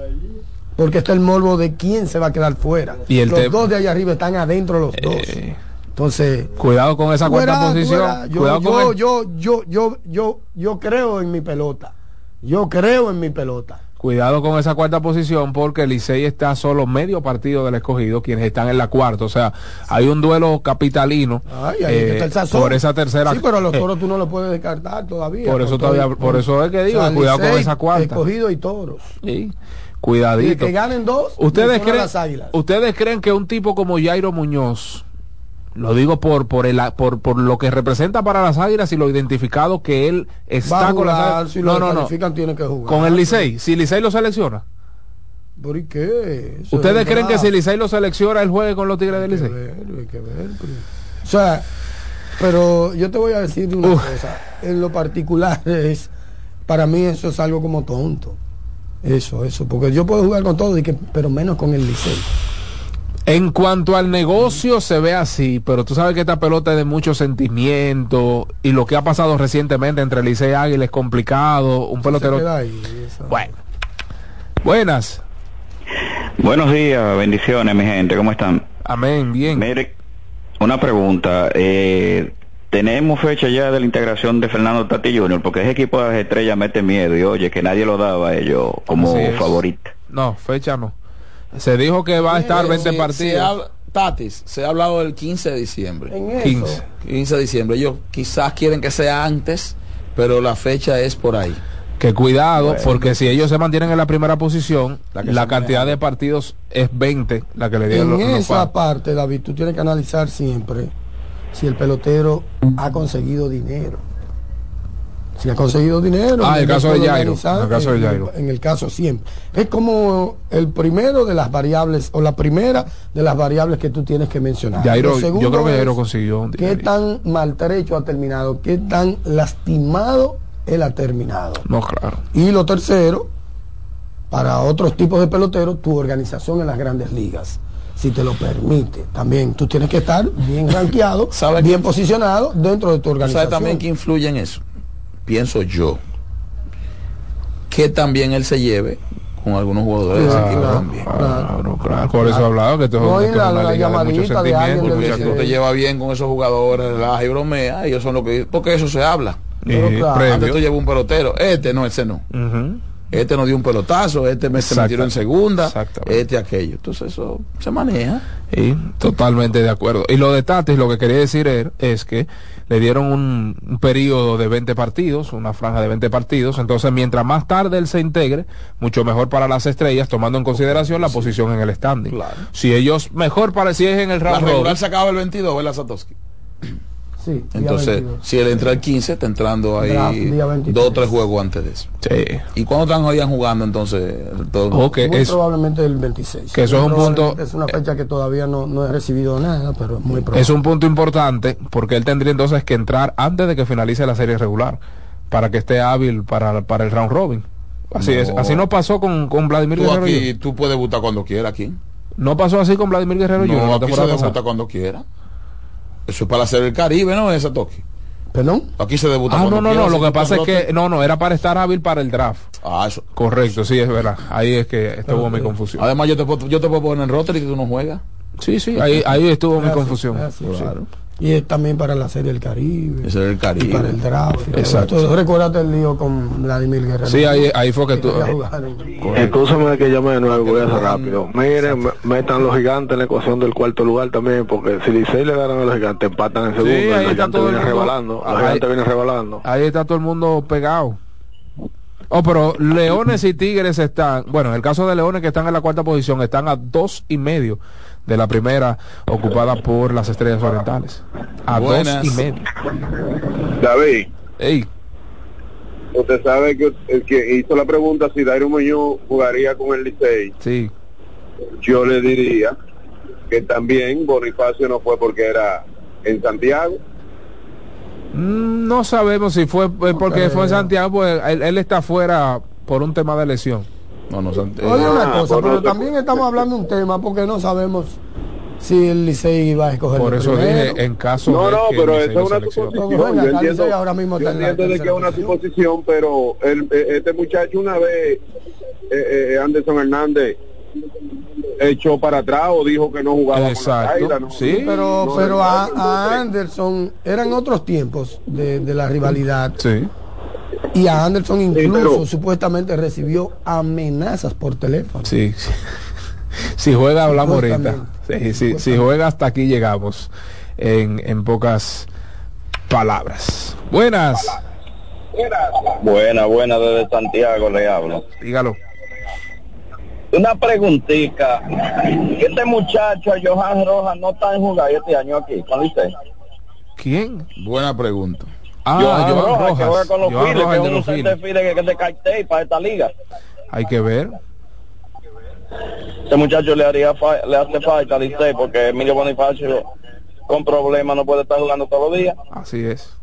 Porque está el morbo de quién se va a quedar fuera. Y el los dos de allá arriba están adentro los dos. Eh, Entonces, cuidado con esa cuarta posición. Yo, cuidado yo, con el- yo, yo, yo, yo, yo creo en mi pelota. Yo creo en mi pelota. Cuidado con esa cuarta posición porque el Licey está solo medio partido del escogido, quienes están en la cuarta. O sea, hay un duelo capitalino Ay, eh, está el sazón. por esa tercera. Sí, pero a los eh, toros tú no lo puedes descartar todavía. Por eso todavía- por eso es que digo, O sea, cuidado con esa cuarta. Escogido y toros. sí, Y cuidadito. que ganen dos. ¿Ustedes creen, las águilas. ¿Ustedes creen que un tipo como Jairo Muñoz, lo digo por por el por, por lo que representa para las águilas y lo identificado que él Va está con las águilas? si no, no, no. tiene que jugar. Con el Licey, si Licey lo selecciona. ¿Por y qué? Eso ¿Ustedes es creen que si Licey lo selecciona, él juegue con los Tigres del Licey? ver, hay que ver, pero- O sea, pero yo te voy a decir una Uf. cosa. En lo particular es, para mí eso es algo como tonto. Eso, eso, porque yo puedo jugar con todo, y que, pero menos con el Licey. En cuanto al negocio se ve así, pero tú sabes que esta pelota es de mucho sentimiento y lo que ha pasado recientemente entre Licey y Águila es complicado, un pelotero... Ahí, Bueno. Buenas. Buenos días, bendiciones, mi gente, ¿cómo están? Amén, bien. Mire, una pregunta. Eh, tenemos fecha ya de la integración de Fernando Tati Jr., porque ese equipo de las estrellas mete miedo y oye, que nadie lo daba a ellos como favorito. No, fecha no. Se dijo que va a estar 20 Se- se partidos. habla- Tatis, se ha hablado del 15 de diciembre. En eso, 15. 15 de diciembre. Ellos quizás quieren que sea antes, pero la fecha es por ahí. Que cuidado, Bueno. porque si ellos se mantienen en la primera posición, La cantidad maneja. de partidos es 20, la que le dieron En los, esa parte, David, tú tienes que analizar siempre si el pelotero ha conseguido dinero. Si ha conseguido dinero. Ah, el en caso de Jairo, el caso de Jairo. En el caso siempre. Es como el primero de las variables, o la primera de las variables que tú tienes que mencionar. Jairo, yo creo que Jairo consiguió un ¿Qué tan maltrecho ha terminado? ¿Qué tan lastimado él ha terminado? No, claro. Y lo tercero, para otros tipos de peloteros, tu organización en las grandes ligas, si te lo permite. También tú tienes que estar bien rankeado, ¿Sabe bien posicionado dentro de tu organización. ¿Sabe también que influye en eso? Pienso yo. Que también él se lleve con algunos jugadores de ese Claro, equipo también. Claro, claro. Por eso he hablado que esto No, es la- una la liga de mucho llamadita de alguien sentimiento. del Porque si mucho- tú te llevas bien con esos jugadores, relaja y bromea, ellos son lo que. Porque eso se habla. Pero claro. Antes tú llevas un pelotero, este no, ese no. Este no dio un pelotazo, este me se metió en segunda, este aquello. Entonces eso se maneja. Y totalmente de acuerdo. Y lo de Tatis, lo que quería decir er- es que le dieron un, un periodo de 20 partidos, una franja de 20 partidos. Entonces, mientras más tarde él se integre, mucho mejor para las estrellas, tomando en consideración la posición en el standing. Claro. Si ellos, mejor es en el La round regular robin, se acaba el 22, ¿verdad, Satoshi? Sí, Entonces, 22. si él entra el 15, está entrando ahí Draft, día 23. dos o tres juegos antes de eso. Sí. ¿Y cuándo están hoy jugando entonces? Todo, Muy es- probablemente el 26. que eso es un punto- Es una fecha que todavía no, no he recibido nada, pero es muy probable. es un punto importante porque él tendría entonces que entrar antes de que finalice la serie regular. para que esté hábil para, para el round robin. Así es, No. así no pasó con, con Vladimir Tú Guerrero aquí, Jr. tú puedes debutar cuando quieras aquí. No pasó así con Vladimir Guerrero Jr. No, la aquí se debuta cuando quiera. Eso es para hacer el Caribe, ¿no? Esa toque. ¿Perdón? Aquí se debuta Ah, no, no, no, lo que pasa es que, no, no, era para estar hábil para el draft. Ah, eso. Correcto, sí, es verdad. Ahí es que estuvo mi confusión. Además, yo te, puedo, yo te puedo poner en roster y que tú no juegas. Sí, sí, ahí, ahí estuvo mi confusión. Claro. Y es también para la Serie del Caribe. Ese es el Caribe. Y para el draft. Exacto. esto. Recuérdate el lío con Vladimir Guerrero. Sí, ahí, ahí fue que tú. Jugar en- Escúchame que llame de nuevo, voy a hacer rápido. Miren, me- metan los gigantes en la ecuación del cuarto lugar también, porque si Licey le ganan a los gigantes, empatan en segundo, Sí, ahí está todo el mundo. rebalando. Los Ahí- gigantes vienen rebalando. Ahí está todo el mundo pegado. Oh, pero Leones y Tigres están, bueno, en el caso de Leones que están en la cuarta posición, están a dos y medio de la primera ocupada por las Estrellas Orientales. A Buenas. dos y medio. David, Ey, usted sabe que el que hizo la pregunta si Dairo Muñoz jugaría con el Licey, sí. yo le diría que también Bonifacio no fue porque era en Santiago. Mm, No sabemos si fue eh, porque fue en Santiago, pues él, él está fuera por un tema de lesión. No, no, Oye, Ah, una cosa, pero también estamos hablando de un tema porque no sabemos si el Licey iba a escoger Por de eso primero. dije, en caso No, de no, que pero esa es una suposición. Yo entiendo, ahora mismo yo entiendo de que es una suposición, pero el, eh, este muchacho una vez, eh, eh, Anderson Hernández, echó para atrás o dijo que no jugaba con la Exacto, ¿no? sí. Pero, No, pero no, a, a Anderson eran otros tiempos de, de la rivalidad. Sí. Y a Anderson incluso pero- supuestamente recibió amenazas por teléfono. Sí, sí. Si juega, hablamos ahorita. Sí, sí, si juega, hasta aquí llegamos. En, en pocas palabras. Buenas. Buena, buena, desde Santiago le hablo. Dígalo. Una preguntita. Este muchacho, Johan Rojas, no está en jugar este año aquí, con Licey. ¿Quién? Buena pregunta. Ah, Johan, Johan Rojas, Rojas. que juega con los Johan Phillies, Rojas, que de es un Phillies. center fielder que es de cartel para esta liga. Hay que ver. Este muchacho le haría fa- le hace falta a Licey porque Emilio Bonifacio con problemas no puede estar jugando todos los días. Así es.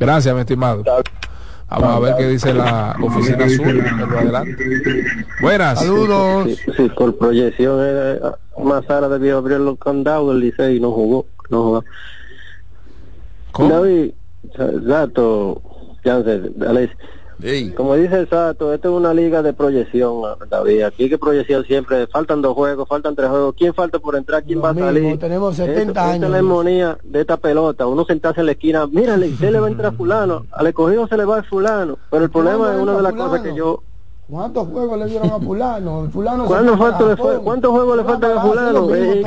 Gracias, mi estimado. Vamos a ver qué dice la oficina azul. adelante. Buenas. Sí, sí, por proyección era Mazara debió abrir los candados del Licey y no jugó. No jugó. David, Sato, Alex, como dice el Sato, esto es una liga de proyección, David. Aquí hay que proyección siempre. Faltan dos juegos, faltan tres juegos. ¿Quién falta por entrar? ¿Quién va a salir? tenemos 70 Esto- esta años. es la armonía de esta pelota. Uno sentarse en la esquina, mírale, se le va a entrar fulano. Al escogido se le va a fulano. Pero el problema es una de las cosas que yo ¿Cuántos juegos le dieron a fulano? El fulano se ¿Cuántos, Japón. ¿Cuántos juegos le faltan a fulano? Eh,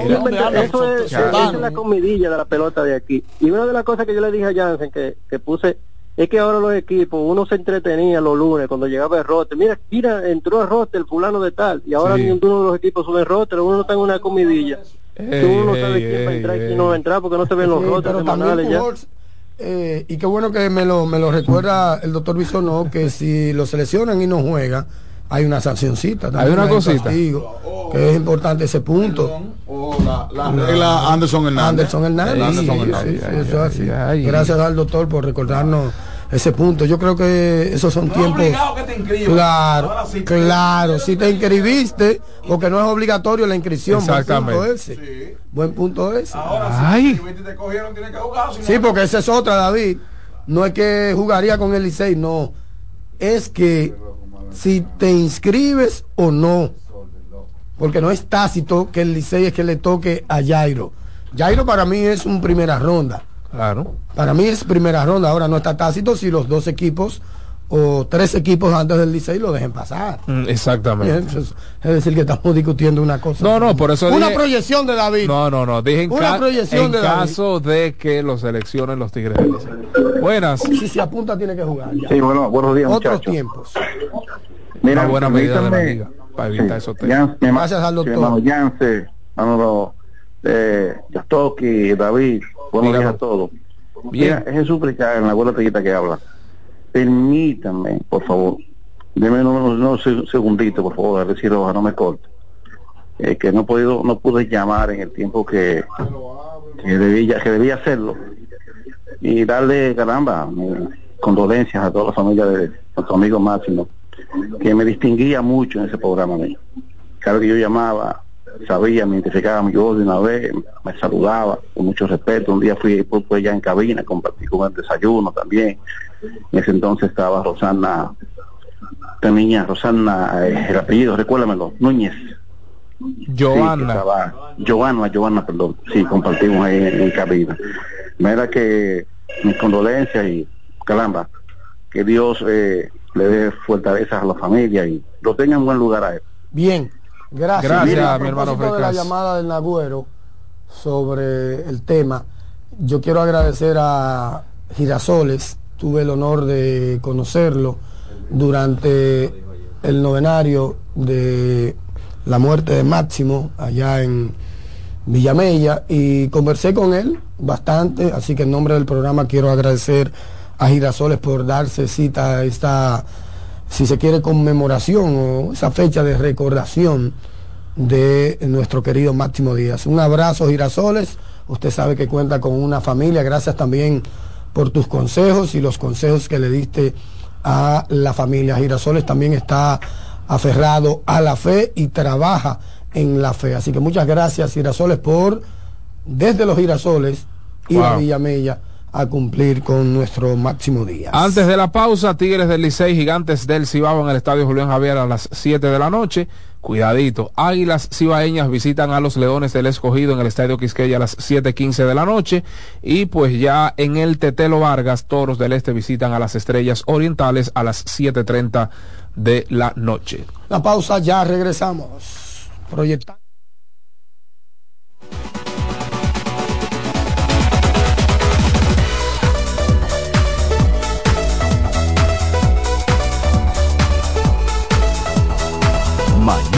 eso es, Santana. esa es la comidilla de la pelota de aquí. Y una de las cosas que yo le dije a Jansen que, que puse es que ahora los equipos, uno se entretenía los lunes cuando llegaba el roster. Mira, mira, entró el roster el fulano de tal. Y ahora Sí. ninguno de los equipos sube el roster, uno no está en una comidilla. Ey, Tú uno no sabe ey, quién va a entrar y quién no va a entrar porque no se ven los Sí, rosters semanales ya. Eh, y qué bueno que me lo, me lo recuerda el doctor Bisonó, que si lo seleccionan y no juega, hay una sancioncita. también Hay una un cosita. castigo, que es importante ese punto. La regla Anderson Hernández. Anderson Hernández. El Anderson sí, Hernández. sí, sí, eso es así. Gracias al doctor por recordarnos ese punto. Yo creo que esos son tiempos. que te inscribas. Claro, Ahora sí. claro. Si te inscribiste, porque no es obligatorio la inscripción. Buen Exactamente. punto ese. Buen punto ese. Ay. Sí, porque esa es otra, David. No es que jugaría con el Licey, no. Es que si te inscribes o no. Porque no es tácito que el Licey es que le toque a Jairo. Jairo para mí es un primera ronda. Claro. Para mí es primera ronda. Ahora no está tácito si los dos equipos o tres equipos antes del Licey lo dejen pasar. Mm, Exactamente. Es, es decir, que estamos discutiendo una cosa. No, no, por eso Una dije- proyección de David. No, no, no. Dije en, Una ca- proyección en de David. caso de que lo seleccionen los Tigres del Licey. Buenas. Si se apunta, tiene que jugar. ya. Sí, bueno, buenos días, Otros muchachos. tiempos. Mira, Una buena medida de la liga para evitar esos temas. Gracias al doctor. Yance, hermano eh, Yastoki, David, buenos días a todos. Mira, es Jesús en la abuela Tellita que habla. Permítanme, por favor, denme unos, unos seg- segunditos, por favor, a decir Roja, no me corte. Eh, que no he podido, no pude llamar en el tiempo que, que debía, que debía hacerlo. Y darle, caramba, condolencias a toda la familia de nuestro amigo Máximo, que me distinguía mucho en ese programa. a mí. Cada vez que yo llamaba, sabía, me identificaba mi voz de una vez, me saludaba con mucho respeto. Un día fui pues, ya en cabina, compartí con el desayuno también. En ese entonces estaba Rosana, esta niña, Rosana, eh, el apellido, recuérdamelo, Núñez. Joana. Sí, Joana, Joana, perdón. Sí, compartimos ahí en, en cabina. Mira que mis condolencias y caramba, que Dios eh, le dé fortaleza a la familia y lo tenga en buen lugar a él. Bien, gracias. Gracias, Mira, a mi hermano de la llamada del Nagüero sobre el tema, yo quiero agradecer a Girasoles, tuve el honor de conocerlo durante el novenario de la muerte de Máximo allá en Villamella y conversé con él bastante, así que en nombre del programa quiero agradecer a Girasoles por darse cita a esta, si se quiere, conmemoración o esa fecha de recordación de nuestro querido Máximo Díaz. Un abrazo, Girasoles. Usted sabe que cuenta con una familia. Gracias también por tus consejos y los consejos que le diste a la familia. Girasoles también está aferrado a la fe y trabaja en la fe. Así que muchas gracias, Girasoles, por desde los Girasoles ir a Wow. Villamella a cumplir con nuestro Máximo Díaz. Antes de la pausa, Tigres del Licey, Gigantes del Cibao en el Estadio Julián Javier a las 7 de la noche. Cuidadito, Águilas Cibaeñas visitan a los Leones del Escogido en el Estadio Quisqueya a las 7.15 de la noche. Y pues ya en el Tetelo Vargas, Toros del Este visitan a las Estrellas Orientales a las 7.30 de la noche. La pausa, ya regresamos. Proyectando.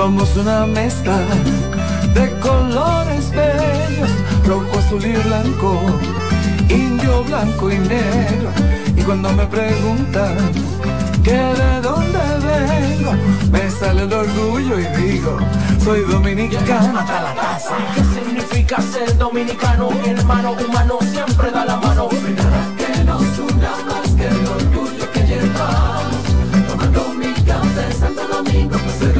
Somos una mezcla de colores bellos, rojo, azul y blanco, indio, blanco y negro. Y cuando me preguntan que de dónde vengo, me sale el orgullo y digo, soy dominicano hasta la. ¿Qué significa ser dominicano? Mi hermano humano siempre da la mano. Nada que nos una más que el orgullo que llevamos. Tomando mi café Santo Domingo, pues.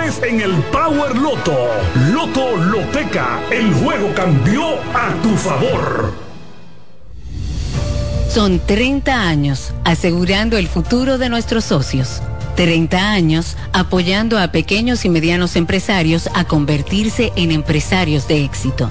en el Power Loto. Loto Loteca, el juego cambió a tu favor. Son 30 años asegurando el futuro de nuestros socios. 30 años apoyando a pequeños y medianos empresarios a convertirse en empresarios de éxito.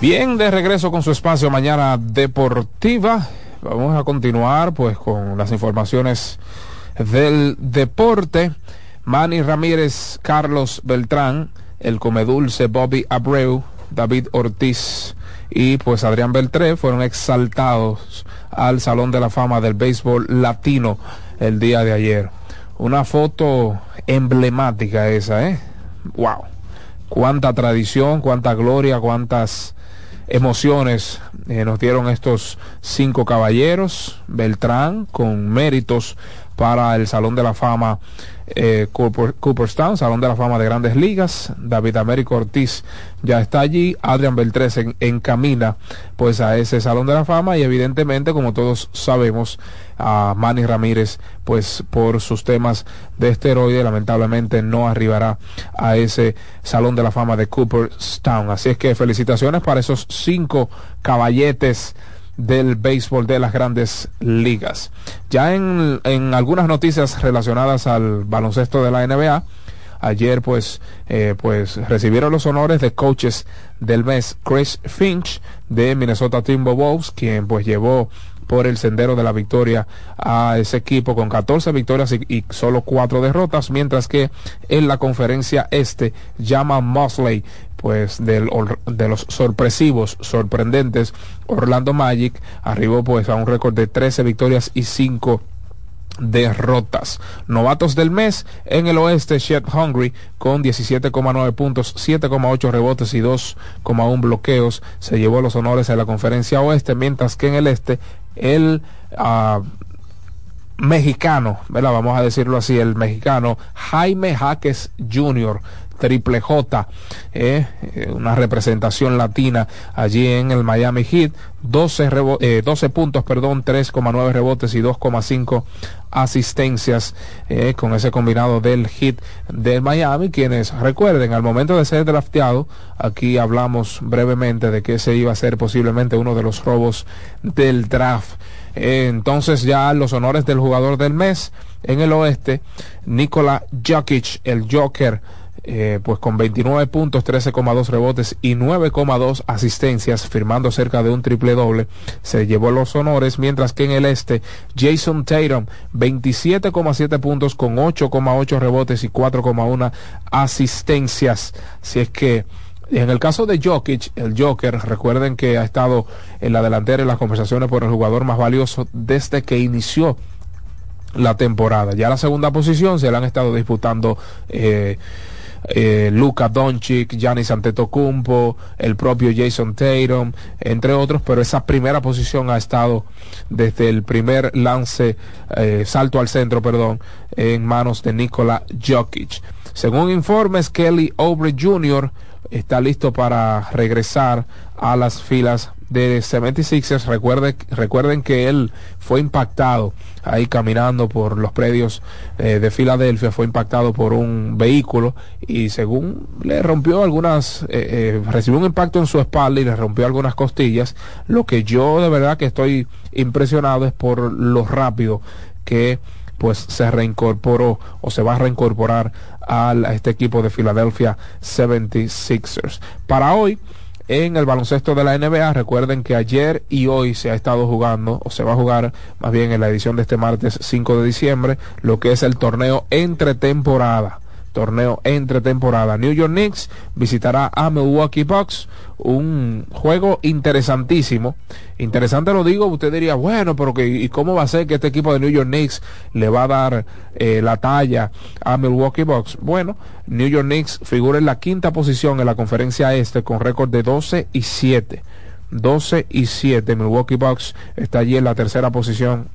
Bien, de regreso con su espacio mañana deportiva. Vamos a continuar pues con las informaciones del deporte. Manny Ramírez, Carlos Beltrán, el Comedulce Bobby Abreu, David Ortiz y pues Adrián Beltré fueron exaltados al Salón de la Fama del Béisbol Latino el día de ayer. Una foto emblemática esa, ¿eh? ¡Wow! Cuánta tradición, cuánta gloria, cuántas emociones eh, nos dieron estos cinco caballeros, Beltrán con méritos para el Salón de la Fama eh, Cooper, Cooperstown, Salón de la Fama de Grandes Ligas. David Américo Ortiz ya está allí. Adrian Beltrés en, encamina pues a ese Salón de la Fama y evidentemente, como todos sabemos, a Manny Ramírez, pues por sus temas de esteroide, lamentablemente no arribará a ese Salón de la Fama de Cooperstown. Así es que felicitaciones para esos cinco caballetes del béisbol de las grandes ligas. Ya en, en algunas noticias relacionadas al baloncesto de la NBA, ayer pues, eh, pues recibieron los honores de coaches del mes Chris Finch de Minnesota Timberwolves, quien pues llevó por el sendero de la victoria a ese equipo con 14 victorias y, solo 4 derrotas, mientras que en la conferencia este llama Mosley pues del, de los sorpresivos, sorprendentes Orlando Magic arribó pues a un récord de 13 victorias y 5 derrotas. Novatos del mes en el oeste, Shed Hungry con 17,9 puntos, 7,8 rebotes y 2,1 bloqueos. Se llevó los honores en la conferencia oeste, mientras que en el este el uh, mexicano, ¿verdad? vamos a decirlo así, el mexicano Jaime Jaques Jr. Triple J, eh, una representación latina allí en el Miami Heat, 12, eh, 12 puntos, perdón, 3,9 rebotes y 2,5 asistencias eh, con ese combinado del Heat del Miami, quienes recuerden, al momento de ser drafteado, aquí hablamos brevemente de que ese iba a ser posiblemente uno de los robos del draft. entonces ya los honores del jugador del mes en el oeste, Nikola Jokic, el Joker, eh, pues con 29 puntos, 13,2 rebotes y 9,2 asistencias, firmando cerca de un triple doble, se llevó los honores, mientras que en el este, Jason Tatum, 27,7 puntos con 8,8 rebotes y 4,1 asistencias. Si es que en el caso de Jokic, el Joker, recuerden que ha estado en la delantera en las conversaciones por el jugador más valioso desde que inició la temporada. Ya la segunda posición se la han estado disputando eh, eh, Luka Doncic, Giannis Antetokounmpo, el propio Jason Tatum, entre otros, pero esa primera posición ha estado desde el primer lance, eh, salto al centro, perdón, en manos de Nikola Jokic. Según informes, Kelly Oubre Jr. está listo para regresar a las filas de 76ers. Recuerde, recuerden que él fue impactado ahí caminando por los predios eh, de Filadelfia, fue impactado por un vehículo y según le rompió algunas, eh, eh, recibió un impacto en su espalda y le rompió algunas costillas. Lo que yo de verdad que estoy impresionado es por lo rápido que pues se reincorporó o se va a reincorporar al- a este equipo de Philadelphia 76ers. Para hoy, en el baloncesto de la NBA, recuerden que ayer y hoy se ha estado jugando, o se va a jugar más bien en la edición de este martes 5 de diciembre, lo que es el torneo entre temporada. Torneo entre temporada. New York Knicks visitará a Milwaukee Bucks. Un juego interesantísimo. Interesante lo digo, usted diría, bueno, pero que, ¿y cómo va a ser que este equipo de New York Knicks le va a dar eh, la talla a Milwaukee Bucks? Bueno, New York Knicks figura en la quinta posición en la conferencia este con récord de 12 y 7. 12 y 7. Milwaukee Bucks está allí en la tercera posición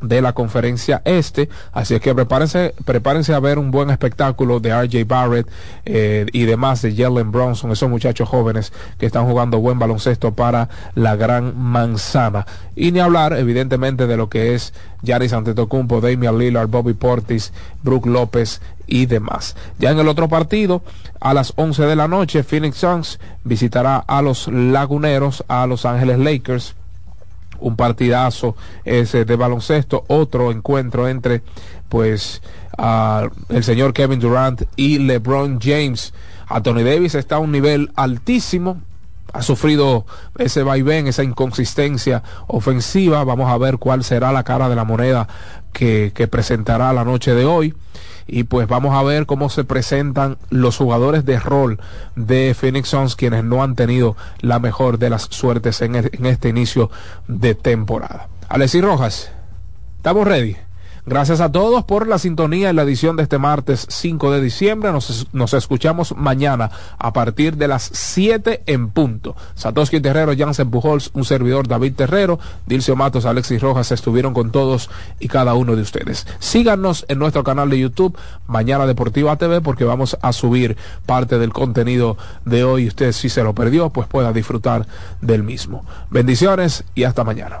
de la conferencia este. Así es que prepárense prepárense a ver un buen espectáculo de RJ Barrett eh, y demás de Jalen Bronson esos muchachos jóvenes que están jugando buen baloncesto para la gran manzana. Y ni hablar evidentemente de lo que es Giannis Antetokounmpo Damian Lillard Bobby Portis Brook López y demás. Ya en el otro partido a las 11 de la noche Phoenix Suns visitará a los laguneros a Los Ángeles Lakers un partidazo ese de baloncesto, otro encuentro entre pues el señor Kevin Durant y LeBron James. Anthony Davis está a un nivel altísimo, ha sufrido ese vaivén, esa inconsistencia ofensiva. Vamos a ver cuál será la cara de la moneda que, que presentará la noche de hoy. Y pues vamos a ver cómo se presentan los jugadores de rol de Phoenix Suns, quienes no han tenido la mejor de las suertes en, el- en este inicio de temporada. Alexis Rojas, estamos ready. Gracias a todos por la sintonía en la edición de este martes 5 de diciembre. Nos, nos escuchamos mañana a partir de las 7 en punto. Satoshi Terrero, Jansen Pujols, un servidor David Terrero, Dilcio Matos, Alexis Rojas estuvieron con todos y cada uno de ustedes. Síganos en nuestro canal de YouTube, Mañana Deportiva TV, porque vamos a subir parte del contenido de hoy. Usted si se lo perdió, pues pueda disfrutar del mismo. Bendiciones y hasta mañana.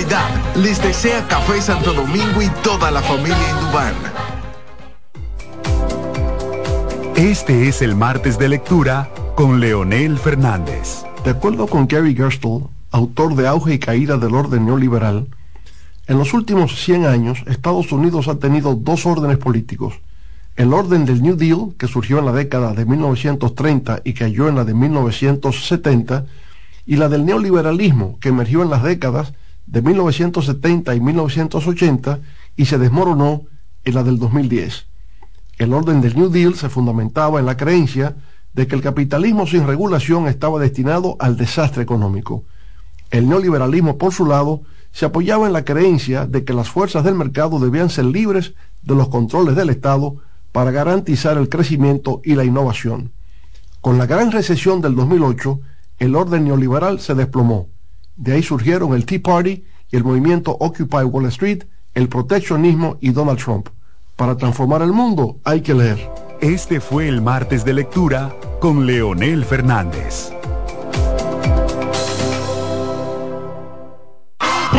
Navidad. Les desea Café Santo Domingo y toda la familia Indubán. Este es el martes de lectura con Leonel Fernández. De acuerdo con Gary Gerstle, autor de Auge y Caída del Orden Neoliberal, en los últimos 100 años Estados Unidos ha tenido dos órdenes políticos. El orden del New Deal, que surgió en la década de 1930 y cayó en la de 1970, y la del neoliberalismo, que emergió en las décadas de 1970 y 1980 y se desmoronó en la del 2010. El orden del New Deal se fundamentaba en la creencia de que el capitalismo sin regulación estaba destinado al desastre económico. El neoliberalismo, por su lado, se apoyaba en la creencia de que las fuerzas del mercado debían ser libres de los controles del Estado para garantizar el crecimiento y la innovación. Con la gran recesión del 2008, el orden neoliberal se desplomó. De ahí surgieron el Tea Party y el movimiento Occupy Wall Street, el proteccionismo y Donald Trump. Para transformar el mundo hay que leer. Este fue el martes de lectura con Leonel Fernández.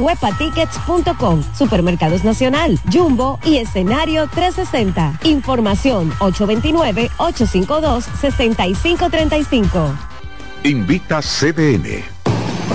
webatickets.com, Supermercados Nacional, Jumbo y Escenario 360. Información 829-852-6535. Invita CDN.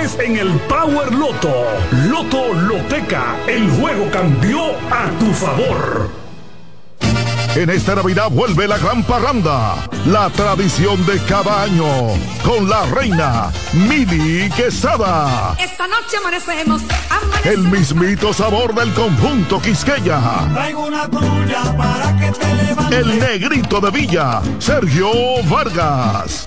en el Power Loto. Loto Loteca, el juego cambió a tu favor. En esta Navidad vuelve la gran parranda, la tradición de cada año, con la reina Mili Quesada. Esta noche amanecemos. El mismito sabor del conjunto Quisqueya. Traigo una tuya para que te levantes. El negrito de Villa, Sergio Vargas.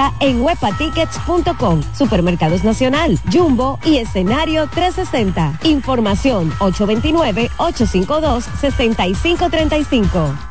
en webatickets.com, Supermercados Nacional, Jumbo y Escenario 360. Información 829-852-6535.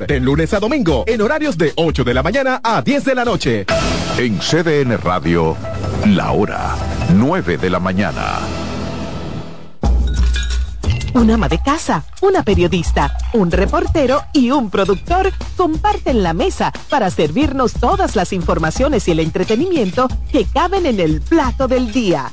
de lunes a domingo, en horarios de 8 de la mañana a 10 de la noche. En CDN Radio, la hora 9 de la mañana. Un ama de casa, una periodista, un reportero y un productor comparten la mesa para servirnos todas las informaciones y el entretenimiento que caben en el plato del día.